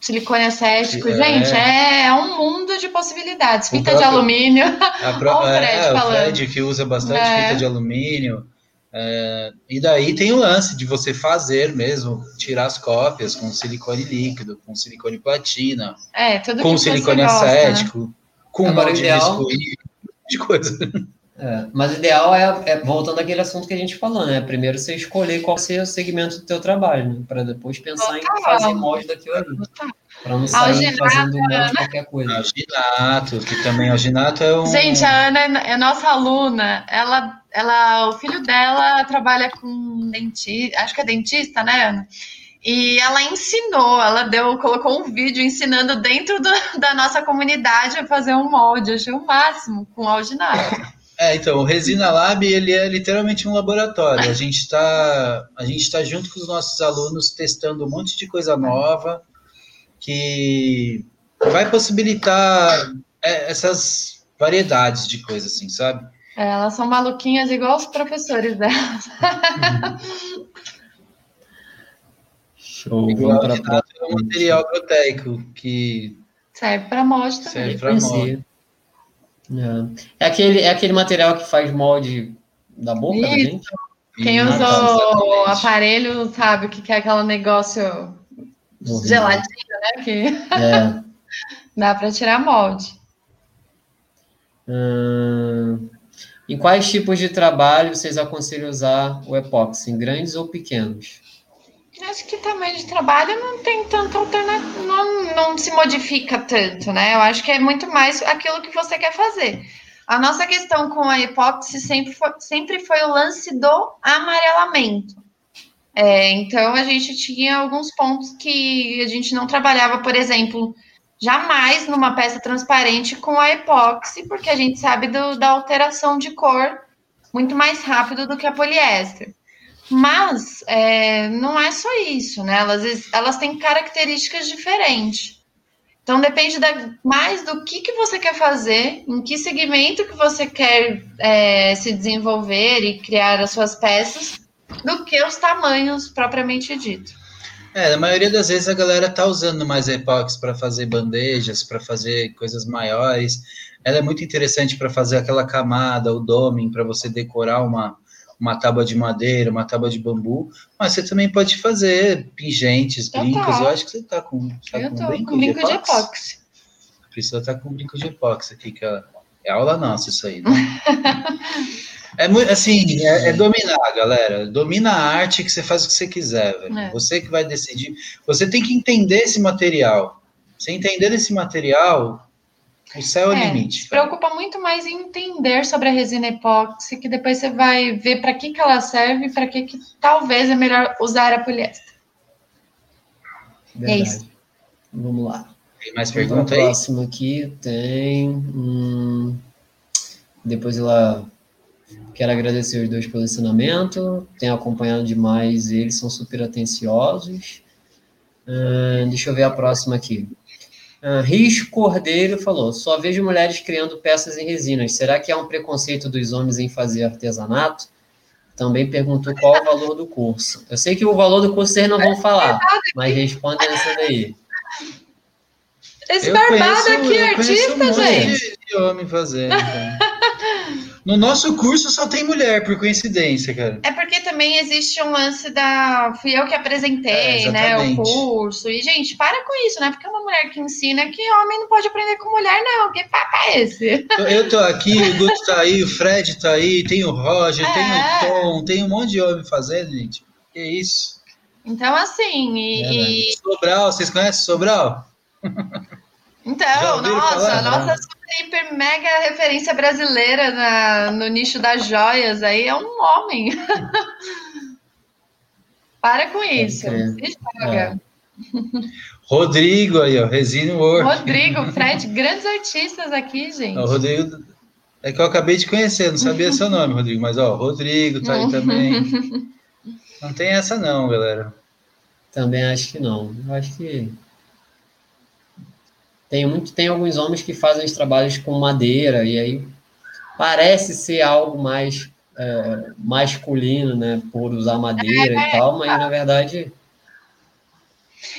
silicone acético, é. gente, é, é, um mundo de possibilidades. Fita próprio, de alumínio. A pro, o Fred é, falando. O Fred que usa bastante é. fita de alumínio. É, e daí tem o lance de você fazer mesmo, tirar as cópias com silicone líquido, com silicone platina, é, com silicone gosta, né? acético, né? com Agora, molde ideal... de coisa. É, mas o ideal é, é, voltando àquele assunto que a gente falou, né? Primeiro você escolher qual seja o segmento do teu trabalho, né? para depois pensar Total. em fazer molde daquilo ali. Para não sair Alginato, fazendo molde de qualquer coisa. Alginato, que também alginato é um. Gente, a Ana é nossa aluna. Ela, ela, o filho dela trabalha com dentista, acho que é dentista, né, Ana? E ela ensinou, ela deu, colocou um vídeo ensinando dentro do, da nossa comunidade a fazer um molde. achei o máximo com alginato. É, então, o Resina Lab, ele é literalmente um laboratório. A gente está a gente tá junto com os nossos alunos testando um monte de coisa nova que vai possibilitar é, essas variedades de coisas, assim, sabe? É, elas são maluquinhas igual os professores delas. Show. Igual Vamos para é um material proteico que serve para molde também. Serve para molde. É. é. aquele, é aquele material que faz molde da boca Isso. da gente? Quem usou o aparelho sabe o que é aquele negócio Geladinho, né? Que é. dá para tirar molde. Hum, em quais tipos de trabalho vocês aconselham usar o epóxi, em grandes ou pequenos? Acho que tamanho de trabalho não tem tanta alternativa, não, não se modifica tanto, né? Eu acho que é muito mais aquilo que você quer fazer. A nossa questão com a epóxi sempre foi, sempre foi o lance do amarelamento. É, então a gente tinha alguns pontos que a gente não trabalhava, por exemplo, jamais numa peça transparente com a epóxi, porque a gente sabe do, da alteração de cor muito mais rápido do que a poliéster. Mas é, não é só isso, né? Elas, elas têm características diferentes. Então depende da, mais do que, que você quer fazer, em que segmento que você quer é, se desenvolver e criar as suas peças, do que os tamanhos propriamente dito. É, na maioria das vezes a galera tá usando mais epóxi para fazer bandejas, para fazer coisas maiores. Ela é muito interessante para fazer aquela camada, o doming, para você decorar uma, uma tábua de madeira, uma tábua de bambu, mas você também pode fazer pingentes, brincos. Eu acho que você tá com, tá eu com tô brinco, com brinco de, epóxi. de epóxi. A tá com brinco de epóxi aqui, que é, é aula nossa isso aí, né? É muito assim, é, é, dominar, galera. Domina a arte que você faz o que você quiser, velho. É. Você que vai decidir. Você tem que entender esse material. Você entender esse material, o céu é, é o limite. Se preocupa muito mais em entender sobre a resina epóxi, que depois você vai ver para que, que ela serve e para que, que talvez é melhor usar a poliéster. Verdade. É isso. Vamos lá. Tem mais perguntas aí? próximo aqui tem. Hum, depois ela. Quero agradecer os dois pelo ensinamento. Tenho acompanhado demais eles, são super atenciosos. Hum, deixa eu ver a próxima aqui. Uh, Riz Cordeiro falou: só vejo mulheres criando peças em resinas. Será que há um preconceito dos homens em fazer artesanato? Também perguntou qual o valor do curso. Eu sei que o valor do curso vocês não vão falar, mas respondem essa daí. Esse eu barbado conheço, aqui, artista, um gente. De homem fazendo. No nosso curso só tem mulher, por coincidência, cara. É porque também existe um lance da. Fui eu que apresentei, é, né? O curso. E, gente, para com isso, né? Porque é uma mulher que ensina que homem não pode aprender com mulher, não. Que papo é esse? Eu tô aqui, o Guto tá aí, o Fred tá aí, tem o Roger, é. tem o Tom, tem um monte de homem fazendo, gente. Que isso. Então, assim. E, é. Sobral, vocês conhecem Sobral? Então, nossa, falar, nossa hiper, mega referência brasileira na, no nicho das joias aí é um homem. Para com isso. Se joga. É. Rodrigo aí, ó, Resino Work. Rodrigo, Fred, grandes artistas aqui, gente. O Rodrigo, é que eu acabei de conhecer, não sabia seu nome, Rodrigo, mas ó, Rodrigo tá aí também. Não tem essa não, galera. Também acho que não. Eu acho que tem, muito, tem alguns homens que fazem os trabalhos com madeira, e aí parece ser algo mais é, masculino, né? Por usar madeira é, e tal, mas na verdade.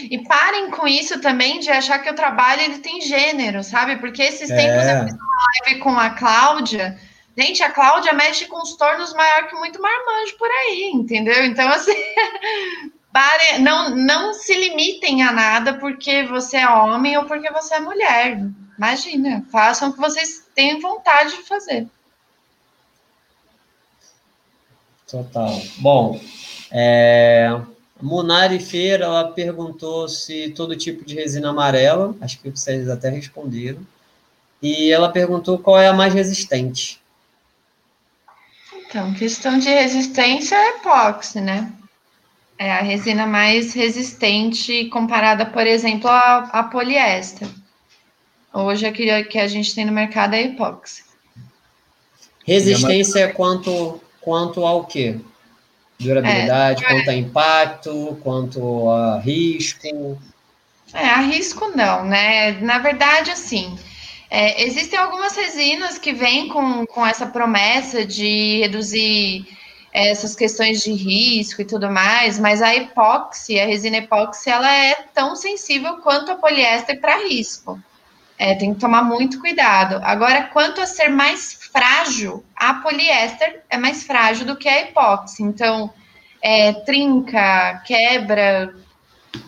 E parem com isso também de achar que o trabalho ele tem gênero, sabe? Porque esses é. tempos eu fiz uma live com a Cláudia Gente, a Cláudia mexe com os tornos maior que muito marmanjo por aí, entendeu? Então, assim, pare, não, não se limitem a nada porque você é homem ou porque você é mulher. Imagina, façam o que vocês têm vontade de fazer. Total. Bom, é, Munari Feira, ela perguntou se todo tipo de resina amarela, acho que vocês até responderam, e ela perguntou qual é a mais resistente. Então, questão de resistência é epóxi, né? É a resina mais resistente comparada, por exemplo, a, a poliéster. Hoje, a que, que a gente tem no mercado é epóxi. Resistência é quanto, quanto ao quê? Durabilidade, é, quanto a impacto, quanto a risco? É, a risco não, né? Na verdade, assim, é, existem algumas resinas que vêm com, com essa promessa de reduzir é, essas questões de risco e tudo mais, mas a epóxi, a resina epóxi, ela é tão sensível quanto a poliéster para risco. É, tem que tomar muito cuidado. Agora, quanto a ser mais frágil, a poliéster é mais frágil do que a epóxi. Então, é, trinca, quebra,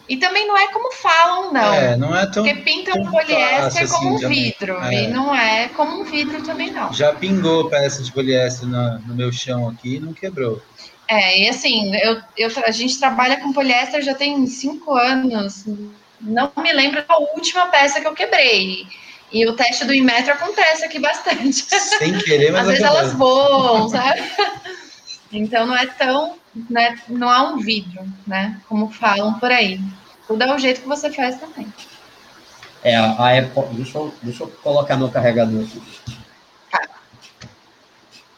e também não é como falam, não. É, não é tão. Porque pintam um poliéster como assim, um vidro. É. E não é como um vidro também, não. Já pingou peça de poliéster no, no meu chão aqui e não quebrou. É, e assim, eu, eu, a gente trabalha com poliéster já tem cinco anos. Não me lembro da última peça que eu quebrei. E o teste do Inmetro acontece aqui bastante. Sem querer, mas Às vezes elas voam, sabe? Então não é tão né, não é um vídeo, né? Como falam por aí. Tudo é o jeito que você faz também. É, a Apple. Deixa eu, deixa eu colocar meu carregador aqui. Tá.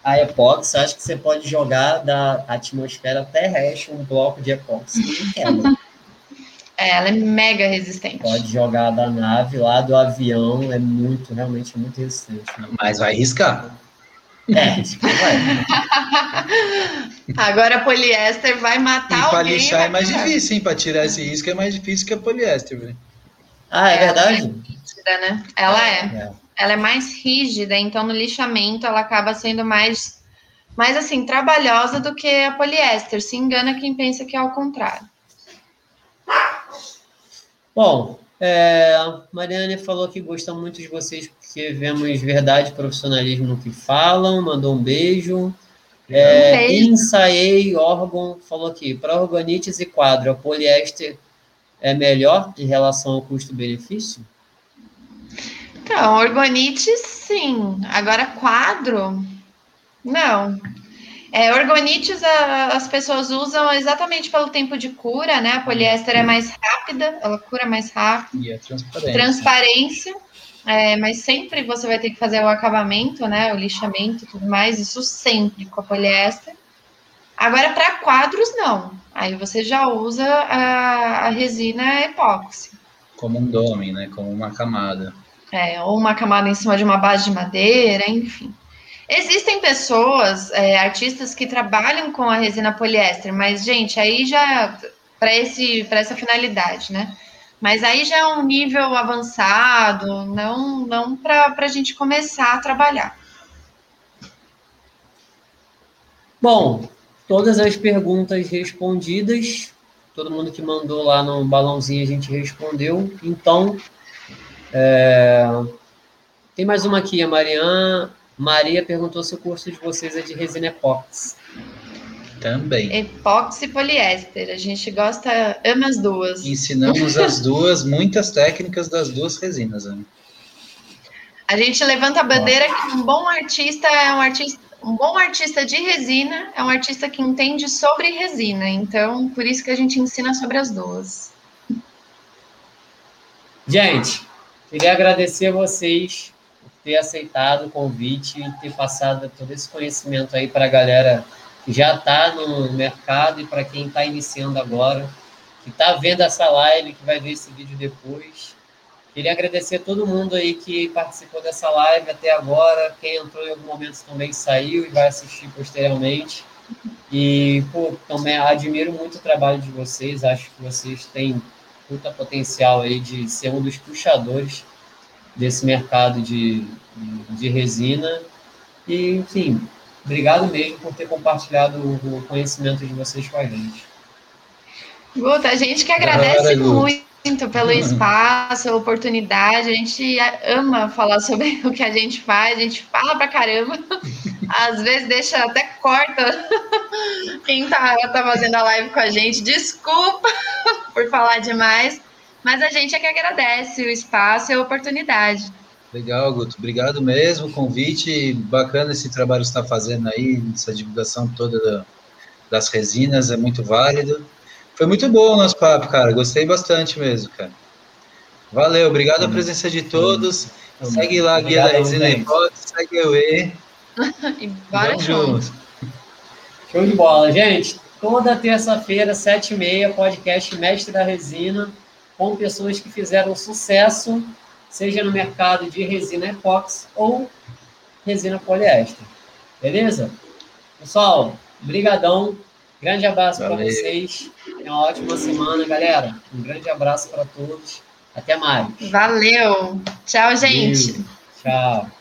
A epóxi, acho que você pode jogar da atmosfera terrestre um bloco de epóxi É, ela é mega resistente. Pode jogar da nave lá do avião, é muito, realmente muito resistente. Mas vai riscar. É, Agora poliéster vai matar e para lixar é mais difícil, hein? Para tirar esse risco é mais difícil que a poliéster, velho. Ah, é, é verdade? Rígida, né? Ela é. é. Ela é mais rígida, então no lixamento ela acaba sendo mais, mais assim, trabalhosa do que a poliéster. Se engana quem pensa que é ao contrário. Bom, é, Mariane falou que gosta muito de vocês porque vemos verdade e profissionalismo no que falam, mandou um beijo. É. Ensaiei órgão, falou aqui, para organites e quadro, a poliéster é melhor em relação ao custo-benefício? Então, orgonite, sim. Agora, quadro, não. É, orgonites a, as pessoas usam exatamente pelo tempo de cura, né? A poliéster é mais rápida, ela cura mais rápido. E a transparência. Transparência. É, mas sempre você vai ter que fazer o acabamento, né? O lixamento e tudo mais, isso sempre com a poliéster. Agora, para quadros, não. Aí você já usa a, a resina epóxi. Como um dome, né? Como uma camada. É, ou uma camada em cima de uma base de madeira, enfim. Existem pessoas, é, artistas que trabalham com a resina poliéster, mas, gente, aí já para esse para essa finalidade, né? Mas aí já é um nível avançado, não não para a gente começar a trabalhar. Bom, todas as perguntas respondidas, todo mundo que mandou lá no balãozinho a gente respondeu. Então, é... tem mais uma aqui, a Mariana Maria perguntou se o curso de vocês é de resina epóxi. Também. Epóxi e poliéster. A gente gosta, ama as duas. Ensinamos as duas, muitas técnicas das duas resinas, Ana. A gente levanta a bandeira que um bom artista é um artista, um bom artista de resina é um artista que entende sobre resina. Então, por isso que a gente ensina sobre as duas. Gente, queria agradecer a vocês ter aceitado o convite e ter passado todo esse conhecimento aí para a galera que já está no mercado e para quem está iniciando agora, que está vendo essa live, que vai ver esse vídeo depois. Queria agradecer a todo mundo aí que participou dessa live até agora, quem entrou em algum momento também saiu e vai assistir posteriormente. E, pô, também admiro muito o trabalho de vocês, acho que vocês têm puta potencial aí de ser um dos puxadores desse mercado de, de resina. E, enfim, obrigado mesmo por ter compartilhado o conhecimento de vocês com a gente. Guta, a gente que agradece muito pelo espaço, a oportunidade. A gente ama falar sobre o que a gente faz, a gente fala pra caramba. Às vezes deixa até corta quem tá, tá fazendo a live com a gente. Desculpa por falar demais, mas a gente é que agradece o espaço e a oportunidade. Legal, Guto. Obrigado mesmo. Convite bacana esse trabalho que você está fazendo aí, essa divulgação toda das resinas, é muito válido. Foi muito bom o nosso papo, cara. Gostei bastante mesmo, cara. Valeu, obrigado a presença de todos. Segue lá a Guia da Resina Hipótese, segue o E. e bora juntos. Show de bola, gente. Toda terça-feira, sete e meia, podcast Mestre da Resina, com pessoas que fizeram sucesso, seja no mercado de resina epóxi ou resina poliéster. Beleza? Pessoal, brigadão. Grande abraço para vocês. Tenha uma ótima semana, galera. Um grande abraço para todos. Até mais. Valeu. Tchau, gente. Tchau.